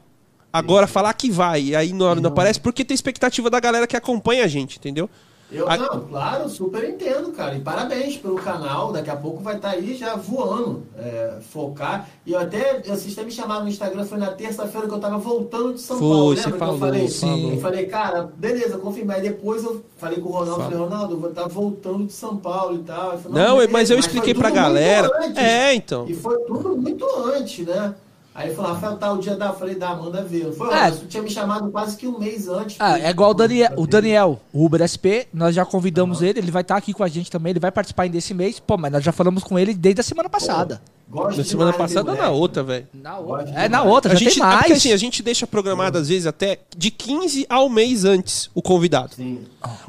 Agora, falar que vai, e aí na hora não aparece, porque tem expectativa da galera que acompanha a gente, entendeu? Eu, A- não, claro, super entendo, cara. E parabéns pelo canal. Daqui a pouco vai estar aí já voando. é, focar. E eu até, vocês até me chamaram no Instagram, foi na terça-feira que eu tava voltando de São Foi, Paulo. você Lembra que falou, eu falei? falou. Eu falei, cara, beleza, confirmei. Aí depois eu falei com o Ronaldo, falei, Ronaldo, eu vou estar voltando de São Paulo e tal. Falou, Não, beleza, mas eu expliquei tudo pra galera. É, então. E foi tudo muito antes, né? Aí falou, Rafael, tá o dia da. Eu falei, dá, manda ver. Não Foi, É. Tinha me chamado quase que um mês antes. Ah, é igual o Daniel, o Daniel, o Uber SP, nós já convidamos ele, ele vai estar aqui com a gente também, ele vai participar ainda desse mês. Pô, mas nós já falamos com ele desde a semana passada. Gosto Na semana passada ou na outra, velho? Na outra. É, na outra, A gente, tem é porque, mais. assim, a gente deixa programado, às vezes, até de 15 ao mês antes o convidado. Sim.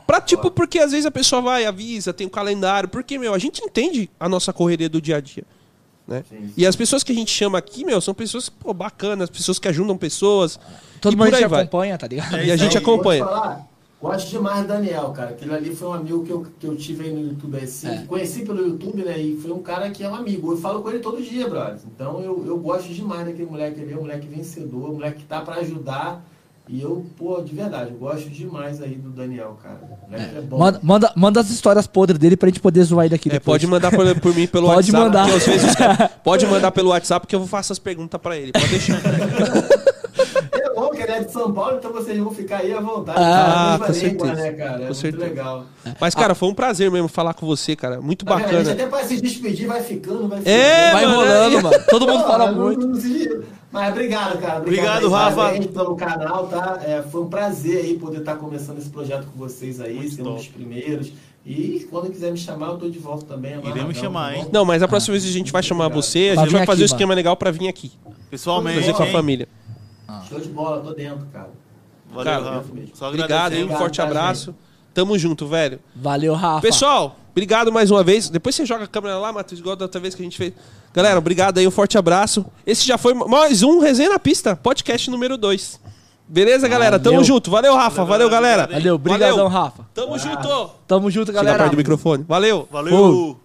Pra, tipo, porque às vezes a pessoa vai, avisa, tem o calendário. Porque, meu, a gente entende a nossa correria do dia a dia. Né? Sim, sim. E as pessoas que a gente chama aqui, meu, são pessoas, pô, bacanas, pessoas que ajudam pessoas. Todo e mundo te vai. acompanha, tá ligado? É E a gente aí. acompanha. Falar, Gosto demais do Daniel, cara. Aquele ali foi um amigo que eu, que eu tive aí no YouTube, assim, É. conheci pelo YouTube, né? E foi um cara que é um amigo. Eu falo com ele todo dia, brother. Então eu, eu gosto demais daquele moleque ali, é um moleque vencedor, um moleque que tá pra ajudar. E eu, pô, de verdade, eu gosto demais aí do Daniel, cara. É, bom. Manda, manda, manda as histórias podres dele pra gente poder zoar ele daqui É, depois. pode mandar por, por mim pelo (laughs) Pode WhatsApp. mandar. às vezes (laughs) pode mandar pelo WhatsApp que eu faço as perguntas pra ele. Pode deixar. (laughs) É bom que ele é de São Paulo, então vocês vão ficar aí à vontade. Ah, Fala a com língua, certeza. né, cara? É Com muito certeza. legal. Mas, cara, foi um prazer mesmo falar com você, cara. Muito Tá vendo? A gente bacana. até para se despedir, vai ficando, vai ficando. É, Vai mano, enrolando, é- mano. Todo mundo fala não- muito. não se- Mas obrigado, cara. Obrigado, aí, Rafa. Parabéns pelo canal, tá? É, foi um prazer aí poder estar começando esse projeto com vocês aí, Muito sendo um top. dos primeiros. E quando quiser me chamar, eu tô de volta também. amarradão, Iremos chamar, tá hein? Não, mas a próxima vez a gente vai chamar você, a Pra gente vai fazer aqui, um esquema legal pra vir aqui. Pessoalmente. Fazer com a família. Show de bola, tô dentro, cara. Valeu, Cara, Rafa. Só Obrigado, hein? Um forte tá, abraço. Tamo junto, velho. Valeu, Rafa. Pessoal, obrigado mais uma vez. Depois você joga a câmera lá, Matheus, igual da outra vez que a gente fez. Galera, obrigado aí, um forte abraço. Esse já foi mais um Resenha na Pista, podcast número 2. Beleza, galera? Tamo Valeu. junto. Valeu, Rafa. Valeu, Valeu, galera. Valeu, brigadão, Valeu. Rafa. Tamo junto. Tamo junto, Chega galera. perto do microfone. Valeu. Valeu.